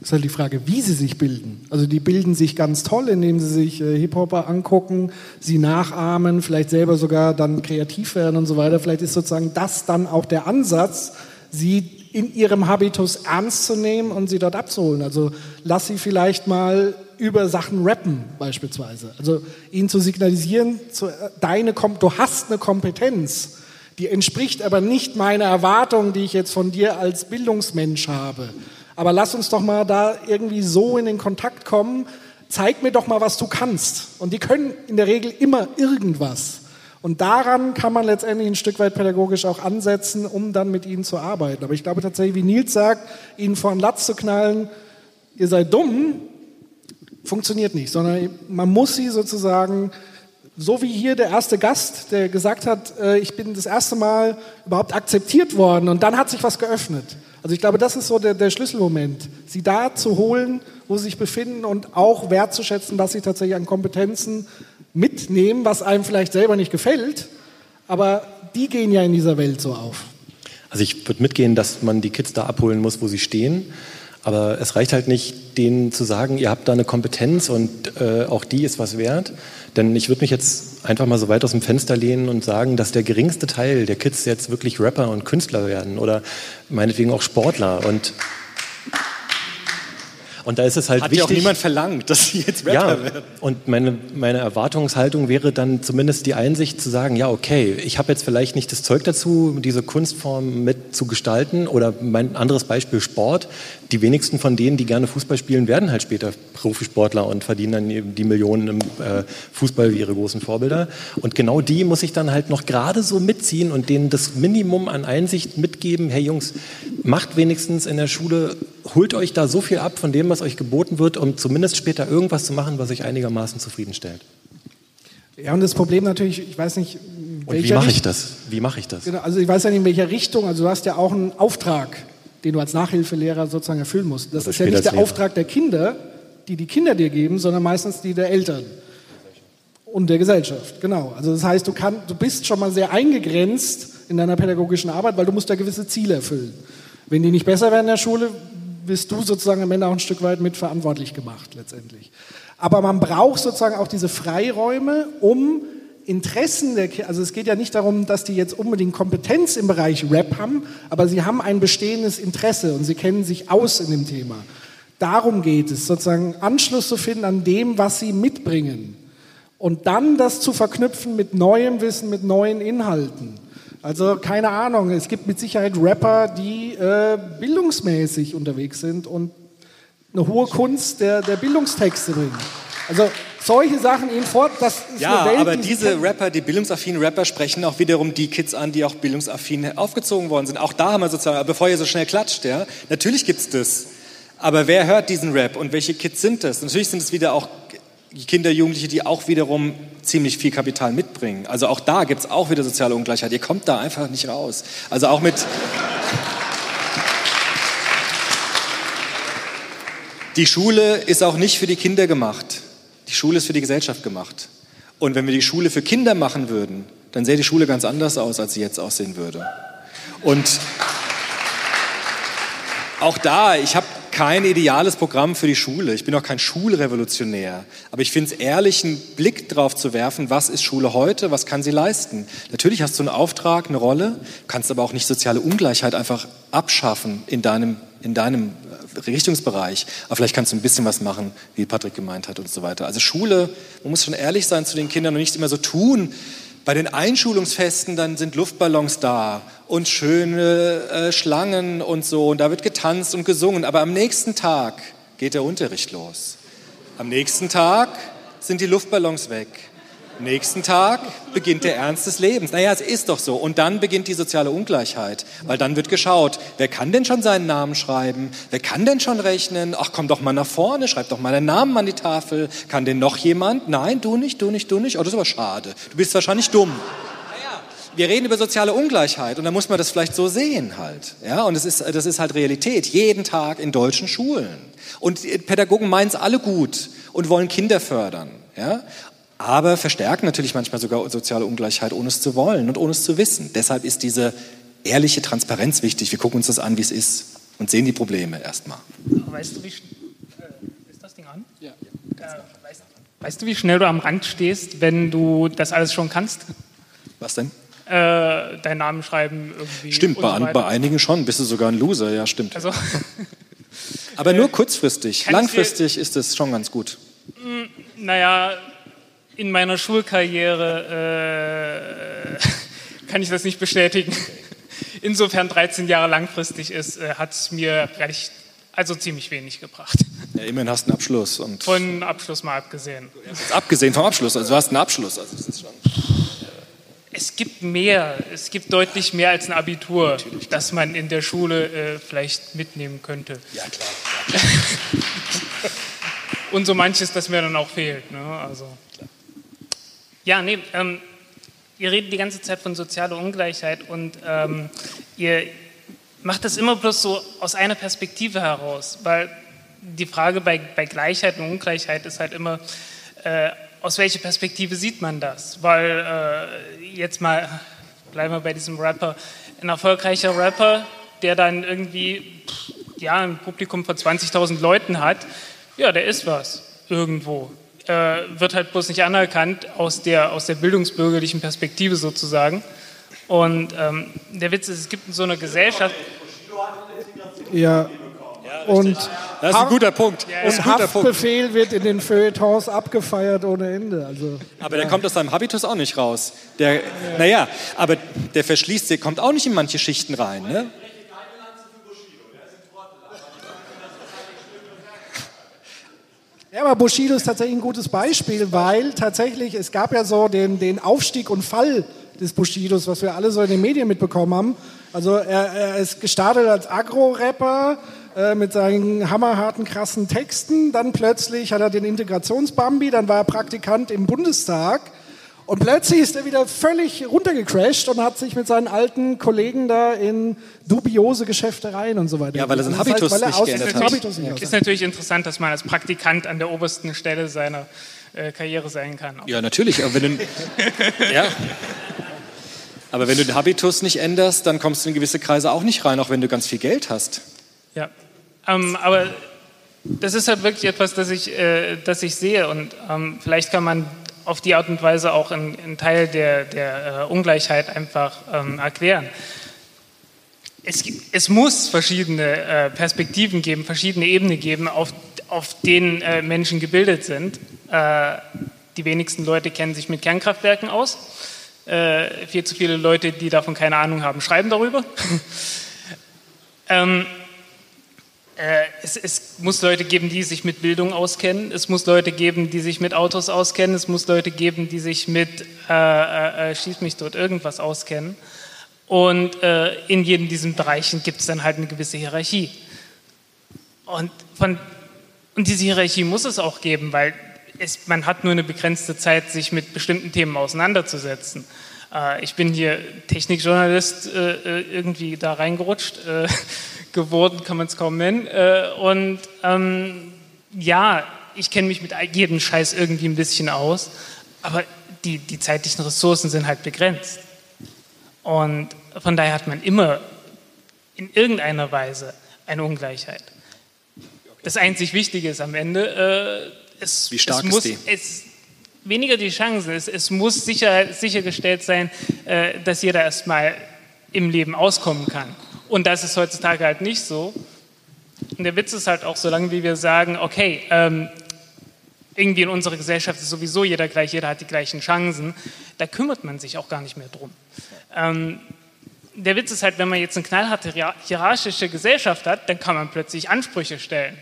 Es ist halt die Frage, wie sie sich bilden. Also die bilden sich ganz toll, indem sie sich äh, Hip-Hopper angucken, sie nachahmen, vielleicht selber sogar dann kreativ werden und so weiter. Vielleicht ist sozusagen das dann auch der Ansatz, sie in ihrem Habitus ernst zu nehmen und sie dort abzuholen. Also lass sie vielleicht mal über Sachen rappen beispielsweise. Also ihnen zu signalisieren, zu, äh, deine, du hast eine Kompetenz die entspricht aber nicht meiner Erwartung, die ich jetzt von dir als Bildungsmensch habe. Aber lass uns doch mal da irgendwie so in den Kontakt kommen. Zeig mir doch mal, was du kannst. Und die können in der Regel immer irgendwas. Und daran kann man letztendlich ein Stück weit pädagogisch auch ansetzen, um dann mit ihnen zu arbeiten. Aber ich glaube tatsächlich, wie Nils sagt, ihnen vor den Latz zu knallen, ihr seid dumm, funktioniert nicht, sondern man muss sie sozusagen so wie hier der erste Gast, der gesagt hat, äh, ich bin das erste Mal überhaupt akzeptiert worden und dann hat sich was geöffnet. Also ich glaube, das ist so der, der Schlüsselmoment, sie da zu holen, wo sie sich befinden und auch wertzuschätzen, was sie tatsächlich an Kompetenzen mitnehmen, was einem vielleicht selber nicht gefällt, aber die gehen ja in dieser Welt so auf. Also ich würde mitgehen, dass man die Kids da abholen muss, wo sie stehen. Aber es reicht halt nicht, denen zu sagen, ihr habt da eine Kompetenz und äh, auch die ist was wert, denn ich würde mich jetzt einfach mal so weit aus dem Fenster lehnen und sagen, dass der geringste Teil der Kids jetzt wirklich Rapper und Künstler werden oder meinetwegen auch Sportler. Und und da ist es halt Hat wichtig. Hat ja auch niemand verlangt, dass sie jetzt Rapper ja, werden. Und meine, meine Erwartungshaltung wäre dann zumindest die Einsicht zu sagen, ja, okay, ich habe jetzt vielleicht nicht das Zeug dazu, diese Kunstform mit zu gestalten. Oder mein anderes Beispiel Sport. Die wenigsten von denen, die gerne Fußball spielen, werden halt später Profisportler und verdienen dann eben die Millionen im äh, Fußball wie ihre großen Vorbilder. Und genau die muss ich dann halt noch gerade so mitziehen und denen das Minimum an Einsicht mitgeben. Hey Jungs, macht wenigstens in der Schule holt euch da so viel ab von dem, was euch geboten wird, um zumindest später irgendwas zu machen, was euch einigermaßen zufriedenstellt. Ja, und das Problem natürlich, ich weiß nicht, und wie mache ich das? Wie mache ich das? Genau, also ich weiß ja nicht, in welcher Richtung. Also du hast ja auch einen Auftrag, den du als Nachhilfelehrer sozusagen erfüllen musst. Das Oder ist ja nicht der Lehrer. Auftrag der Kinder, die die Kinder dir geben, sondern meistens die der Eltern und der Gesellschaft. Genau. Also das heißt, du, kann, du bist schon mal sehr eingegrenzt in deiner pädagogischen Arbeit, weil du musst da gewisse Ziele erfüllen. Wenn die nicht besser werden in der Schule, bist du sozusagen am Ende auch ein Stück weit mitverantwortlich gemacht letztendlich. Aber man braucht sozusagen auch diese Freiräume, um Interessen der Kinder, also es geht ja nicht darum, dass die jetzt unbedingt Kompetenz im Bereich Rap haben, aber sie haben ein bestehendes Interesse und sie kennen sich aus in dem Thema. Darum geht es, sozusagen Anschluss zu finden an dem, was sie mitbringen. Und dann das zu verknüpfen mit neuem Wissen, mit neuen Inhalten. Also keine Ahnung, es gibt mit Sicherheit Rapper, die äh, bildungsmäßig unterwegs sind und eine hohe Kunst der, der Bildungstexte bringen. Also solche Sachen ihnen fort, das ist Ja, Welt, aber die diese Rapper, die bildungsaffinen Rapper, sprechen auch wiederum die Kids an, die auch bildungsaffin aufgezogen worden sind. Auch da haben wir sozusagen, bevor ihr so schnell klatscht, ja, natürlich gibt's das. Aber wer hört diesen Rap und welche Kids sind das? Natürlich sind es wieder auch Kinder, Jugendliche, die auch wiederum ziemlich viel Kapital mitbringen. Also auch da gibt's auch wieder soziale Ungleichheit. Ihr kommt da einfach nicht raus. Also auch mit... Die Schule ist auch nicht für die Kinder gemacht. Die Schule ist für die Gesellschaft gemacht. Und wenn wir die Schule für Kinder machen würden, dann sähe die Schule ganz anders aus, als sie jetzt aussehen würde. Und auch da, ich habe kein ideales Programm für die Schule. Ich bin auch kein Schulrevolutionär. Aber ich finde es ehrlich, einen Blick drauf zu werfen, was ist Schule heute, was kann sie leisten. Natürlich hast du einen Auftrag, eine Rolle, kannst aber auch nicht soziale Ungleichheit einfach abschaffen in deinem, in deinem Richtungsbereich. Aber vielleicht kannst du ein bisschen was machen, wie Patrick gemeint hat und so weiter. Also Schule, man muss schon ehrlich sein zu den Kindern und nicht immer so tun. Bei den Einschulungsfesten dann sind Luftballons da und schöne äh, Schlangen und so und da wird getanzt und gesungen. Aber am nächsten Tag geht der Unterricht los. Am nächsten Tag sind die Luftballons weg. Nächsten Tag beginnt der Ernst des Lebens. Naja, es ist doch so. Und dann beginnt die soziale Ungleichheit, weil dann wird geschaut, wer kann denn schon seinen Namen schreiben? Wer kann denn schon rechnen? Ach, komm doch mal nach vorne, schreib doch mal deinen Namen an die Tafel. Kann denn noch jemand? Nein, du nicht, du nicht, du nicht. Oh, das ist aber schade. Du bist wahrscheinlich dumm. Wir reden über soziale Ungleichheit und da muss man das vielleicht so sehen halt. Ja, und das ist, das ist halt Realität. Jeden Tag in deutschen Schulen. Und Pädagogen meinen es alle gut und wollen Kinder fördern. Ja? Aber verstärken natürlich manchmal sogar soziale Ungleichheit, ohne es zu wollen und ohne es zu wissen. Deshalb ist diese ehrliche Transparenz wichtig. Wir gucken uns das an, wie es ist und sehen die Probleme erstmal. Weißt du, wie, äh, ist das Ding an? Ja. Äh, weißt, weißt, du, wie schnell du am Rand stehst, wenn du das alles schon kannst? Was denn? Äh, deinen Namen schreiben irgendwie. Stimmt, bei, so bei, einigen schon. Bist du sogar ein Loser, ja, stimmt. Also, aber [LAUGHS] nur kurzfristig. Langfristig ist es schon ganz gut. Hm, naja, in meiner Schulkarriere äh, [LAUGHS] kann ich das nicht bestätigen. Insofern 13 Jahre langfristig ist, äh, hat es mir recht, also ziemlich wenig gebracht. Ja, immerhin hast du einen Abschluss. Und Von Abschluss mal abgesehen. Abgesehen vom Abschluss, also du hast einen Abschluss. Also das ist schon es gibt mehr, es gibt deutlich mehr als ein Abitur, das man in der Schule äh, vielleicht mitnehmen könnte. Ja, klar. [LAUGHS] Und so manches, das mir dann auch fehlt. Ne? Also. Ja, nee, ähm, ihr redet die ganze Zeit von sozialer Ungleichheit und ähm, ihr macht das immer bloß so aus einer Perspektive heraus, weil die Frage bei, bei Gleichheit und Ungleichheit ist halt immer, äh, aus welcher Perspektive sieht man das? Weil äh, jetzt mal, bleiben wir bei diesem Rapper, ein erfolgreicher Rapper, der dann irgendwie ja, ein Publikum von 20.000 Leuten hat, ja, der ist was irgendwo äh, wird halt bloß nicht anerkannt aus der, aus der bildungsbürgerlichen Perspektive sozusagen. Und ähm, der Witz ist, es gibt in so einer Gesellschaft. Ja. Und das ist ein guter Punkt. und ein guter Haftbefehl Punkt. wird in den Feuilletons abgefeiert ohne Ende. Also, aber der kommt aus seinem Habitus auch nicht raus. Der, ja. Naja, aber der verschließt, der kommt auch nicht in manche Schichten rein. Ne? Ja, aber Bushido ist tatsächlich ein gutes Beispiel, weil tatsächlich, es gab ja so den, den Aufstieg und Fall des Bushidos, was wir alle so in den Medien mitbekommen haben. Also er, er ist gestartet als Agro-Rapper, äh, mit seinen hammerharten, krassen Texten. Dann plötzlich hat er den Integrationsbambi, dann war er Praktikant im Bundestag. Und plötzlich ist er wieder völlig runtergecrashed und hat sich mit seinen alten Kollegen da in dubiose Geschäftereien und so weiter. Ja, weil er seinen Das heißt, Habitus weil er nicht geändert hat. Habitus nicht Ist natürlich interessant, dass man als Praktikant an der obersten Stelle seiner äh, Karriere sein kann. Ja, natürlich. Aber wenn du, [LAUGHS] ja. aber wenn du den Habitus nicht änderst, dann kommst du in gewisse Kreise auch nicht rein, auch wenn du ganz viel Geld hast. Ja, ähm, aber das ist halt wirklich etwas, das ich, äh, das ich sehe und ähm, vielleicht kann man auf die Art und Weise auch einen, einen Teil der, der äh, Ungleichheit einfach ähm, erklären. Es, es muss verschiedene äh, Perspektiven geben, verschiedene Ebenen geben, auf, auf denen äh, Menschen gebildet sind. Äh, die wenigsten Leute kennen sich mit Kernkraftwerken aus. Äh, viel zu viele Leute, die davon keine Ahnung haben, schreiben darüber. [LAUGHS] ähm, äh, es, es muss Leute geben, die sich mit Bildung auskennen. Es muss Leute geben, die sich mit Autos auskennen. Es muss Leute geben, die sich mit äh, äh, äh, schieß mich dort irgendwas auskennen. Und äh, in jedem diesen Bereichen gibt es dann halt eine gewisse Hierarchie. Und, von, und diese Hierarchie muss es auch geben, weil es, man hat nur eine begrenzte Zeit, sich mit bestimmten Themen auseinanderzusetzen. Äh, ich bin hier Technikjournalist äh, äh, irgendwie da reingerutscht, [LAUGHS] geworden kann man es kaum nennen. Und ähm, ja, ich kenne mich mit jedem Scheiß irgendwie ein bisschen aus, aber die, die zeitlichen Ressourcen sind halt begrenzt. Und von daher hat man immer in irgendeiner Weise eine Ungleichheit. Das einzig Wichtige ist am Ende, äh, es, Wie stark es ist muss, die? Es, weniger die Chancen, es, es muss sicher, sichergestellt sein, äh, dass jeder erstmal im Leben auskommen kann. Und das ist heutzutage halt nicht so. Und der Witz ist halt auch, solange wie wir sagen, okay, ähm, irgendwie in unserer Gesellschaft ist sowieso jeder gleich, jeder hat die gleichen Chancen, da kümmert man sich auch gar nicht mehr drum. Ähm, der Witz ist halt, wenn man jetzt eine knallharte hier- hierarchische Gesellschaft hat, dann kann man plötzlich Ansprüche stellen.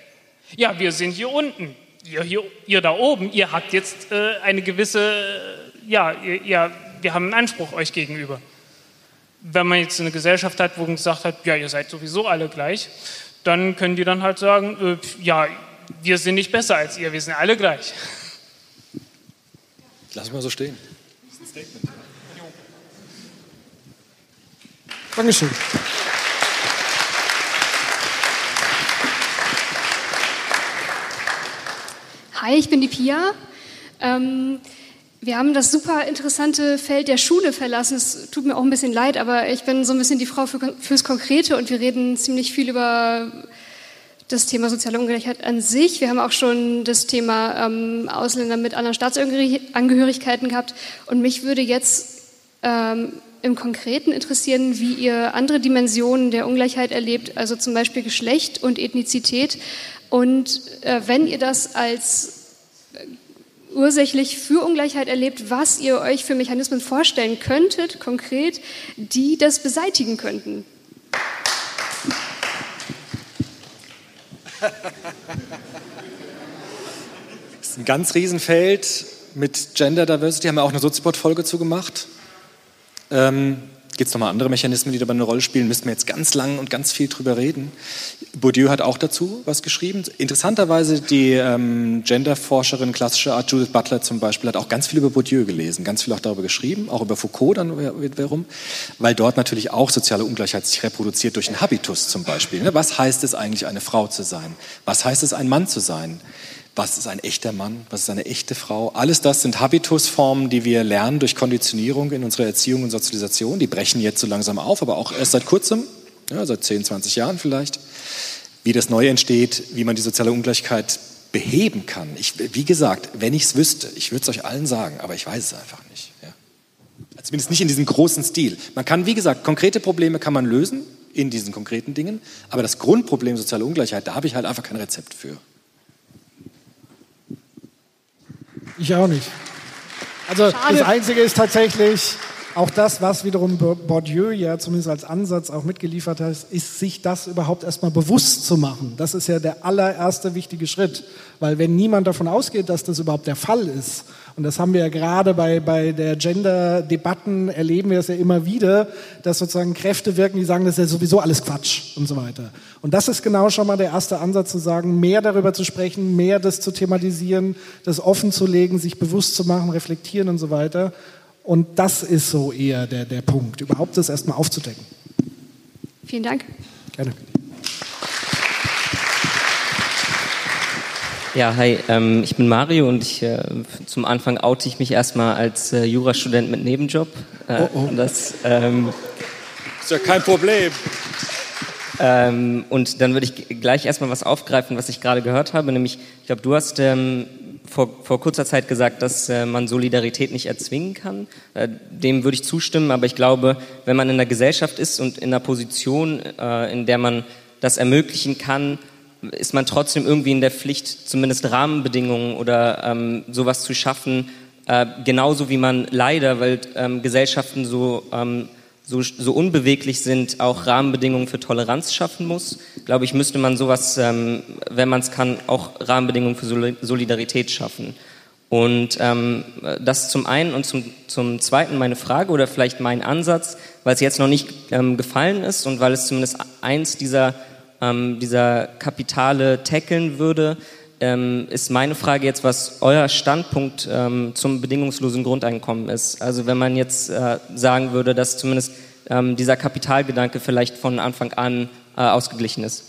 Ja, wir sind hier unten, ihr, hier, ihr da oben, ihr habt jetzt äh, eine gewisse, äh, ja, ihr, ihr, wir haben einen Anspruch euch gegenüber. Wenn man jetzt eine Gesellschaft hat, wo man gesagt hat, ja, ihr seid sowieso alle gleich, dann können die dann halt sagen, äh, ja, wir sind nicht besser als ihr, wir sind alle gleich. Lass mal so stehen. Dankeschön. Hi, ich bin die Pia. Ähm, wir haben das super interessante Feld der Schule verlassen. Es tut mir auch ein bisschen leid, aber ich bin so ein bisschen die Frau für, fürs Konkrete und wir reden ziemlich viel über das Thema soziale Ungleichheit an sich. Wir haben auch schon das Thema ähm, Ausländer mit anderen Staatsangehörigkeiten gehabt. Und mich würde jetzt ähm, im Konkreten interessieren, wie ihr andere Dimensionen der Ungleichheit erlebt, also zum Beispiel Geschlecht und Ethnizität. Und äh, wenn ihr das als äh, ursächlich für Ungleichheit erlebt, was ihr euch für Mechanismen vorstellen könntet, konkret, die das beseitigen könnten. [LAUGHS] Das ist ein ganz Riesenfeld mit Gender Diversity, haben wir auch eine Soziopod-Folge zugemacht. Ähm, Gibt es nochmal andere Mechanismen, die dabei eine Rolle spielen? Müssten wir jetzt ganz lang und ganz viel drüber reden. Bourdieu hat auch dazu was geschrieben. Interessanterweise die ähm, Genderforscherin klassischer Art, Judith Butler zum Beispiel, hat auch ganz viel über Bourdieu gelesen, ganz viel auch darüber geschrieben, auch über Foucault dann wiederum, weil dort natürlich auch soziale Ungleichheit sich reproduziert durch den Habitus zum Beispiel. ne? Was heißt es eigentlich, eine Frau zu sein? Was heißt es, ein Mann zu sein? Was ist ein echter Mann? Was ist eine echte Frau? Alles das sind Habitusformen, die wir lernen durch Konditionierung in unserer Erziehung und Sozialisation. Die brechen jetzt so langsam auf, aber auch erst seit kurzem, ja, seit 10, 20 Jahren vielleicht. Wie das Neue entsteht, wie man die soziale Ungleichheit beheben kann. Ich, wie gesagt, wenn ich es wüsste, ich würde es euch allen sagen, aber ich weiß es einfach nicht. Ja. Zumindest nicht in diesem großen Stil. Man kann, wie gesagt, konkrete Probleme kann man lösen in diesen konkreten Dingen, aber das Grundproblem soziale Ungleichheit, da habe ich halt einfach kein Rezept für. Ich auch nicht. Also Schade. das Einzige ist tatsächlich auch das, was wiederum Bourdieu ja zumindest als Ansatz auch mitgeliefert hat, ist, sich das überhaupt erstmal bewusst zu machen. Das ist ja der allererste wichtige Schritt. Weil wenn niemand davon ausgeht, dass das überhaupt der Fall ist, und das haben wir ja gerade bei, bei der Gender-Debatten, erleben wir es ja immer wieder, dass sozusagen Kräfte wirken, die sagen, das ist ja sowieso alles Quatsch und so weiter. Und das ist genau schon mal der erste Ansatz zu sagen, mehr darüber zu sprechen, mehr das zu thematisieren, das offen zu legen, sich bewusst zu machen, reflektieren und so weiter. Und das ist so eher der, der Punkt, überhaupt das erstmal aufzudecken. Vielen Dank. Gerne. Ja, hi, ähm, ich bin Mario und ich, äh, zum Anfang oute ich mich erstmal als äh, Jurastudent mit Nebenjob. Äh, oh, oh. Das ähm, ist ja kein Problem. Ähm, und dann würde ich gleich erstmal was aufgreifen, was ich gerade gehört habe, nämlich, ich glaube, du hast ähm, vor, vor kurzer Zeit gesagt, dass äh, man Solidarität nicht erzwingen kann. Äh, dem würde ich zustimmen, aber ich glaube, wenn man in einer Gesellschaft ist und in einer Position, äh, in der man das ermöglichen kann, ist man trotzdem irgendwie in der Pflicht, zumindest Rahmenbedingungen oder ähm, sowas zu schaffen, genauso wie man leider, weil ähm, Gesellschaften so, ähm, so, so unbeweglich sind, auch Rahmenbedingungen für Toleranz schaffen muss. Glaube ich, müsste man sowas, ähm, wenn man es kann, auch Rahmenbedingungen für Solidarität schaffen. Und ähm, das zum einen und zum, zum zweiten meine Frage oder vielleicht mein Ansatz, weil es jetzt noch nicht ähm, gefallen ist und weil es zumindest eins dieser ähm, dieser Kapitale tackeln würde, ähm, ist meine Frage jetzt, was euer Standpunkt ähm, zum bedingungslosen Grundeinkommen ist. Also wenn man jetzt äh, sagen würde, dass zumindest ähm, dieser Kapitalgedanke vielleicht von Anfang an äh, ausgeglichen ist.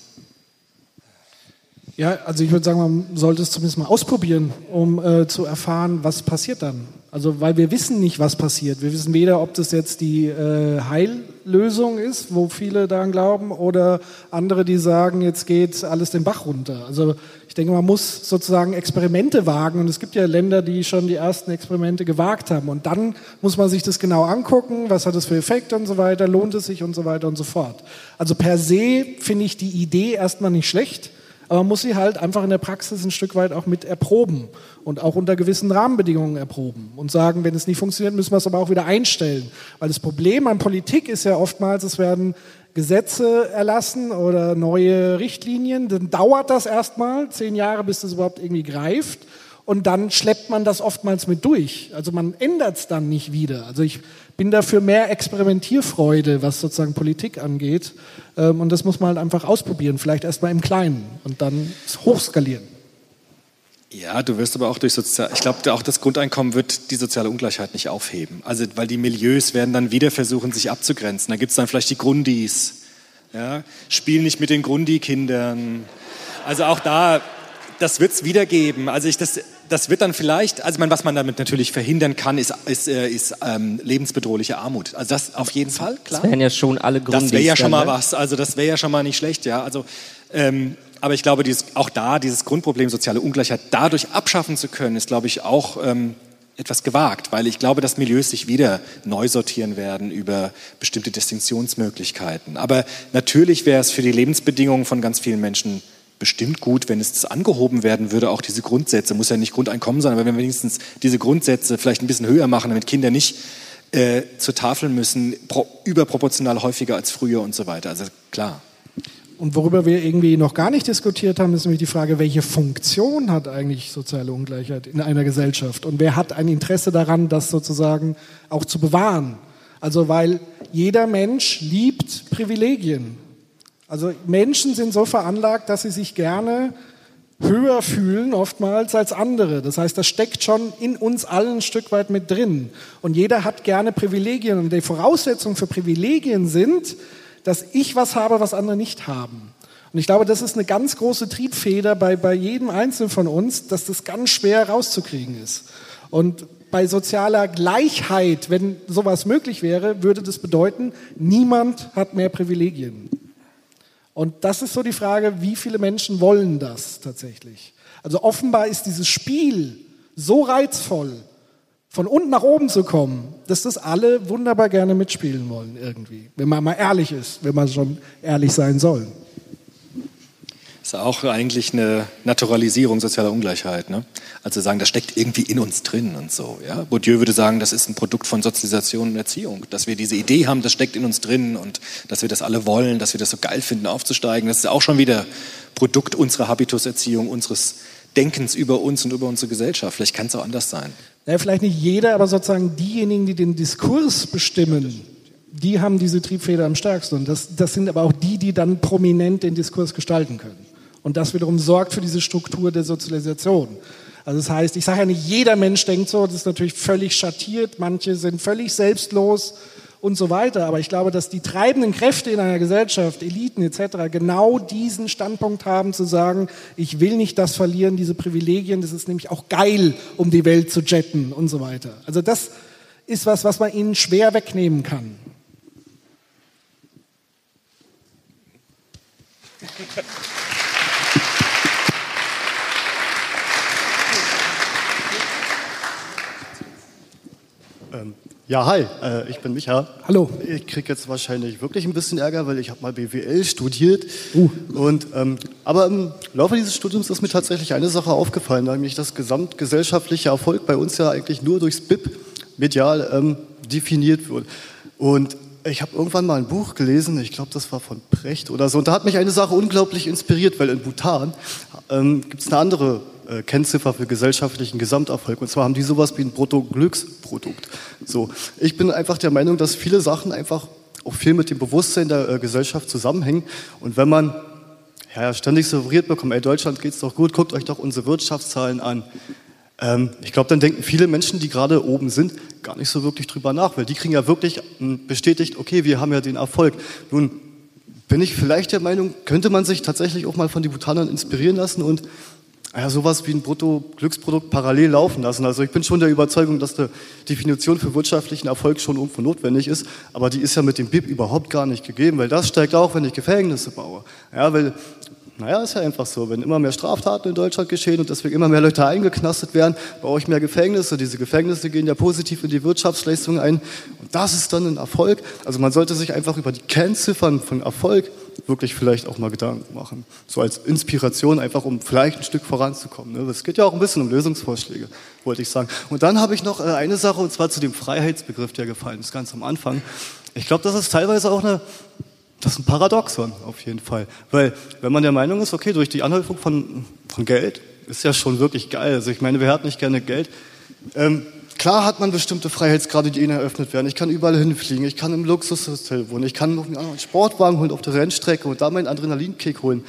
Ja, also ich würde sagen, man sollte es zumindest mal ausprobieren, um äh, zu erfahren, was passiert dann. Also weil wir wissen nicht, was passiert. Wir wissen weder, ob das jetzt die äh, Heillösung ist, wo viele daran glauben, oder andere, die sagen, jetzt geht alles den Bach runter. Also ich denke, man muss sozusagen Experimente wagen und es gibt ja Länder, die schon die ersten Experimente gewagt haben. Und dann muss man sich das genau angucken, was hat das für Effekte und so weiter, lohnt es sich und so weiter und so fort. Also per se finde ich die Idee erstmal nicht schlecht aber man muss sie halt einfach in der Praxis ein Stück weit auch mit erproben und auch unter gewissen Rahmenbedingungen erproben und sagen, wenn es nicht funktioniert, müssen wir es aber auch wieder einstellen. Weil das Problem an Politik ist ja oftmals, es werden Gesetze erlassen oder neue Richtlinien, dann dauert das erstmal zehn Jahre, bis das überhaupt irgendwie greift und dann schleppt man das oftmals mit durch. Also man ändert es dann nicht wieder. Also ich bin dafür mehr Experimentierfreude, was sozusagen Politik angeht. Ähm, und das muss man halt einfach ausprobieren, vielleicht erstmal im Kleinen und dann hochskalieren. Ja, du wirst aber auch durch sozial, ich glaube, auch das Grundeinkommen wird die soziale Ungleichheit nicht aufheben. Also, weil die Milieus werden dann wieder versuchen, sich abzugrenzen. Da gibt es dann vielleicht die Grundis. Ja, spielen nicht mit den Grundi-Kindern. Also auch da, das wird es wieder geben. Also ich, das, das wird dann vielleicht, also man, was man damit natürlich verhindern kann, ist, ist, äh, ist ähm, lebensbedrohliche Armut. Also das auf jeden Fall, klar. Das wären ja schon alle Gründe. Das wäre ja schon mal ne? was. Also das wäre ja schon mal nicht schlecht, ja. Also ähm, aber ich glaube, dieses, auch da dieses Grundproblem soziale Ungleichheit dadurch abschaffen zu können, ist, glaube ich, auch ähm, etwas gewagt, weil ich glaube, dass Milieus sich wieder neu sortieren werden über bestimmte Distinktionsmöglichkeiten. Aber natürlich wäre es für die Lebensbedingungen von ganz vielen Menschen bestimmt gut, wenn es angehoben werden würde, auch diese Grundsätze, muss ja nicht Grundeinkommen sein, aber wenn wir wenigstens diese Grundsätze vielleicht ein bisschen höher machen, damit Kinder nicht äh, zur Tafel müssen, pro, überproportional häufiger als früher und so weiter. Also klar. Und worüber wir irgendwie noch gar nicht diskutiert haben, ist nämlich die Frage, welche Funktion hat eigentlich soziale Ungleichheit in einer Gesellschaft? Und wer hat ein Interesse daran, das sozusagen auch zu bewahren? Also weil jeder Mensch liebt Privilegien. Also Menschen sind so veranlagt, dass sie sich gerne höher fühlen oftmals als andere. Das heißt, das steckt schon in uns allen ein Stück weit mit drin. Und jeder hat gerne Privilegien. Und die Voraussetzungen für Privilegien sind, dass ich was habe, was andere nicht haben. Und ich glaube, das ist eine ganz große Triebfeder bei, bei jedem Einzelnen von uns, dass das ganz schwer rauszukriegen ist. Und bei sozialer Gleichheit, wenn sowas möglich wäre, würde das bedeuten, niemand hat mehr Privilegien. Und das ist so die Frage, wie viele Menschen wollen das tatsächlich? Also offenbar ist dieses Spiel so reizvoll, von unten nach oben zu kommen, dass das alle wunderbar gerne mitspielen wollen irgendwie. Wenn man mal ehrlich ist, wenn man schon ehrlich sein soll. Das ist auch eigentlich eine Naturalisierung sozialer Ungleichheit. Ne? Also sagen, das steckt irgendwie in uns drin und so. Ja? Bourdieu würde sagen, das ist ein Produkt von Sozialisation und Erziehung. Dass wir diese Idee haben, das steckt in uns drin und dass wir das alle wollen, dass wir das so geil finden, aufzusteigen. Das ist auch schon wieder Produkt unserer Habituserziehung, unseres Denkens über uns und über unsere Gesellschaft. Vielleicht kann es auch anders sein. Ja, vielleicht nicht jeder, aber sozusagen diejenigen, die den Diskurs bestimmen, die haben diese Triebfeder am stärksten. Und das, das sind aber auch die, die dann prominent den Diskurs gestalten können. Und das wiederum sorgt für diese Struktur der Sozialisation. Also das heißt, ich sage ja nicht, jeder Mensch denkt so, das ist natürlich völlig schattiert, manche sind völlig selbstlos und so weiter. Aber ich glaube, dass die treibenden Kräfte in einer Gesellschaft, Eliten etc., genau diesen Standpunkt haben zu sagen, ich will nicht das verlieren, diese Privilegien, das ist nämlich auch geil, um die Welt zu jetten und so weiter. Also das ist was, was man ihnen schwer wegnehmen kann. [LAUGHS] Ähm, ja, hi, äh, ich bin Micha. Hallo. Ich kriege jetzt wahrscheinlich wirklich ein bisschen Ärger, weil ich habe mal BWL studiert. Uh. Und, ähm, aber im Laufe dieses Studiums ist mir tatsächlich eine Sache aufgefallen, nämlich dass gesamtgesellschaftlicher Erfolg bei uns ja eigentlich nur durchs BIP medial ähm, definiert wird. Und ich habe irgendwann mal ein Buch gelesen, ich glaube, das war von Precht oder so, und da hat mich eine Sache unglaublich inspiriert, weil in Bhutan ähm, gibt es eine andere äh, Kennziffer für gesellschaftlichen Gesamterfolg. Und zwar haben die sowas wie ein Bruttoglücksprodukt. So, ich bin einfach der Meinung, dass viele Sachen einfach auch viel mit dem Bewusstsein der äh, Gesellschaft zusammenhängen. Und wenn man ja, ständig suggeriert bekommt, ey, Deutschland geht's doch gut, guckt euch doch unsere Wirtschaftszahlen an. Ähm, ich glaube, dann denken viele Menschen, die gerade oben sind, gar nicht so wirklich drüber nach, weil die kriegen ja wirklich hm, bestätigt, okay, wir haben ja den Erfolg. Nun bin ich vielleicht der Meinung, könnte man sich tatsächlich auch mal von den Bhutanern inspirieren lassen und ja, sowas wie ein Bruttoglücksprodukt parallel laufen lassen. Also ich bin schon der Überzeugung, dass die Definition für wirtschaftlichen Erfolg schon irgendwo notwendig ist, aber die ist ja mit dem BIP überhaupt gar nicht gegeben, weil das steigt auch, wenn ich Gefängnisse baue. Ja, weil naja, ist ja einfach so. Wenn immer mehr Straftaten in Deutschland geschehen und deswegen immer mehr Leute eingeknastet werden, baue ich mehr Gefängnisse. Diese Gefängnisse gehen ja positiv in die Wirtschaftsleistung ein. Und das ist dann ein Erfolg. Also man sollte sich einfach über die Kennziffern von Erfolg wirklich vielleicht auch mal Gedanken machen. So als Inspiration, einfach um vielleicht ein Stück voranzukommen. Ne? Es geht ja auch ein bisschen um Lösungsvorschläge, wollte ich sagen. Und dann habe ich noch äh, eine Sache, und zwar zu dem Freiheitsbegriff, der gefallen ist, ganz am Anfang. Ich glaube, das ist teilweise auch eine das ist ein Paradoxon auf jeden Fall. Weil wenn man der Meinung ist, okay, durch die Anhäufung von, von Geld ist ja schon wirklich geil. Also ich meine, wer hat nicht gerne Geld? Ähm, klar hat man bestimmte Freiheitsgrade, die ihnen eröffnet werden. Ich kann überall hinfliegen, ich kann im Luxushotel wohnen, ich kann noch einen Sportwagen holen auf der Rennstrecke und da meinen Adrenalinkick holen.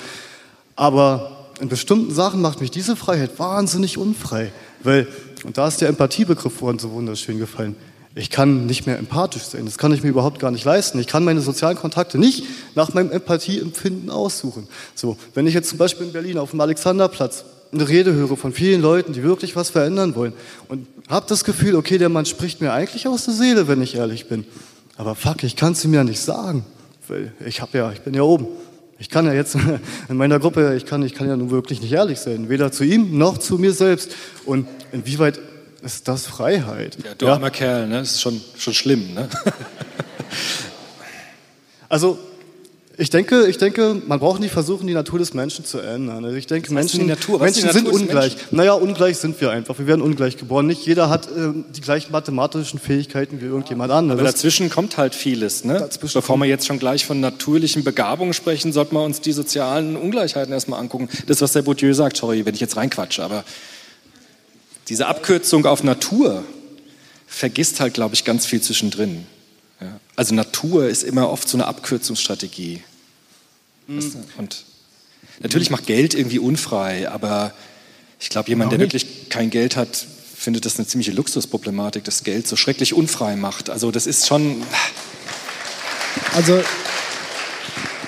Aber in bestimmten Sachen macht mich diese Freiheit wahnsinnig unfrei. Weil, und da ist der Empathiebegriff vorhin so wunderschön gefallen ich kann nicht mehr empathisch sein. Das kann ich mir überhaupt gar nicht leisten. Ich kann meine sozialen Kontakte nicht nach meinem Empathieempfinden aussuchen. So, wenn ich jetzt zum Beispiel in Berlin auf dem Alexanderplatz eine Rede höre von vielen Leuten, die wirklich was verändern wollen und habe das Gefühl, okay, der Mann spricht mir eigentlich aus der Seele, wenn ich ehrlich bin. Aber fuck, ich kann es ihm ja nicht sagen, weil ich habe ja, ich bin ja oben. Ich kann ja jetzt [LAUGHS] in meiner Gruppe, ich kann, ich kann ja nun wirklich nicht ehrlich sein, weder zu ihm noch zu mir selbst. Und inwieweit ist das Freiheit? Ja, du ja. armer Kerl, ne? Das ist schon, schon schlimm, ne? [LAUGHS] also, ich denke, ich denke, man braucht nicht versuchen, die Natur des Menschen zu ändern. Also ich denke, Menschen, Menschen sind ungleich. Naja, ungleich sind wir einfach. Wir werden ungleich geboren. Nicht jeder hat äh, die gleichen mathematischen Fähigkeiten wie irgendjemand anderes. Aber dazwischen kommt halt vieles. Ne? Bevor wir jetzt schon gleich von natürlichen Begabungen sprechen, sollten wir uns die sozialen Ungleichheiten erstmal angucken. Das, was der Bourdieu sagt, sorry, wenn ich jetzt reinquatsche, aber diese Abkürzung auf Natur vergisst halt, glaube ich, ganz viel zwischendrin. Ja. Also Natur ist immer oft so eine Abkürzungsstrategie. Mhm. Und natürlich macht Geld irgendwie unfrei, aber ich glaube, jemand, der wirklich kein Geld hat, findet das eine ziemliche Luxusproblematik, dass Geld so schrecklich unfrei macht. Also das ist schon... Also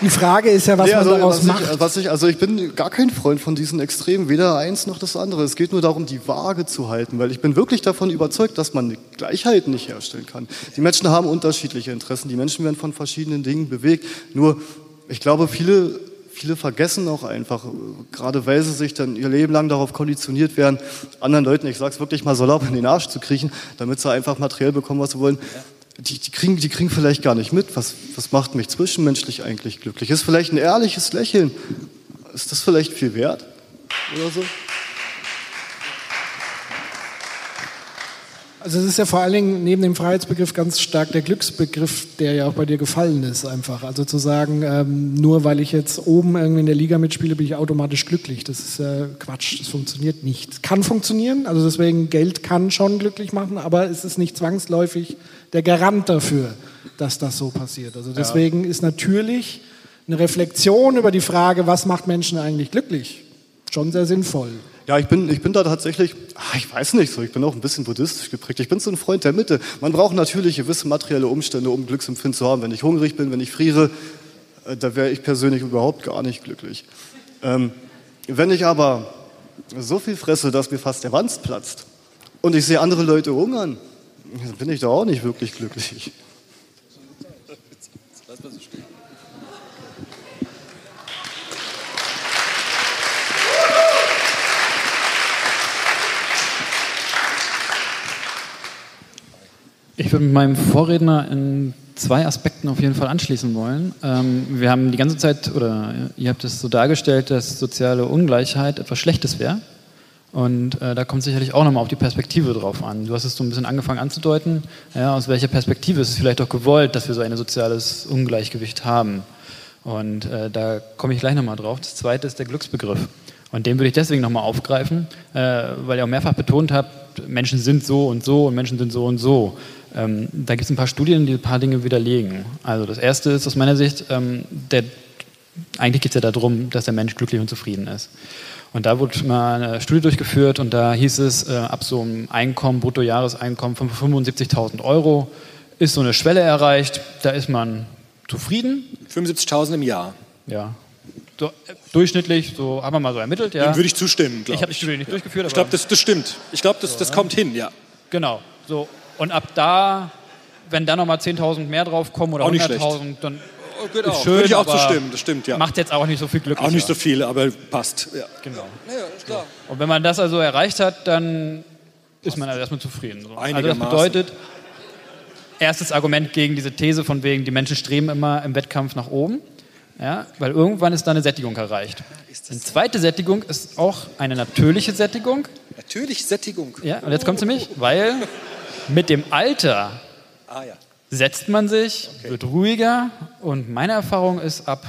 die Frage ist ja, was nee, also, man daraus was macht. Ich, was ich, also ich bin gar kein Freund von diesen Extremen, weder eins noch das andere. Es geht nur darum, die Waage zu halten, weil ich bin wirklich davon überzeugt, dass man Gleichheit nicht herstellen kann. Die Menschen haben unterschiedliche Interessen, die Menschen werden von verschiedenen Dingen bewegt. Nur, ich glaube, viele viele vergessen auch einfach, gerade weil sie sich dann ihr Leben lang darauf konditioniert werden, anderen Leuten, ich sag's wirklich mal salopp, in den Arsch zu kriechen, damit sie einfach materiell bekommen, was sie wollen die, die, kriegen, die kriegen vielleicht gar nicht mit, was, was macht mich zwischenmenschlich eigentlich glücklich. Ist vielleicht ein ehrliches Lächeln, ist das vielleicht viel wert? Oder so? Also es ist ja vor allen Dingen neben dem Freiheitsbegriff ganz stark der Glücksbegriff, der ja auch bei dir gefallen ist einfach. Also zu sagen, ähm, nur weil ich jetzt oben irgendwie in der Liga mitspiele, bin ich automatisch glücklich. Das ist äh, Quatsch, das funktioniert nicht. Kann funktionieren, also deswegen Geld kann schon glücklich machen, aber es ist nicht zwangsläufig der Garant dafür, dass das so passiert. Also deswegen ja. ist natürlich eine Reflexion über die Frage, was macht Menschen eigentlich glücklich, schon sehr sinnvoll. Ja, ich bin, ich bin da tatsächlich, ach, ich weiß nicht so, ich bin auch ein bisschen buddhistisch geprägt. Ich bin so ein Freund der Mitte. Man braucht natürlich gewisse materielle Umstände, um Glücksempfinden zu haben. Wenn ich hungrig bin, wenn ich friere, äh, da wäre ich persönlich überhaupt gar nicht glücklich. Ähm, wenn ich aber so viel fresse, dass mir fast der Wanst platzt und ich sehe andere Leute hungern, bin ich da auch nicht wirklich glücklich. Ich würde mit meinem Vorredner in zwei Aspekten auf jeden Fall anschließen wollen. Ähm, wir haben die ganze Zeit, oder ihr habt es so dargestellt, dass soziale Ungleichheit etwas Schlechtes wäre. Und äh, da kommt sicherlich auch nochmal auf die Perspektive drauf an. Du hast es so ein bisschen angefangen anzudeuten. Ja, aus welcher Perspektive ist es vielleicht auch gewollt, dass wir so ein soziales Ungleichgewicht haben? Und äh, da komme ich gleich nochmal drauf. Das zweite ist der Glücksbegriff. Und den würde ich deswegen nochmal aufgreifen, äh, weil ihr auch mehrfach betont habt, Menschen sind so und so und Menschen sind so und so. Ähm, da gibt es ein paar Studien, die ein paar Dinge widerlegen. Also das erste ist aus meiner Sicht, ähm, der, eigentlich geht es ja darum, dass der Mensch glücklich und zufrieden ist. Und da wurde mal eine Studie durchgeführt und da hieß es, äh, ab so einem Einkommen, Bruttojahreseinkommen von 75.000 Euro ist so eine Schwelle erreicht, da ist man zufrieden. 75.000 im Jahr. Ja, so, äh, durchschnittlich, so haben wir mal so ermittelt. Ja. Dem würde ich zustimmen, Ich habe die Studie nicht ja. durchgeführt. Ich glaube, das, das stimmt. Ich glaube, das, so, das ne? kommt hin, ja. Genau. So. Und ab da, wenn da nochmal 10.000 mehr drauf kommen oder 100.000, dann oh, ist auch. schön. Würde ich auch zustimmen, das stimmt, ja. Macht jetzt auch nicht so viel Glück. Auch nicht so viel, aber passt. Ja. Genau. Ja, ist klar. Und wenn man das also erreicht hat, dann ist man also erstmal zufrieden. So. Also das bedeutet, erstes Argument gegen diese These von wegen, die Menschen streben immer im Wettkampf nach oben. Ja, weil irgendwann ist da eine Sättigung erreicht. Eine zweite Sättigung ist auch eine natürliche Sättigung. Natürliche Sättigung. Ja, und jetzt kommt sie mich, weil mit dem Alter ah, ja. Setzt man sich, okay. wird ruhiger und meine Erfahrung ist ab,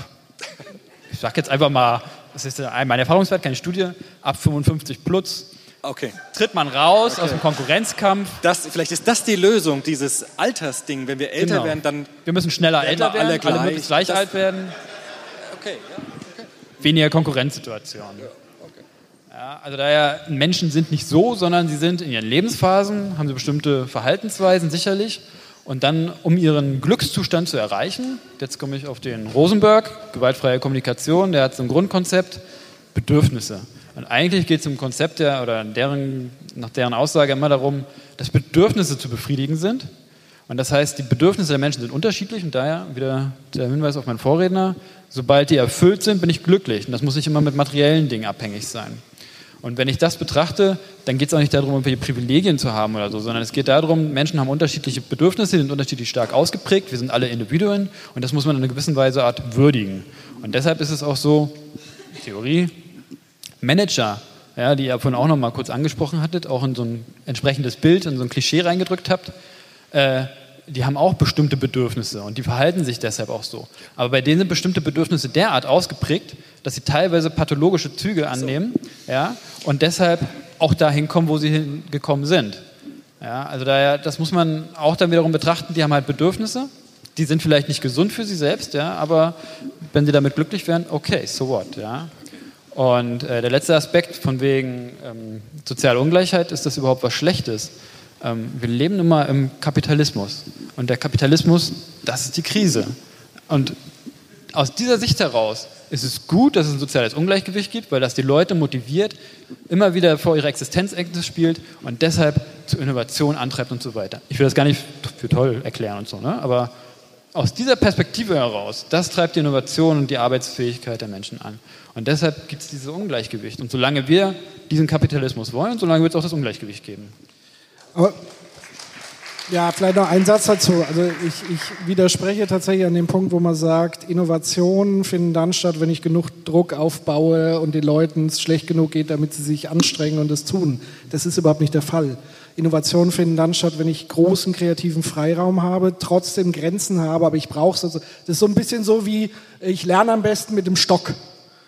ich sag jetzt einfach mal, das ist mein Erfahrungswert, keine Studie, ab 55 plus Okay. Tritt man raus okay. aus dem Konkurrenzkampf. Das, vielleicht ist das die Lösung, dieses Altersding. Wenn wir älter genau. werden, dann. Wir müssen schneller älter werden, alle, gleich, alle möglichst gleich alt werden. Okay, ja. Okay. Weniger Konkurrenzsituation. Ja, ja, also daher, Menschen sind nicht so, sondern sie sind in ihren Lebensphasen, haben sie bestimmte Verhaltensweisen sicherlich. Und dann, um ihren Glückszustand zu erreichen, jetzt komme ich auf den Rosenberg, gewaltfreie Kommunikation, der hat so ein Grundkonzept, Bedürfnisse. Und eigentlich geht es im Konzept der, oder deren, nach deren Aussage immer darum, dass Bedürfnisse zu befriedigen sind. Und das heißt, die Bedürfnisse der Menschen sind unterschiedlich und daher wieder der Hinweis auf meinen Vorredner, sobald die erfüllt sind, bin ich glücklich. Und das muss nicht immer mit materiellen Dingen abhängig sein. Und wenn ich das betrachte, dann geht es auch nicht darum, irgendwelche Privilegien zu haben oder so, sondern es geht darum, Menschen haben unterschiedliche Bedürfnisse, sind unterschiedlich stark ausgeprägt, wir sind alle Individuen und das muss man in einer gewissen Weise Art würdigen. Und deshalb ist es auch so, Theorie, Manager, ja, die ihr vorhin auch noch mal kurz angesprochen hattet, auch in so ein entsprechendes Bild, in so ein Klischee reingedrückt habt, äh, die haben auch bestimmte Bedürfnisse und die verhalten sich deshalb auch so. Aber bei denen sind bestimmte Bedürfnisse derart ausgeprägt, dass sie teilweise pathologische Züge annehmen ja, und deshalb auch dahin kommen, wo sie hingekommen sind. Ja, also daher, das muss man auch dann wiederum betrachten, die haben halt Bedürfnisse, die sind vielleicht nicht gesund für sie selbst, ja, aber wenn sie damit glücklich wären, okay, so what, ja. Und äh, der letzte Aspekt von wegen ähm, soziale Ungleichheit, ist das überhaupt was Schlechtes? Ähm, wir leben immer im Kapitalismus. Und der Kapitalismus, das ist die Krise. Und aus dieser Sicht heraus ist es gut, dass es ein soziales Ungleichgewicht gibt, weil das die Leute motiviert, immer wieder vor ihrer Existenzängste spielt und deshalb zur Innovation antreibt und so weiter. Ich will das gar nicht für toll erklären und so, ne? aber aus dieser Perspektive heraus, das treibt die Innovation und die Arbeitsfähigkeit der Menschen an. Und deshalb gibt es dieses Ungleichgewicht. Und solange wir diesen Kapitalismus wollen, solange wird es auch das Ungleichgewicht geben. Aber Ja, vielleicht noch ein Satz dazu. Also ich, ich widerspreche tatsächlich an dem Punkt, wo man sagt, Innovationen finden dann statt, wenn ich genug Druck aufbaue und den Leuten es schlecht genug geht, damit sie sich anstrengen und es tun. Das ist überhaupt nicht der Fall. Innovationen finden dann statt, wenn ich großen kreativen Freiraum habe, trotzdem Grenzen habe, aber ich brauche es. Also, das ist so ein bisschen so wie, ich lerne am besten mit dem Stock.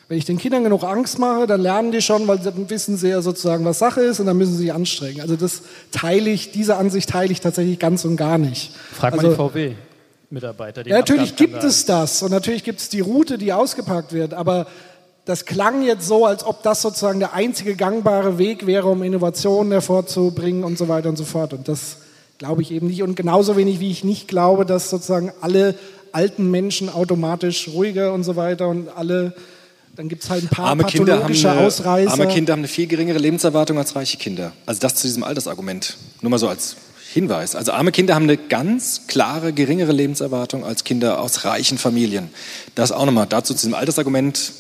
Wenn ich den Kindern genug Angst mache, dann lernen die schon, weil dann wissen sie ja sozusagen, was Sache ist und dann müssen sie sich anstrengen. Also das teile ich, diese Ansicht teile ich tatsächlich ganz und gar nicht. Frag also, mal die VW-Mitarbeiter. Ja, natürlich gibt es das und natürlich gibt es die Route, die ausgepackt wird, aber das klang jetzt so, als ob das sozusagen der einzige gangbare Weg wäre, um Innovationen hervorzubringen und so weiter und so fort. Und das glaube ich eben nicht. Und genauso wenig wie ich nicht glaube, dass sozusagen alle alten Menschen automatisch ruhiger und so weiter und alle dann gibt es halt ein paar arme Kinder haben eine, Ausreißer. Arme Kinder haben eine viel geringere Lebenserwartung als reiche Kinder. Also das zu diesem Altersargument. Nur mal so als Hinweis. Also arme Kinder haben eine ganz klare geringere Lebenserwartung als Kinder aus reichen Familien. Das auch nochmal dazu zu diesem Altersargument.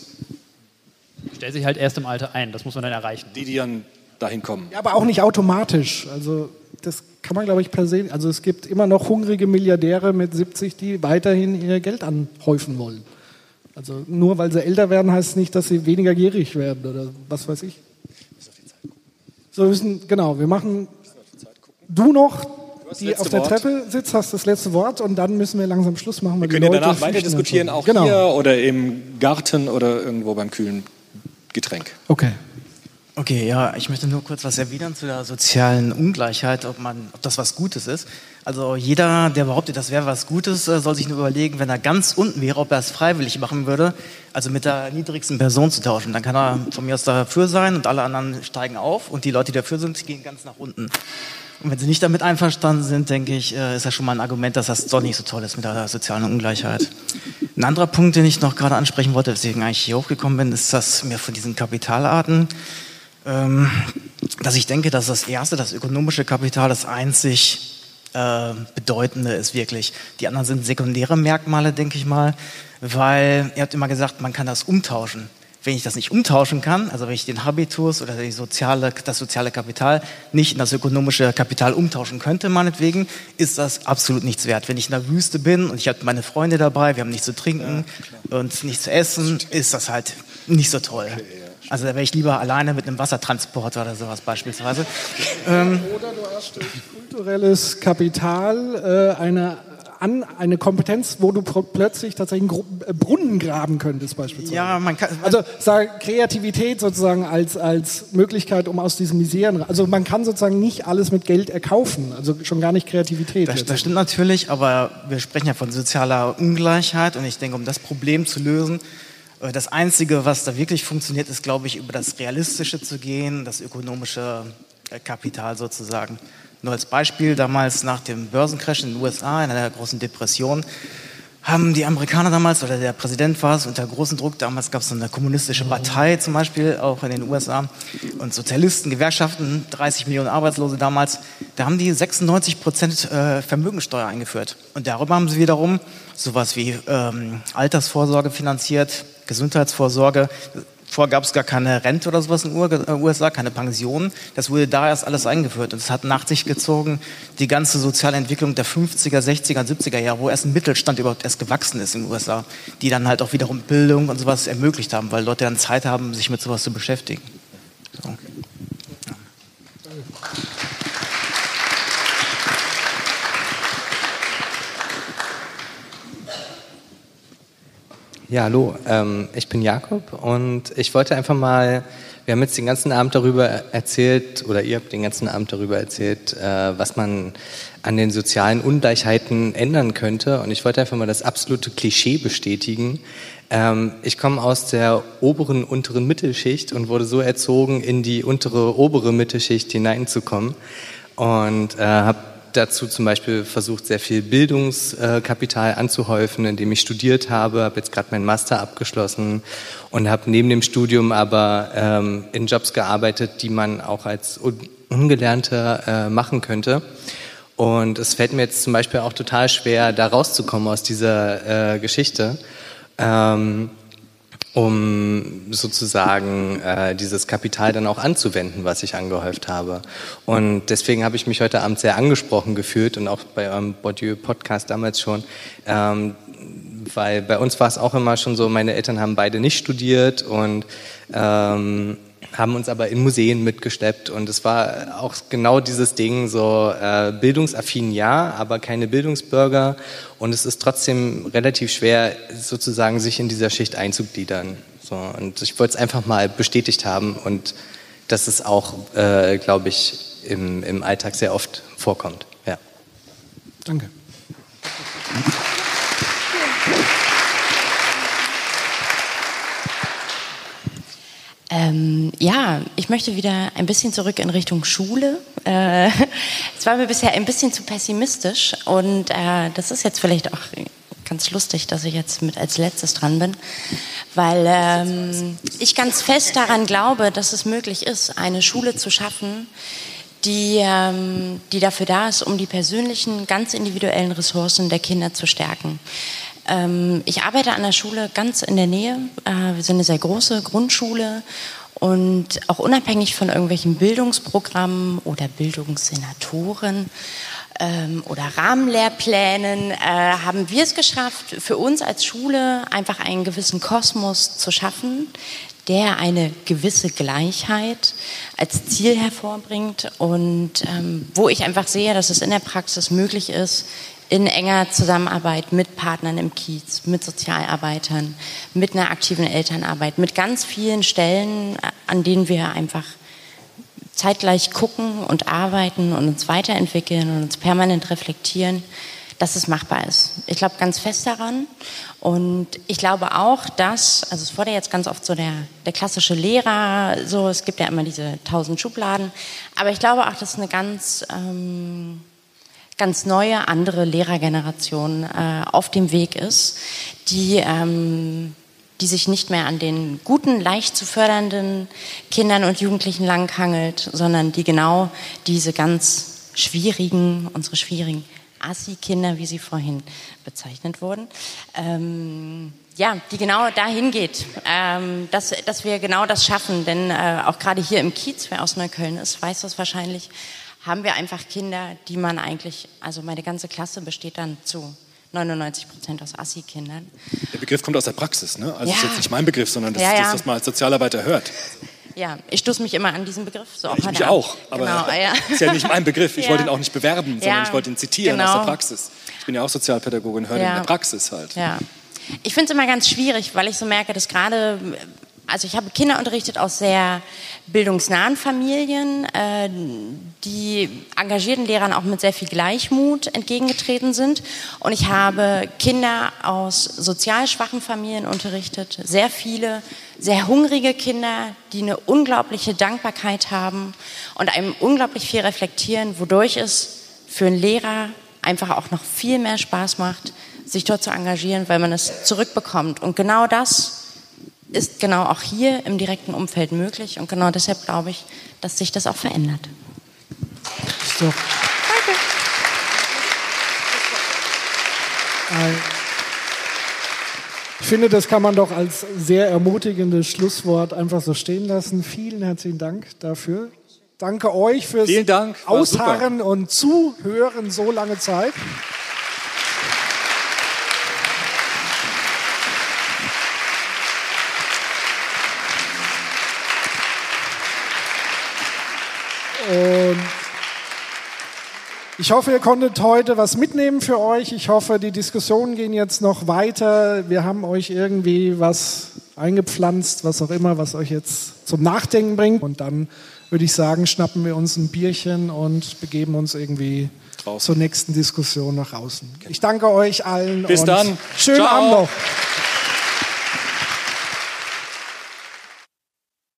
Stellt sich halt erst im Alter ein, das muss man dann erreichen. Die, die dann dahin kommen. Ja, aber auch nicht automatisch. Also das kann man, glaube ich, per se. Also es gibt immer noch hungrige Milliardäre mit 70, die weiterhin ihr Geld anhäufen wollen. Also nur weil sie älter werden, heißt es nicht, dass sie weniger gierig werden oder was weiß ich. So, wir müssen, genau, wir machen. Du noch, die auf der Wort. Treppe sitzt, hast das letzte Wort und dann müssen wir langsam Schluss machen. Wir können ja danach weiter diskutieren, auch genau. hier oder im Garten oder irgendwo beim kühlen Getränk. Okay. Okay, ja, ich möchte nur kurz was erwidern zu der sozialen Ungleichheit, ob, man, ob das was Gutes ist. Also jeder, der behauptet, das wäre was Gutes, äh, soll sich nur überlegen, wenn er ganz unten wäre, ob er es freiwillig machen würde, also mit der niedrigsten Person zu tauschen. Dann kann er von mir aus dafür sein und alle anderen steigen auf und die Leute, die dafür sind, gehen ganz nach unten. Und wenn sie nicht damit einverstanden sind, denke ich, äh, ist das schon mal ein Argument, dass das doch nicht so toll ist mit der sozialen Ungleichheit. Ein anderer Punkt, den ich noch gerade ansprechen wollte, weswegen eigentlich hier hochgekommen bin, ist, dass mir von diesen Kapitalarten dass ich denke, dass das erste, das ökonomische Kapital, das einzig äh, bedeutende ist wirklich. Die anderen sind sekundäre Merkmale, denke ich mal, weil ihr habt immer gesagt, man kann das umtauschen. Wenn ich das nicht umtauschen kann, also wenn ich den Habitus oder soziale, das soziale Kapital nicht in das ökonomische Kapital umtauschen könnte, meinetwegen, ist das absolut nichts wert. Wenn ich in der Wüste bin und ich habe meine Freunde dabei, wir haben nichts zu trinken ja, und nichts zu essen, ist das halt nicht so toll. Okay, ja. Also da wäre ich lieber alleine mit einem Wassertransporter oder sowas beispielsweise. Ähm, oder du hast durch kulturelles Kapital äh, eine an eine Kompetenz, wo du plötzlich tatsächlich einen äh, Brunnen graben könntest beispielsweise. Ja, man kann. Also sag, Kreativität sozusagen als als Möglichkeit, um aus diesen Miseren. Also man kann sozusagen nicht alles mit Geld erkaufen. Also schon gar nicht Kreativität. Das, das stimmt natürlich, aber wir sprechen ja von sozialer Ungleichheit und ich denke, um das Problem zu lösen, das Einzige, was da wirklich funktioniert, ist, glaube ich, über das Realistische zu gehen, das ökonomische äh, Kapital sozusagen. Nur als Beispiel, damals nach dem Börsencrash in den USA, in einer großen Depression, haben die Amerikaner damals, oder der Präsident war es, unter großem Druck, damals gab es eine kommunistische Partei zum Beispiel, auch in den USA, und Sozialisten, Gewerkschaften, 30 Millionen Arbeitslose damals, da haben die 96 Prozent äh, Vermögensteuer eingeführt. Und darüber haben sie wiederum sowas wie ähm, Altersvorsorge finanziert, Gesundheitsvorsorge. Vorher gab es gar keine Rente oder sowas in den USA, keine Pension. Das wurde da erst alles eingeführt. Und es hat nach sich gezogen die ganze soziale Entwicklung der 50er, 60er, 70er Jahre, wo erst ein Mittelstand überhaupt erst gewachsen ist in den USA, die dann halt auch wiederum Bildung und sowas ermöglicht haben, weil Leute dann Zeit haben, sich mit sowas zu beschäftigen. So. Ja, hallo, ähm, ich bin Jakob und ich wollte einfach mal, wir haben jetzt den ganzen Abend darüber erzählt, oder ihr habt den ganzen Abend darüber erzählt, äh, was man an den sozialen Ungleichheiten ändern könnte. Und ich wollte einfach mal das absolute Klischee bestätigen. Ähm, ich komme aus der oberen, unteren Mittelschicht und wurde so erzogen, in die untere, obere Mittelschicht hineinzukommen. Und äh, habe dazu zum Beispiel versucht, sehr viel Bildungskapital anzuhäufen, indem ich studiert habe, habe jetzt gerade meinen Master abgeschlossen und habe neben dem Studium aber ähm, in Jobs gearbeitet, die man auch als Ungelernter äh, machen könnte. Und es fällt mir jetzt zum Beispiel auch total schwer, da rauszukommen aus dieser äh, Geschichte. Ähm, um sozusagen äh, dieses Kapital dann auch anzuwenden, was ich angehäuft habe. Und deswegen habe ich mich heute Abend sehr angesprochen gefühlt und auch bei eurem Bourdieu-Podcast damals schon, ähm, weil bei uns war es auch immer schon so, meine Eltern haben beide nicht studiert und ähm, haben uns aber in Museen mitgesteppt und es war auch genau dieses Ding, so äh, bildungsaffin ja, aber keine Bildungsbürger und es ist trotzdem relativ schwer, sozusagen sich in dieser Schicht einzugliedern. So, und ich wollte es einfach mal bestätigt haben und dass es auch, äh, glaube ich, im, im Alltag sehr oft vorkommt. Ja. Danke. Ähm, ja, ich möchte wieder ein bisschen zurück in Richtung Schule. Äh, [LAUGHS] es war mir bisher ein bisschen zu pessimistisch und äh, das ist jetzt vielleicht auch ganz lustig, dass ich jetzt mit als letztes dran bin, weil ähm, ich ganz fest daran glaube, dass es möglich ist, eine Schule zu schaffen, die, ähm, die dafür da ist, um die persönlichen, ganz individuellen Ressourcen der Kinder zu stärken. Ähm, ich arbeite an der Schule ganz in der Nähe. Äh, wir sind eine sehr große Grundschule und auch unabhängig von irgendwelchen Bildungsprogrammen oder Bildungssenatoren ähm, oder Rahmenlehrplänen äh, haben wir es geschafft, für uns als Schule einfach einen gewissen Kosmos zu schaffen, der eine gewisse Gleichheit als Ziel hervorbringt und ähm, wo ich einfach sehe, dass es in der Praxis möglich ist, in enger Zusammenarbeit mit Partnern im Kiez, mit Sozialarbeitern, mit einer aktiven Elternarbeit, mit ganz vielen Stellen, an denen wir einfach zeitgleich gucken und arbeiten und uns weiterentwickeln und uns permanent reflektieren, dass es machbar ist. Ich glaube ganz fest daran und ich glaube auch, dass, also es wurde jetzt ganz oft so der, der klassische Lehrer, so es gibt ja immer diese tausend Schubladen, aber ich glaube auch, dass eine ganz ähm, ganz neue, andere Lehrergeneration äh, auf dem Weg ist, die, ähm, die sich nicht mehr an den guten, leicht zu fördernden Kindern und Jugendlichen langhangelt, sondern die genau diese ganz schwierigen, unsere schwierigen Assi-Kinder, wie sie vorhin bezeichnet wurden, ähm, ja, die genau dahin geht, ähm, dass, dass wir genau das schaffen. Denn äh, auch gerade hier im Kiez, wer aus Neukölln ist, weiß das wahrscheinlich, haben wir einfach Kinder, die man eigentlich, also meine ganze Klasse besteht dann zu 99 Prozent aus Assi-Kindern. Der Begriff kommt aus der Praxis, ne? Also ja. ist jetzt nicht mein Begriff, sondern das ja, ist ja. das, was man als Sozialarbeiter hört. Ja, ich stoße mich immer an diesen Begriff. So auch ich mich auch, aber genau, ja. ist ja nicht mein Begriff. Ich [LAUGHS] wollte ihn auch nicht bewerben, sondern ich wollte ihn zitieren genau. aus der Praxis. Ich bin ja auch Sozialpädagogin, höre ihn in der Praxis halt. Ja. Ich finde es immer ganz schwierig, weil ich so merke, dass gerade also ich habe Kinder unterrichtet aus sehr bildungsnahen Familien, äh, die engagierten Lehrern auch mit sehr viel Gleichmut entgegengetreten sind. Und ich habe Kinder aus sozial schwachen Familien unterrichtet, sehr viele, sehr hungrige Kinder, die eine unglaubliche Dankbarkeit haben und einem unglaublich viel reflektieren, wodurch es für einen Lehrer einfach auch noch viel mehr Spaß macht, sich dort zu engagieren, weil man es zurückbekommt. Und genau das ist genau auch hier im direkten Umfeld möglich und genau deshalb glaube ich, dass sich das auch verändert. So. Ich finde, das kann man doch als sehr ermutigendes Schlusswort einfach so stehen lassen. Vielen herzlichen Dank dafür. Danke euch fürs Dank, Ausharren und Zuhören so lange Zeit. Und ich hoffe, ihr konntet heute was mitnehmen für euch. Ich hoffe, die Diskussionen gehen jetzt noch weiter. Wir haben euch irgendwie was eingepflanzt, was auch immer, was euch jetzt zum Nachdenken bringt. Und dann würde ich sagen, schnappen wir uns ein Bierchen und begeben uns irgendwie Draußen. zur nächsten Diskussion nach außen. Ich danke euch allen. Bis und dann. Schönen Ciao. Abend noch.